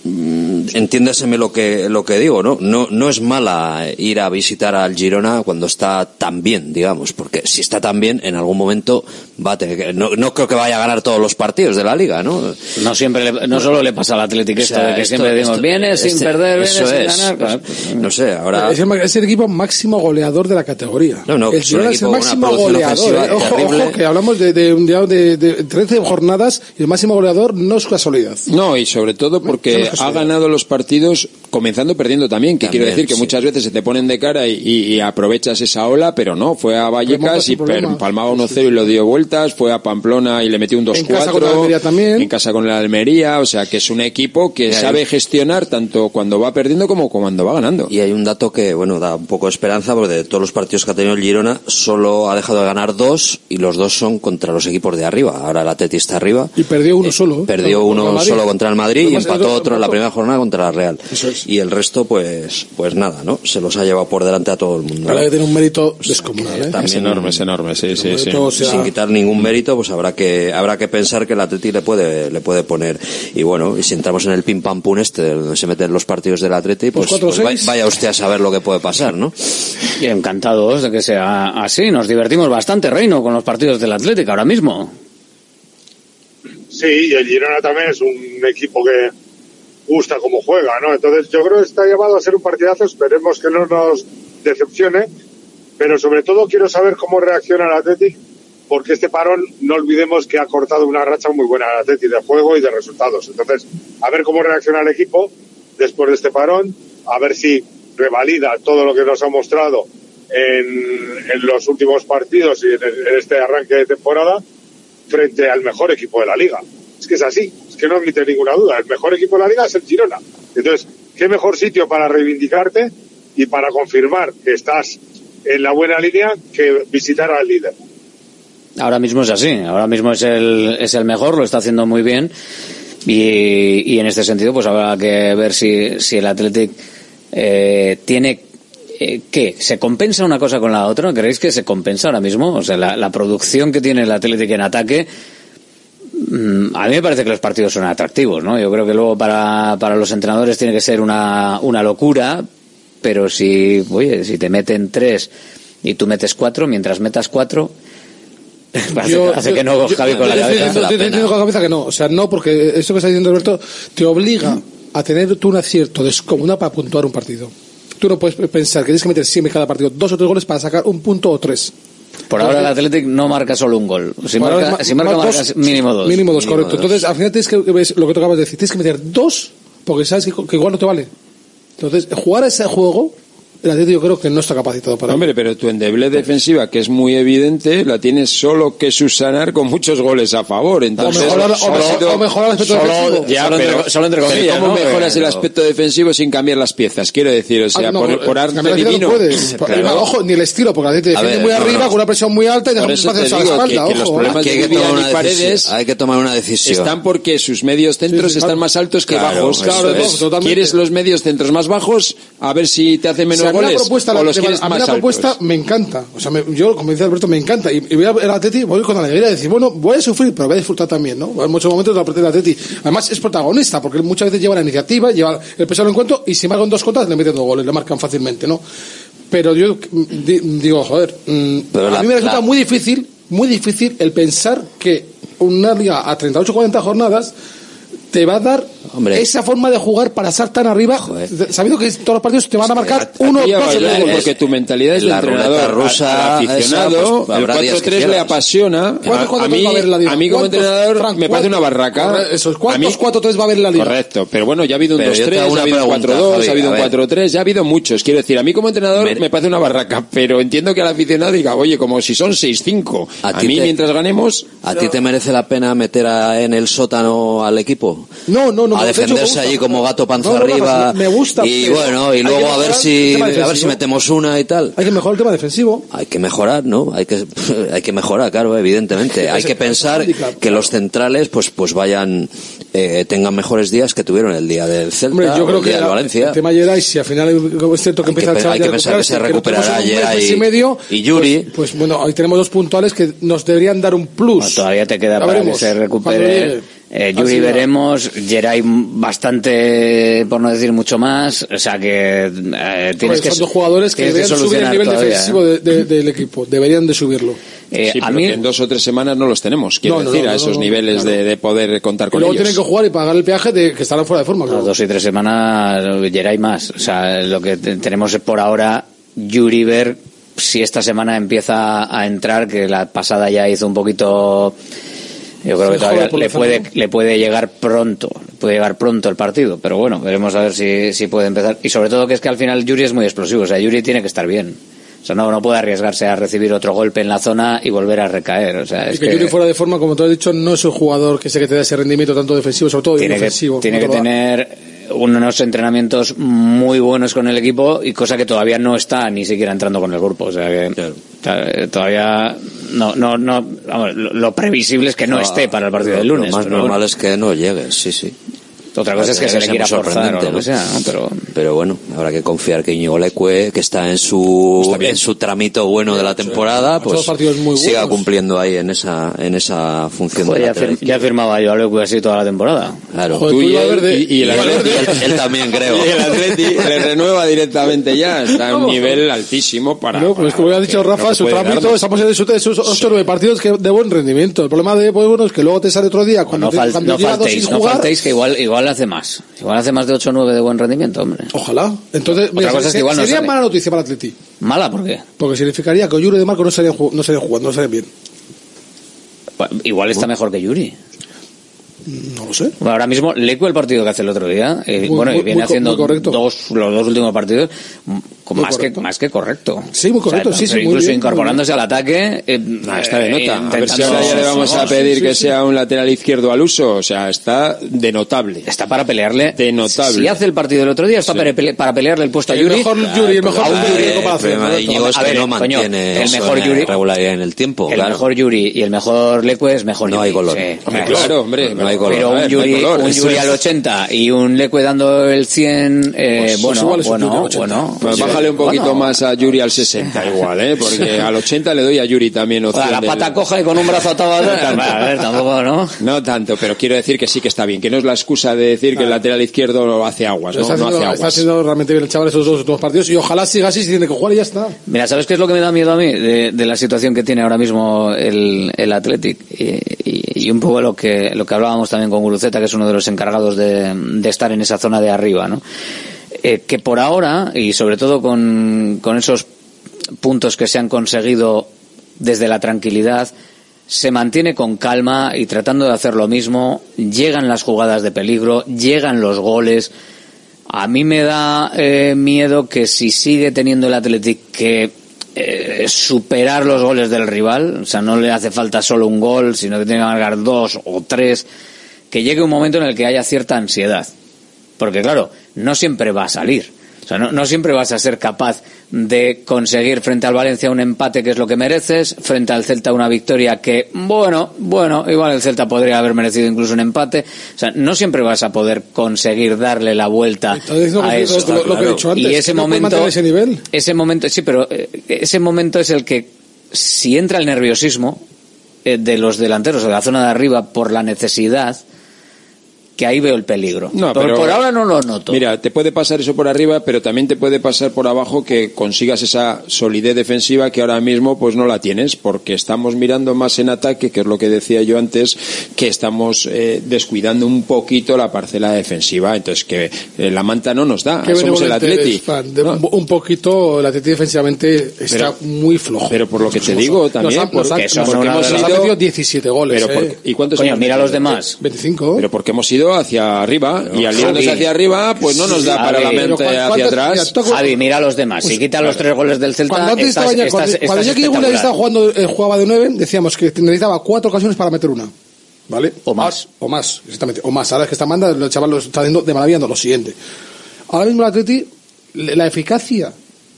entiéndaseme lo que lo que digo, ¿no? No no es mala ir a visitar al Girona cuando está tan bien, digamos, porque si está tan bien en algún momento va a tener que no, no creo que vaya a ganar todos los partidos de la liga, ¿no? No siempre le, no solo le pasa al Atlético esto o sea, de que esto, siempre decimos viene este, sin perder, viene sin es, ganar, pues, no sé, ahora es el, es el, equipo máximo goleador de la categoría. No, no, el Girona es el máximo goleador, ¿eh? ojo, ojo, que hablamos de, de, de, de, de 13 jornadas y el máximo goleador no es casualidad. No, y sobre todo porque no ha ganado los partidos comenzando perdiendo también, que también, quiero decir que sí. muchas veces se te ponen de cara y, y, y, aprovechas esa ola, pero no, fue a Vallecas y palmaba 1-0 y lo dio vueltas, fue a Pamplona y le metió un 2-4, en casa con el Almería, o sea que es un equipo que sabe gestionar tanto cuando va perdiendo como cuando va ganando. Y hay un dato que, bueno, da un poco de esperanza, porque de todos los partidos que ha tenido el Girona, solo ha dejado de ganar dos, y los dos son contra los equipos de arriba. Ahora el Atleti está arriba. Y perdió uno eh, solo. Perdió uno solo contra el Madrid y empató otro en la primera jornada contra la Real. Eso es. Y el resto, pues, pues nada, ¿no? Se los ha llevado por delante a todo el mundo. Ahora que tiene un mérito descomunal, ¿eh? Es enorme, es enorme, sí, sí, sí. Sea... Sin quitar ningún mérito, pues habrá que, habrá que pensar que el Atleti le puede, le puede poner. Y bueno, y si entramos en el pim pam pum este, donde se meten los partidos del Atleti, pues, pues, cuatro, pues vaya usted a saber lo que puede pasar, ¿no? Y encantados de que sea así. Nos divertimos bastante, Reino, con los partidos del Atlético ahora mismo. Sí, y el Girona también es un equipo que gusta como juega, ¿no? Entonces yo creo que está llamado a ser un partidazo, esperemos que no nos decepcione, pero sobre todo quiero saber cómo reacciona el Atlético porque este parón no olvidemos que ha cortado una racha muy buena al Atleti de juego y de resultados. Entonces, a ver cómo reacciona el equipo después de este parón, a ver si revalida todo lo que nos ha mostrado en, los últimos partidos y en, este arranque de temporada frente al mejor equipo de la liga. Es que es así, que no admite ninguna duda. El mejor equipo de la liga es el Girona. Entonces, ¿qué mejor sitio para reivindicarte y para confirmar que estás en la buena línea que visitar al líder? Ahora mismo es así, ahora mismo es el, es el mejor, lo está haciendo muy bien y, y en este sentido pues habrá que ver si, si el Athletic eh, tiene eh, ¿qué? ¿Se compensa una cosa con la otra? ¿Creéis que se compensa ahora mismo? O sea, la, la producción que tiene el Athletic en ataque a mí me parece que los partidos son atractivos, ¿no? Yo creo que luego para, para los entrenadores tiene que ser una, una locura, pero si, oye, si te meten tres y tú metes cuatro, mientras metas cuatro, yo, hace que no, yo, Javi, con la cabeza. Con la cabeza que no. O sea, no, porque eso que está diciendo Alberto te obliga a tener tú un acierto descomunal para puntuar un partido. Tú no puedes pensar que tienes que meter siempre cada partido dos o tres goles para sacar un punto o tres. Por ahora el Athletic no marca solo un gol. Si marca, ahora, si marca, marca dos, mínimo dos. Mínimo dos, mínimo correcto. Dos. Entonces, al final tienes que, ves lo que tú acabas de decir, tienes que meter dos porque sabes que, que igual no te vale. Entonces, jugar a ese juego el Atlético creo que no está capacitado para. Hombre, pero tu endeble defensiva, que es muy evidente, la tienes solo que subsanar con muchos goles a favor. Entonces, o mejorar, o mejorar el aspecto solo, defensivo. Ya, solo, pero, entre, solo entre comillas. ¿Cómo ¿no? mejoras pero... el aspecto defensivo sin cambiar las piezas? Quiero decir, o ah, sea, ah, no, por, por eh, arte divino. No puedes, claro. por, ojo, ni el estilo, porque la te defiende ver, muy arriba, con una presión muy alta y deja espacios a la espalda. Que, que los problemas hay que tomar una paredes hay que tomar una decisión. Están porque sus medios centros sí, están más altos que bajos. Claro, Quieres los medios centros más bajos, a ver si te hace menos a mí la propuesta, la, propuesta me encanta. O sea, me, yo, como dice Alberto, me encanta. Y, y voy al Atleti, voy con alegría a decir, bueno, voy a sufrir, pero voy a disfrutar también, ¿no? En muchos momentos la parte del Atleti. Además, es protagonista, porque muchas veces lleva la iniciativa, lleva el peso del encuentro, y si marca en dos contras, le meten dos goles, le marcan fácilmente, ¿no? Pero yo mm, digo, joder, mm, a la, mí me resulta muy difícil, muy difícil el pensar que una liga a 38 40 jornadas te va a dar Hombre. esa forma de jugar para estar tan arriba, Joder. sabiendo que todos los partidos te van a marcar a, a uno dos el porque tu mentalidad es de entrenador, rusa, aficionado, pues, el 4-3 le apasiona. Ah, a mí, a mí como entrenador Frank, me parece una barraca. Ah, esos ¿cuántos 4-3 va a haber la liga? Correcto, pero bueno, ya ha habido un 2-3, ha habido un 4-2, ha habido un 4-3, ya ha habido muchos. Quiero decir, a mí como entrenador me parece una barraca, pero entiendo que al aficionado diga, oye, como si son 6-5, a mí mientras ganemos... ¿A ti te merece la pena meter en el sótano al equipo? no, no, no, a defenderse allí como gato panza arriba. me gusta. Y bueno, y luego a ver si a ver si metemos una y tal. Hay que mejorar el tema defensivo. Hay que mejorar, ¿no? Hay que hay que mejorar, claro, evidentemente. Hay que pensar que los centrales pues pues vayan eh, tengan mejores días que tuvieron el día del Celta, Hombre, el día que Valencia. El tema Yeray, si al final es cierto que hay este empieza que, Hay que pensar que se recuperará Yeray y, medio, y Yuri. Pues, pues, bueno, ahí tenemos dos puntuales que nos deberían dar un plus. Ah, todavía te queda para que se recupere eh, Yuri veremos, Geray bastante, por no decir mucho más, o sea que eh, tienes que... Son dos jugadores que deberían subir el nivel defensivo ¿eh? de, del equipo, deberían de subirlo. Eh, a mí... en dos o tres semanas no los tenemos, quiero decir, a esos niveles de, poder contar con y luego tienen que jugar y pagar el peaje de que estarán fuera de forma. Claro. dos y tres semanas, Geray más, o sea, lo que tenemos por ahora, Yuri Ver, si esta semana empieza a entrar, que la pasada ya hizo un poquito yo creo que todavía le puede, le puede llegar pronto, puede llegar pronto el partido, pero bueno, veremos a ver si, si puede empezar. Y sobre todo que es que al final Yuri es muy explosivo, o sea, Yuri tiene que estar bien. O sea, no, no puede arriesgarse a recibir otro golpe en la zona y volver a recaer. O sea, y que, que, Yuri fuera de forma, como tú has dicho, no es un jugador que sé que te da ese rendimiento tanto defensivo, sobre todo tiene defensivo. Tiene que tener unos entrenamientos muy buenos con el equipo y cosa que todavía no está ni siquiera entrando con el grupo. O sea que todavía no, no, no lo, previsible es que no, ah, esté para el partido del lunes. Lo más normal es que no llegue, sí, sí. Otra cosa es que, se le quiera forzar o lo que sea, ¿no? Pero... Pero bueno, habrá que confiar que Íñigo Leque, que está en su, está en su tramito bueno de la temporada, pues siga cumpliendo ahí en esa, en esa función Joder, de la ya, ya, firmaba yo a Leque así toda la temporada. Claro. Joder, tú y, él, verde, y, y, el Atleti, él, él, también creo. Y el Atleti le renueva directamente ya, está a un nivel altísimo para... No, pues como ya ha dicho Rafa, no su tramito, estamos en esos 8 o 9 partidos que de buen rendimiento. El problema de bueno es que luego te sale otro día cuando no, fal no faltéis, no faltéis que igual, igual hace más. Igual hace más de 8 o 9 de buen rendimiento, hombre. Ojalá. Entonces, mira, cosa igual no sería mala noticia para el Atleti. ¿Mala? ¿Por qué? Porque significaría que Oyuro y De Marco no serían, no jugando, no serían bien. Igual está mejor que Yuri. No lo sé. Bueno, ahora mismo, Leco el partido que hace el otro día, eh, bueno, y viene haciendo dos, los dos últimos partidos, muy más que, más que correcto. Sí, muy correcto, o sea, sí, sí. Incluso muy bien, incorporándose bien. al ataque. Eh, ah, está de nota. Eh, a ver si ahora ya le vamos a pedir sí, que sí, sea sí. un lateral izquierdo al uso. O sea, está de notable. Está para pelearle. De notable. Si hace el partido del otro día, está para, pele para pelearle el puesto a Yuri. Mejor Yuri el ah, mejor claro, Yuri, el mejor Yuri. El Íñigo que no mantiene el mejor Yuri, regularidad en el tiempo. El mejor Yuri y el mejor Lecue es mejor No hay color. Claro, hombre. No hay color. Pero un Yuri al 80 y pues un Lecue dando el 100, bueno, bueno, bueno bájale un poquito más a Yuri al 60 igual, ¿eh? Porque al 80 le doy a Yuri también opción. Ola, la pata coja y con un brazo atado a, no a ver, tampoco, ¿no? No tanto, pero quiero decir que sí que está bien, que no es la excusa de decir que el lateral izquierdo hace aguas, ¿no? Está haciendo, no hace aguas. Está haciendo realmente bien el chaval esos dos últimos partidos y ojalá siga así si tiene que jugar y ya está. Mira, ¿sabes qué es lo que me da miedo a mí de, de la situación que tiene ahora mismo el, el Athletic? Y, un poco lo que, lo que hablábamos también con Guruceta, que es uno de los encargados de, de estar en esa zona de arriba, ¿no? Eh, que por ahora, y sobre todo con, con esos puntos que se han conseguido desde la tranquilidad, se mantiene con calma y tratando de hacer lo mismo, llegan las jugadas de peligro, llegan los goles. A mí me da eh, miedo que si sigue teniendo el Athletic que eh, superar los goles del rival, o sea, no le hace falta solo un gol, sino que tiene que marcar dos o tres, que llegue un momento en el que haya cierta ansiedad. Porque claro, no siempre va a salir. O sea, no, no, siempre vas a ser capaz de conseguir frente al Valencia un empate que es lo que mereces, frente al Celta una victoria que, bueno, bueno, igual el Celta podría haber merecido incluso un empate. O sea, no siempre vas a poder conseguir darle la vuelta a eso. Lo, he dicho antes, y ese momento, ese, nivel. ese momento, sí, pero eh, ese momento es el que si entra el nerviosismo eh, de los delanteros de la zona de arriba por la necesidad, que ahí veo el peligro. No, pero, por ahora no lo noto. Mira, te puede pasar eso por arriba, pero también te puede pasar por abajo que consigas esa solidez defensiva que ahora mismo pues no la tienes, porque estamos mirando más en ataque, que es lo que decía yo antes, que estamos eh, descuidando un poquito la parcela defensiva, entonces que eh, la manta no nos da, somos el Atleti. Un poquito el Atleti defensivamente está muy flojo. Pero por lo que te digo también, han, porque, porque, hemos ido, 17 goles. Pero eh. ¿Y cuántos mira los demás. 25. Pero porque hemos ido hacia arriba y al aliándose hacia arriba, pues no nos da para la mente hacia atrás. Javi, mira a los demás. Si pues, quita los tres goles del Celta, cuando antes estás, yo estaba jugando, eh, jugaba de nueve, decíamos que necesitaba cuatro ocasiones para meter una. ¿Vale? O más. Ah, o más, exactamente. O más. Ahora es que esta manda, el chaval está haciendo de maravilla, no, lo siguiente. Ahora mismo el Atleti, la eficacia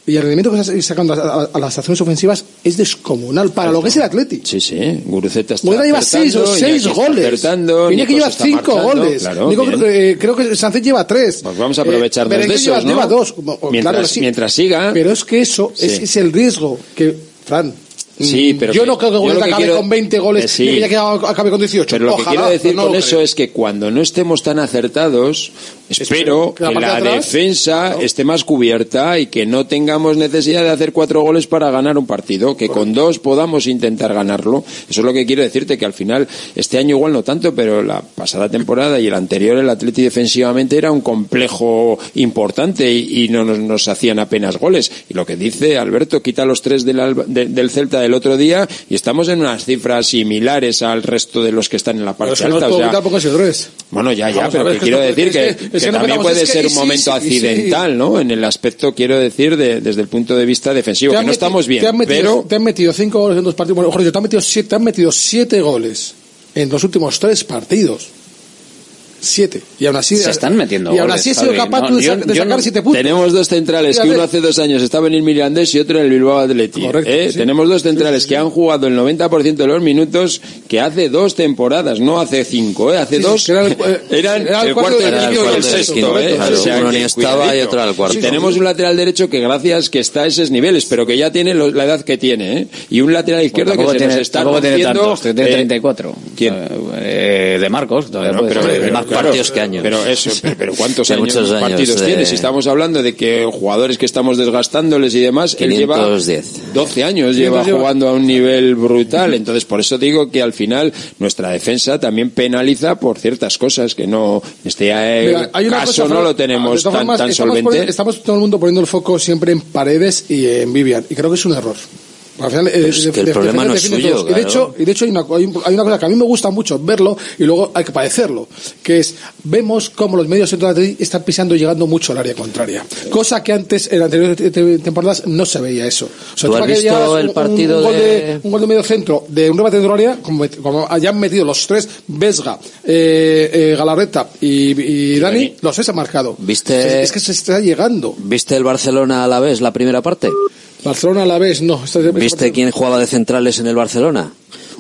y el rendimiento que está sacando a, a, a las acciones ofensivas es descomunal para Alto. lo que es el Atleti. Sí, sí. Guruceta está. Bueno, lleva seis o seis goles. Tenía que lleva cinco marcando. goles. Claro, Nico, eh, creo que Sánchez lleva tres. Pues vamos a aprovecharnos eh, de eso. Lleva, ¿no? lleva dos. Mientras, claro, mientras siga. Pero es que eso sí. es, es el riesgo que, Fran, Mm. Sí, pero yo no creo que acabe quiero, con 20 goles eh, sí. y que ya acabe con 18. Pero lo que quiero decir con eso es que cuando no estemos tan acertados, espero que la, defensa esté más cubierta y que no tengamos necesidad de hacer cuatro goles para ganar un partido, que con dos podamos intentar ganarlo. Eso es lo que quiero decirte, que al final, este año igual no tanto, pero la pasada temporada y el anterior, el Atleti defensivamente era un complejo importante y, no nos, hacían apenas goles. Y lo que dice Alberto, quita los tres del, del Celta del el otro día y estamos en unas cifras similares al resto de los que están en la parte alta. No o. Bueno, ya, ya, pero que quiero decir que, que, también puede ser un momento accidental, ¿no? En el aspecto, quiero decir, de, desde el punto de vista defensivo, que no estamos bien. Te han, metido, pero... te han metido cinco goles en dos partidos, bueno, mejor dicho, te han metido siete, te han metido siete goles en los últimos tres partidos siete. Y aún así. Se están metiendo. Y aún así he sido capaz no, de, yo, de, sacar yo, siete puntos. Tenemos dos centrales que uno hace dos años estaba en el Mirandés y otro en el Bilbao Atleti. Correcto, ¿eh? sí. Tenemos dos centrales sí, sí, que han jugado el 90% de los minutos que hace dos temporadas, no hace cinco, ¿eh? Hace dos. Era el, eh, eran el, cuarto, cuarto del quinto y el sexto, ¿eh? uno ni estaba y otro al cuarto. Tenemos un lateral derecho que gracias que está a esos niveles, pero que ya tiene lo, la edad que tiene, ¿eh? Y un lateral izquierdo que se nos está tiene 34. Eh, ¿Quién? de Marcos. Todavía claro, partidos que años. Pero eso, pero ¿cuántos años, años partidos eh. de... tiene? Si estamos hablando de que jugadores que estamos desgastándoles y demás, él lleva 12 años, lleva jugando a un nivel brutal. Entonces, por eso digo que al final nuestra defensa también penaliza por ciertas cosas que no, este eh, hay una caso cosa, no lo tenemos tan, tan solvente. Estamos todo el mundo poniendo el foco siempre en Paredes y en Vivian, y creo que es un error. Eh, pues el problema no es suyo. Claro. Y de hecho, y de hecho hay, una, hay, una, cosa que a mí me gusta mucho verlo y luego hay que padecerlo, que es vemos cómo los medios centrales están pisando y llegando mucho al área contraria, cosa que antes en anteriores temporadas no se veía eso. O sea, visto el un, partido gol de... un gol de medio centro de un remate de área, como, hayan metido los tres Vesga, eh, eh Galarreta y, Dani, los tres han marcado. ¿Viste? Es que se está llegando. ¿Viste el Barcelona a la vez la primera parte? Barcelona a la vez, no. ¿Viste quién jugaba de centrales en el Barcelona?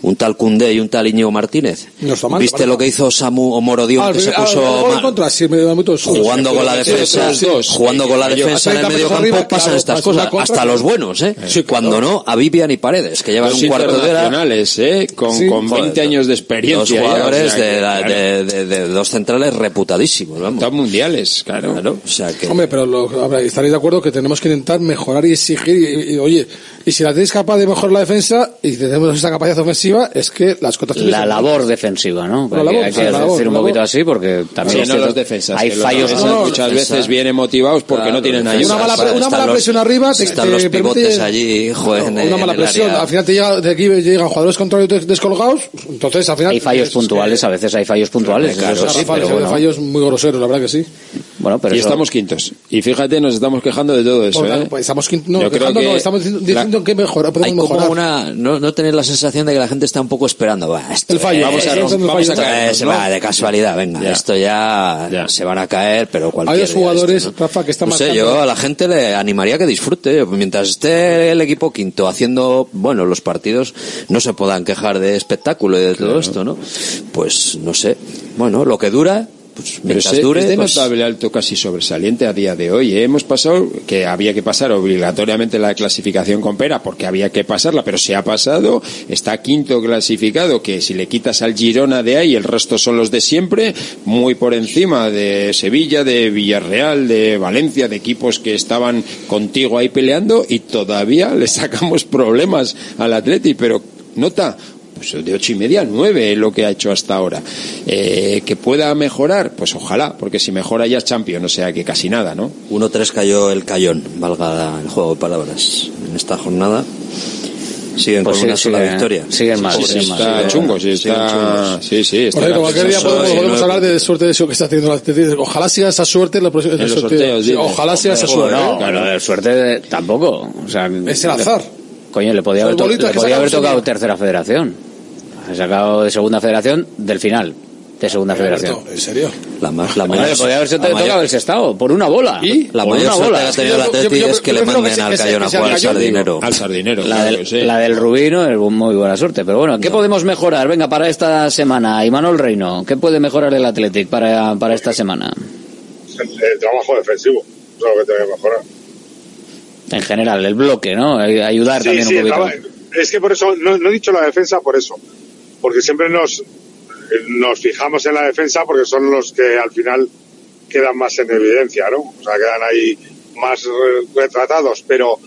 un tal Cundé y un tal Iñigo Martínez. ¿Viste lo que hizo Samu Omorodión, ah, que se ah, puso jugando con la defensa, jugando con la defensa en el medio campo, pasan estas cosas, hasta los buenos, ¿eh? Cuando no, a Vivian y Paredes, que llevan un cuarto de hora. ¿eh? Con, 20 años de experiencia. Dos ¿eh? jugadores de, de, dos centrales reputadísimos. Están mundiales, claro. Hombre, pero estaréis de acuerdo que tenemos que intentar mejorar y exigir, oye, y si la tenéis capaz de mejorar la defensa, y tenemos esa capacidad ofensiva, defensiva es que las contracciones. La labor defensiva, ¿no? La labor, hay que la labor, decir un poquito así porque también. Sí, no los defensas, hay fallos muchas veces esa. vienen motivados porque claro, no tienen ayuda. Una mala, una mala presión arriba te, están te los pivotes permite, allí, joder, Una mala presión. Al final te llega, de aquí llegan jugadores contrarios descolgados. Entonces, al final. Hay fallos puntuales, a veces hay fallos puntuales. Claro, sí, pero bueno. Hay fallos muy groseros, la verdad que sí. Bueno, pero y eso- estamos quintos. Y fíjate, nos estamos quejando de todo eso. Bueno, ¿eh? pues estamos quin- no, Yo creo quejando no, que estamos diciendo, diciendo que mejora, podemos Hay como mejorar. una. No, no tener la sensación de que la gente está un poco esperando. Va, esto El fallo. es- Vamos a- esto vamos a eh, se ¿no? va de casualidad, venga. Ya. Esto ya, se van a caer, pero cualquier Hay dos día jugadores, esto, ¿no? Rafa, que están No sé, yo a la gente le animaría que disfrute. Mientras esté el equipo quinto haciendo, bueno, los partidos no se puedan quejar de espectáculo y de todo esto, ¿no? Pues no sé. Bueno, lo que dura, pues mientras es, es dure. de pues, notable alto casi sobresaliente a día de hoy. ¿eh? Hemos pasado que había que pasar obligatoriamente la clasificación con pera porque había que pasarla, pero se ha pasado. Está quinto clasificado, que si le quitas al Girona de ahí, el resto son los de siempre, muy por encima de Sevilla, de Villarreal, de Valencia, de equipos que estaban contigo ahí peleando y todavía le sacamos problemas al Atleti, pero nota, pues de ocho y media a nueve es lo que ha hecho hasta ahora. Eh, que pueda mejorar, pues ojalá, porque si mejora ya es champion, o sea que casi nada, ¿no? 1-3 cayó el Cayón, valga el juego de palabras. En esta jornada siguen Pues con sí, una sola victoria. siguen mal, Sí, sí. Está chungo, sí, está, chungos. sí, sí, está Por ejemplo, cualquier día podemos, a hablar de suerte de eso que está teniendo la. Ojalá siga esa suerte en, la próxima- en En el los sorteo. sorteos, Sí, dile. ojalá siga esa suerte. no, ¿eh? bueno, de suerte tampoco. O sea, Es el azar. Coño, le podía haber, to- le podía haber tocado tercera federación. Ha sacado de segunda federación del final de segunda federación. Alberto, ¿En serio? La, más, la mayor, le podía haber la tocado mayor- el sextado por una bola. ¿Y? la por mayor una suerte bola. que ha tenido yo- Atleti es que yo le manden que al Cayón al sardinero. Al sardinero, La claro, del, sí. la del Rubino es muy buena suerte. Pero bueno, ¿qué podemos mejorar? Venga, para esta semana. Imanol Reino, ¿qué puede mejorar el Athletic para, para esta semana? El, el trabajo defensivo, es lo que tiene que mejorar. En general, el bloque, ¿no? Ay- Ayudar Sí, también sí, un poquito. es que por eso, no, no he dicho la defensa por eso, porque siempre nos, eh, nos fijamos en la defensa porque son los que al final quedan más en evidencia, ¿no? O sea, quedan ahí más eh, retratados, pero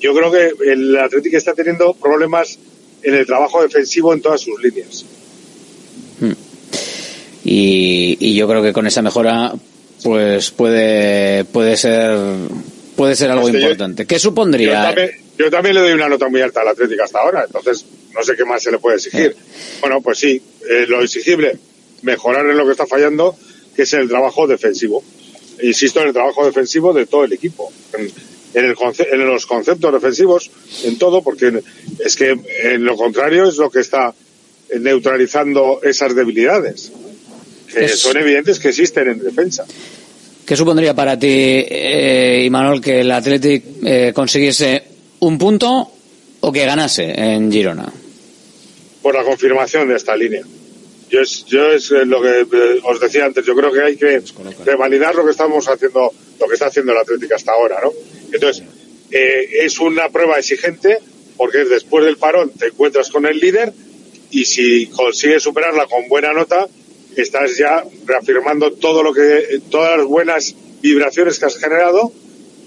yo creo que el Atlético está teniendo problemas en el trabajo defensivo en todas sus líneas. y, y yo creo que con esa mejora pues puede puede ser puede ser algo Es que yo- importante. ¿qué Yo supondría también, yo también le doy una nota muy alta al Atlético hasta ahora, entonces no sé qué más se le puede exigir. Bueno, pues sí, eh, lo exigible, mejorar en lo que está fallando, que es el trabajo defensivo. Insisto en el trabajo defensivo de todo el equipo, en, en el conce- en los conceptos defensivos, en todo, porque es que en lo contrario es lo que está neutralizando esas debilidades, que Es- son evidentes que existen en defensa. ¿qué supondría para ti eh, Imanol que el Athletic eh, consiguiese un punto o que ganase en Girona por la confirmación de esta línea. Yo es, yo es eh, lo que eh, os decía antes, yo creo que hay que revalidar lo que estamos haciendo, lo que está haciendo el Atlético hasta ahora, ¿no? Entonces, eh, es una prueba exigente porque después del parón te encuentras con el líder y si consigues superarla con buena nota, estás ya reafirmando todo lo que, todas las buenas vibraciones que has generado,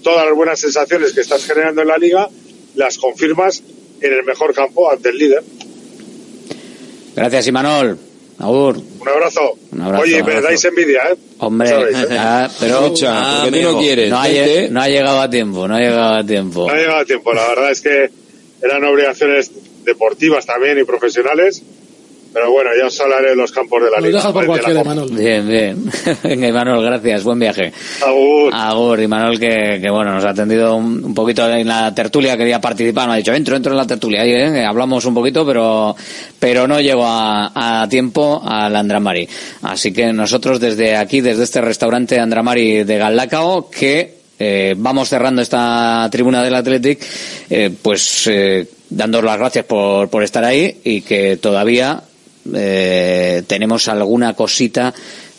todas las buenas sensaciones que estás generando en la liga, las confirmas en el mejor campo ante el líder. gracias Imanol Agur Un abrazo. Un abrazo, Oye, un me dais envidia, ¿eh? hombre Sabéis, ¿eh? ah, pero Escucha, porque tú no quieres, ha, no ha llegado a tiempo no ha llegado a tiempo No ha llegado a tiempo. La verdad es que eran obligaciones deportivas también y profesionales. Pero bueno, ya os hablaré de los campos de la Nos liga. dejas por de la cualquiera, Copa. Manol. Bien, bien. Venga, Imanol, gracias. Buen viaje. Agur. Agur, Imanol, que, que bueno, nos ha atendido un, un poquito en la tertulia, quería participar, me ha dicho, entro, entro en la tertulia. Ahí, eh, hablamos un poquito, pero, pero no llego a, a tiempo al Andramari. Así que nosotros desde aquí, desde este restaurante Andramari de Galdacao, que eh, vamos cerrando esta tribuna del Athletic, eh, pues eh, dándoos las gracias por, por estar ahí y que todavía eh, tenemos alguna cosita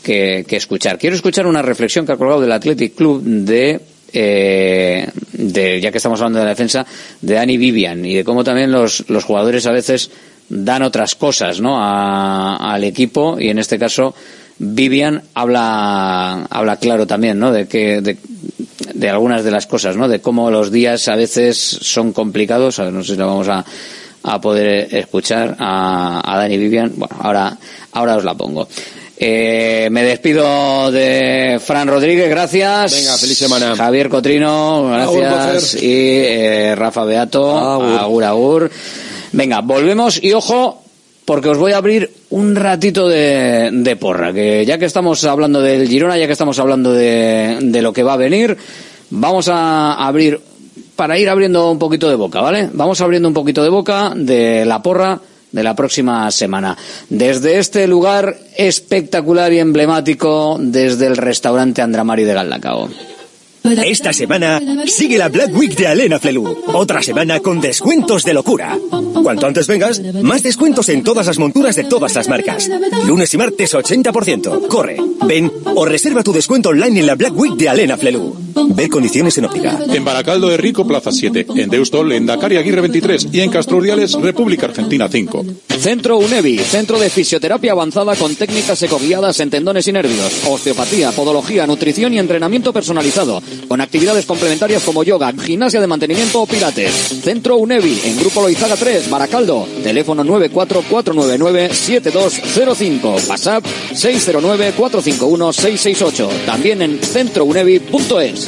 que, que escuchar. Quiero escuchar una reflexión que ha colgado del Athletic Club de, eh, de, ya que estamos hablando de la defensa, de Dani Vivian y de cómo también los, los jugadores a veces dan otras cosas ¿no? a- al equipo y en este caso Vivian habla, habla claro también ¿no? de que de, de algunas de las cosas, ¿no? de cómo los días a veces son complicados. A ver, no sé si lo vamos a, a poder escuchar a, a Dani Vivian. Bueno, ahora, ahora os la pongo. Eh, me despido de Fran Rodríguez, gracias. Venga, feliz semana. Javier Cotrino, gracias. Y eh, Rafa Beato, Agur. agur, agur. Venga, volvemos y ojo, porque os voy a abrir un ratito de, de porra, que ya que estamos hablando del Girona, ya que estamos hablando de, de lo que va a venir, vamos a abrir, para ir abriendo un poquito de boca, ¿vale? Vamos abriendo un poquito de boca de la porra de la próxima semana. Desde este lugar espectacular y emblemático, desde el restaurante Andramari de Galdacao. Esta semana sigue la Black Week de Alena Flelu. Otra semana con descuentos de locura. Cuanto antes vengas, más descuentos en todas las monturas de todas las marcas. Lunes y martes 80%. Corre, ven o reserva tu descuento online en la Black Week de Alena Flelu. Ve condiciones en óptica. En Baracaldo de Rico, Plaza 7. En Deustol, en Dakar Aguirre 23. Y en Castro Urdiales, República Argentina 5. Centro UNEVI, centro de fisioterapia avanzada con técnicas ecoguiadas en tendones y nervios, osteopatía, podología, nutrición y entrenamiento personalizado, con actividades complementarias como yoga, gimnasia de mantenimiento o pilates. Centro UNEVI, en Grupo Loizaga 3, Baracaldo, teléfono 944997205, WhatsApp 609451668, también en centrounevi.es.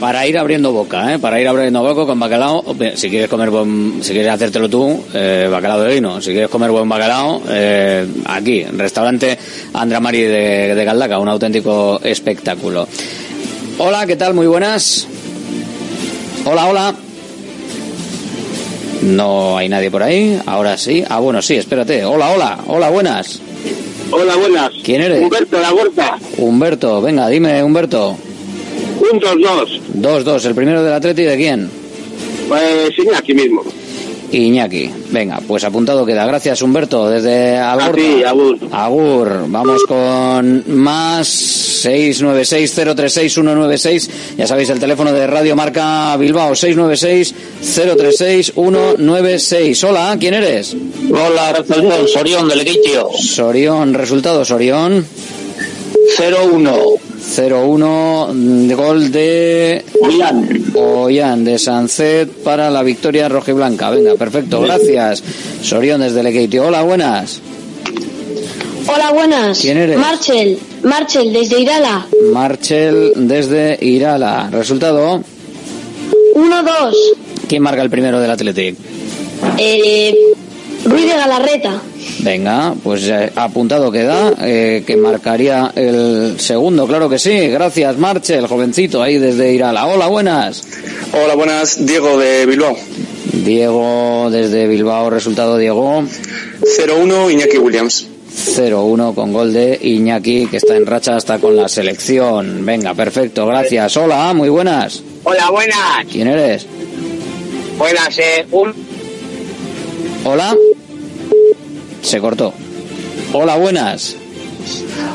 Para ir abriendo boca, ¿eh? Para ir abriendo boca con bacalao. Si quieres comer buen, si quieres hacértelo tú, eh, bacalao de vino. Si quieres comer buen bacalao, eh, aquí, restaurante Andramari de, de Galdaca, un auténtico espectáculo. Hola, ¿qué tal? Muy buenas. Hola, hola. No hay nadie por ahí. Ahora sí. Ah, bueno, sí, espérate. Hola, hola. Hola, buenas. Hola, buenas. ¿Quién eres? Humberto, la huerta. Humberto, venga, dime, Humberto. Un 2-2. 2-2, el primero del Atleti, ¿de quién? Pues Iñaki mismo. Iñaki. Venga, pues apuntado queda. Gracias, Humberto, desde Algorta. ti, Agur. Agur. Vamos con más 696-036-196. Ya sabéis, el teléfono de Radio Marca Bilbao, 696-036-196. Hola, ¿quién eres? Hola, Rafael Sorión del Equitio. Sorión, resultado, Sorión. 0-1. 0-1 de gol de Ollán. Ollán de Sancet para la victoria rojiblanca. Venga, perfecto, gracias. Sorión desde Lequeitio. Hola, buenas. Hola, buenas. ¿Quién eres? Marchel. Marchel, desde Irala. Marchel desde Irala. Resultado. 1-2. ¿Quién marca el primero del Athletic? Eh, Ruiz de Galarreta. Venga, pues eh, apuntado queda, eh, que marcaría el segundo, claro que sí. Gracias, Marchel, jovencito ahí desde Irala. Hola, buenas. Hola, buenas. Diego de Bilbao. Diego desde Bilbao, resultado Diego. 0-1 Iñaki Williams. 0-1 con gol de Iñaki, que está en racha hasta con la selección. Venga, perfecto, gracias. Hola, muy buenas. Hola, buenas. ¿Quién eres? Buenas, eh. Un... Hola. Se cortó. Hola, buenas.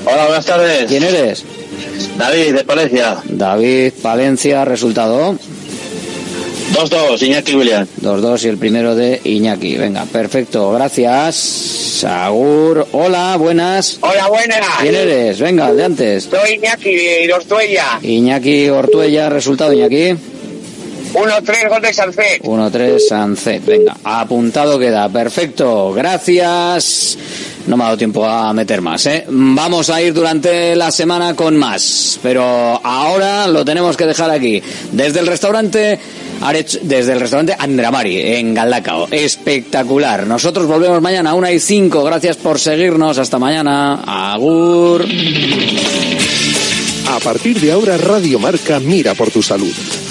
Hola, buenas tardes. ¿Quién eres? David, de Palencia. David Palencia, resultado. 2-2, Iñaki Williams. 2-2 y el primero de Iñaki. Venga, perfecto, gracias. Agur. Hola, buenas. Hola, buenas. ¿Quién eres? Venga, de antes. Soy Iñaki de Ortuella. Iñaki Ortuella, resultado Iñaki. 1-3, gol de Sancet. 1-3 Sancet. Venga, apuntado queda. Perfecto, gracias. No me ha dado tiempo a meter más, ¿eh? Vamos a ir durante la semana con más, pero ahora lo tenemos que dejar aquí. Desde el restaurante Arech, desde el restaurante Andramari en Galdacao. Espectacular. Nosotros volvemos mañana a una y cinco. Gracias por seguirnos. Hasta mañana. Agur. A partir de ahora, Radio Marca mira por tu salud.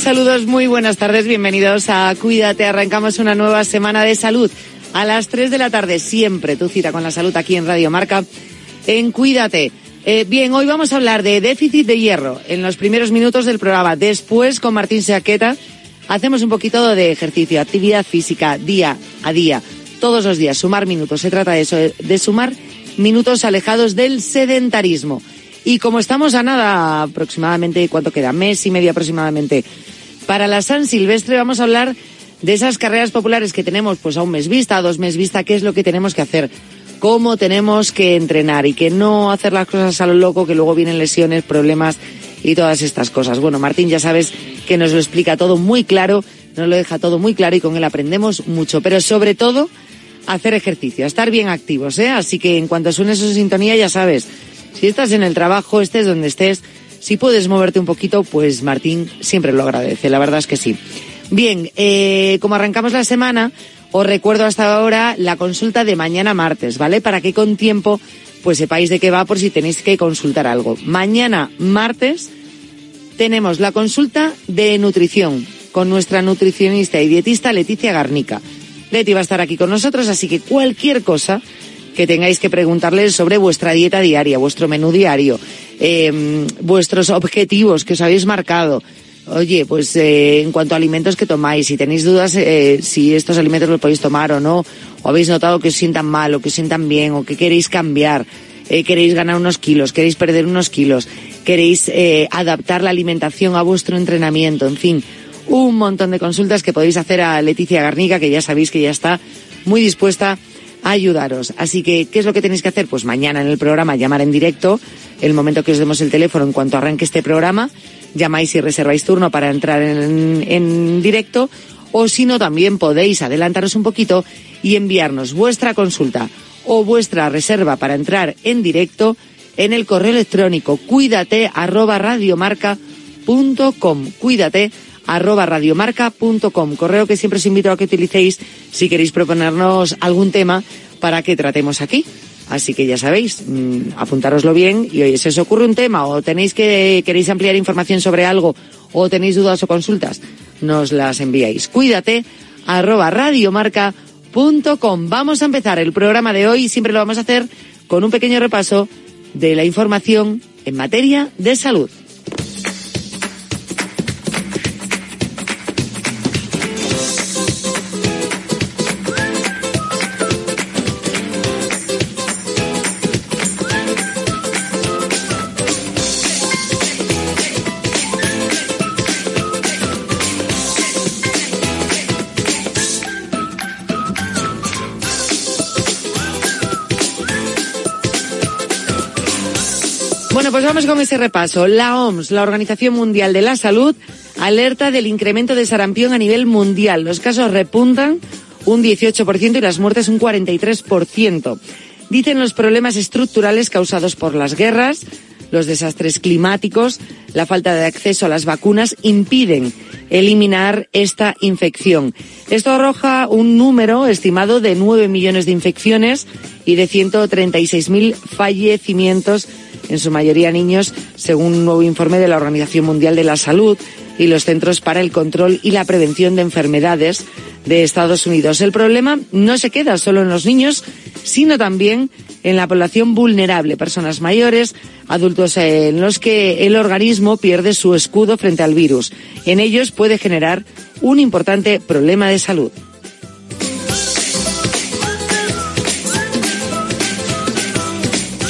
Saludos, muy buenas tardes, bienvenidos a Cuídate. Arrancamos una nueva semana de salud. A las 3 de la tarde, siempre tu cita con la salud aquí en Radio Marca, en Cuídate. Eh, bien, hoy vamos a hablar de déficit de hierro en los primeros minutos del programa. Después, con Martín Seaqueta, hacemos un poquito de ejercicio, actividad física, día a día, todos los días, sumar minutos. Se trata de eso, de sumar minutos alejados del sedentarismo. Y como estamos a nada aproximadamente, ¿cuánto queda? Mes y medio aproximadamente. Para la San Silvestre vamos a hablar de esas carreras populares que tenemos pues a un mes vista, a dos meses vista, qué es lo que tenemos que hacer, cómo tenemos que entrenar y que no hacer las cosas a lo loco, que luego vienen lesiones, problemas y todas estas cosas. Bueno, Martín ya sabes que nos lo explica todo muy claro, nos lo deja todo muy claro y con él aprendemos mucho, pero sobre todo hacer ejercicio, estar bien activos, ¿eh? Así que en cuanto suene su sintonía ya sabes, si estás en el trabajo, estés donde estés, si puedes moverte un poquito, pues Martín siempre lo agradece, la verdad es que sí. Bien, eh, como arrancamos la semana, os recuerdo hasta ahora la consulta de mañana martes, ¿vale? Para que con tiempo pues sepáis de qué va por si tenéis que consultar algo. Mañana martes tenemos la consulta de nutrición con nuestra nutricionista y dietista Leticia Garnica. Leti va a estar aquí con nosotros, así que cualquier cosa que tengáis que preguntarle sobre vuestra dieta diaria, vuestro menú diario, eh, vuestros objetivos que os habéis marcado. Oye, pues eh, en cuanto a alimentos que tomáis, si tenéis dudas eh, si estos alimentos los podéis tomar o no, o habéis notado que os sientan mal o que os sientan bien o que queréis cambiar, eh, queréis ganar unos kilos, queréis perder unos kilos, queréis eh, adaptar la alimentación a vuestro entrenamiento, en fin, un montón de consultas que podéis hacer a Leticia Garnica, que ya sabéis que ya está muy dispuesta ayudaros. Así que, ¿qué es lo que tenéis que hacer? Pues mañana en el programa llamar en directo, el momento que os demos el teléfono en cuanto arranque este programa, llamáis y reserváis turno para entrar en, en directo, o si no, también podéis adelantaros un poquito y enviarnos vuestra consulta o vuestra reserva para entrar en directo en el correo electrónico cuídate arroba radiomarca.com. Cuídate arroba radiomarca.com. Correo que siempre os invito a que utilicéis si queréis proponernos algún tema para que tratemos aquí. Así que ya sabéis, mmm, apuntároslo bien y oye, si os ocurre un tema o tenéis que queréis ampliar información sobre algo o tenéis dudas o consultas, nos las enviáis. Cuídate arroba radiomarca.com. Vamos a empezar el programa de hoy siempre lo vamos a hacer con un pequeño repaso de la información en materia de salud. Pues vamos con ese repaso. La OMS, la Organización Mundial de la Salud, alerta del incremento de sarampión a nivel mundial. Los casos repuntan un 18% y las muertes un 43%. Dicen los problemas estructurales causados por las guerras, los desastres climáticos, la falta de acceso a las vacunas impiden eliminar esta infección. Esto arroja un número estimado de 9 millones de infecciones y de 136.000 fallecimientos en su mayoría niños, según un nuevo informe de la Organización Mundial de la Salud y los Centros para el Control y la Prevención de Enfermedades de Estados Unidos. El problema no se queda solo en los niños, sino también en la población vulnerable, personas mayores, adultos en los que el organismo pierde su escudo frente al virus. En ellos puede generar un importante problema de salud.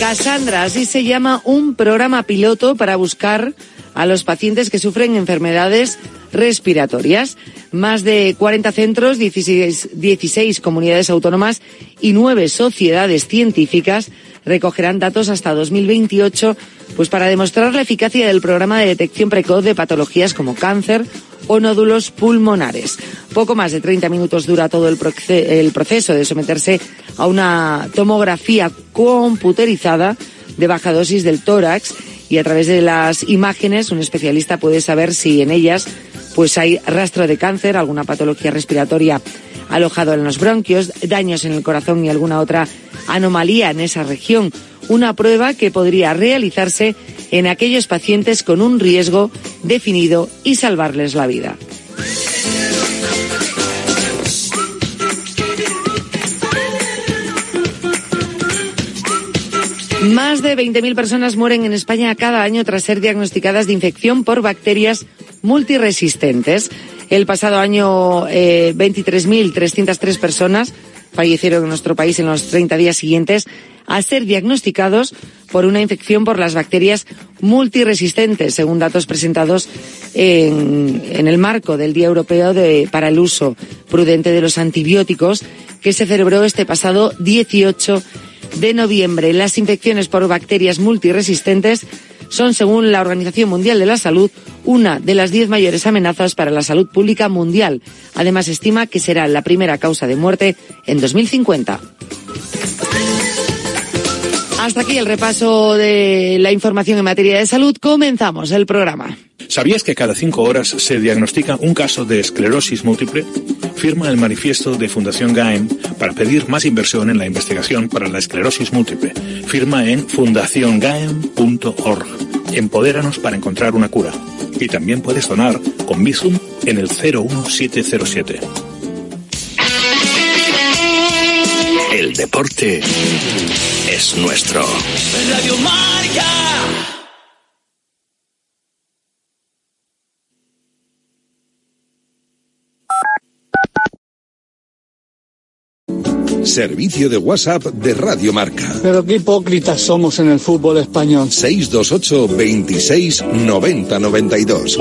Cassandra, así se llama un programa piloto para buscar a los pacientes que sufren enfermedades respiratorias. Más de 40 centros, 16, 16 comunidades autónomas y nueve sociedades científicas recogerán datos hasta 2028 pues para demostrar la eficacia del programa de detección precoz de patologías como cáncer o nódulos pulmonares. Poco más de 30 minutos dura todo el, el proceso de someterse a una tomografía computerizada de baja dosis del tórax y a través de las imágenes un especialista puede saber si en ellas pues hay rastro de cáncer, alguna patología respiratoria alojado en los bronquios, daños en el corazón y alguna otra anomalía en esa región una prueba que podría realizarse en aquellos pacientes con un riesgo definido y salvarles la vida. Más de 20.000 personas mueren en España cada año tras ser diagnosticadas de infección por bacterias multiresistentes. El pasado año, eh, 23.303 personas fallecieron en nuestro país en los 30 días siguientes a ser diagnosticados por una infección por las bacterias multiresistentes, según datos presentados en, el marco del Día Europeo de, para el Uso Prudente de los Antibióticos, que se celebró este pasado 18 de noviembre. Las infecciones por bacterias multiresistentes son, según la Organización Mundial de la Salud, una de las diez mayores amenazas para la salud pública mundial. Además, estima que será la primera causa de muerte en 2050. Hasta aquí el repaso de la información en materia de salud. Comenzamos el programa. ¿Sabías que cada cinco horas se diagnostica un caso de esclerosis múltiple? Firma el manifiesto de Fundación GAEM para pedir más inversión en la investigación para la esclerosis múltiple. Firma en fundaciongaem.org. Empodéranos para encontrar una cura. Y también puedes donar con Bizum en el 01707. El deporte es nuestro. Radio Marca. Servicio de WhatsApp de Radio Marca. Pero qué hipócritas somos en el fútbol español. 628 26 90 92.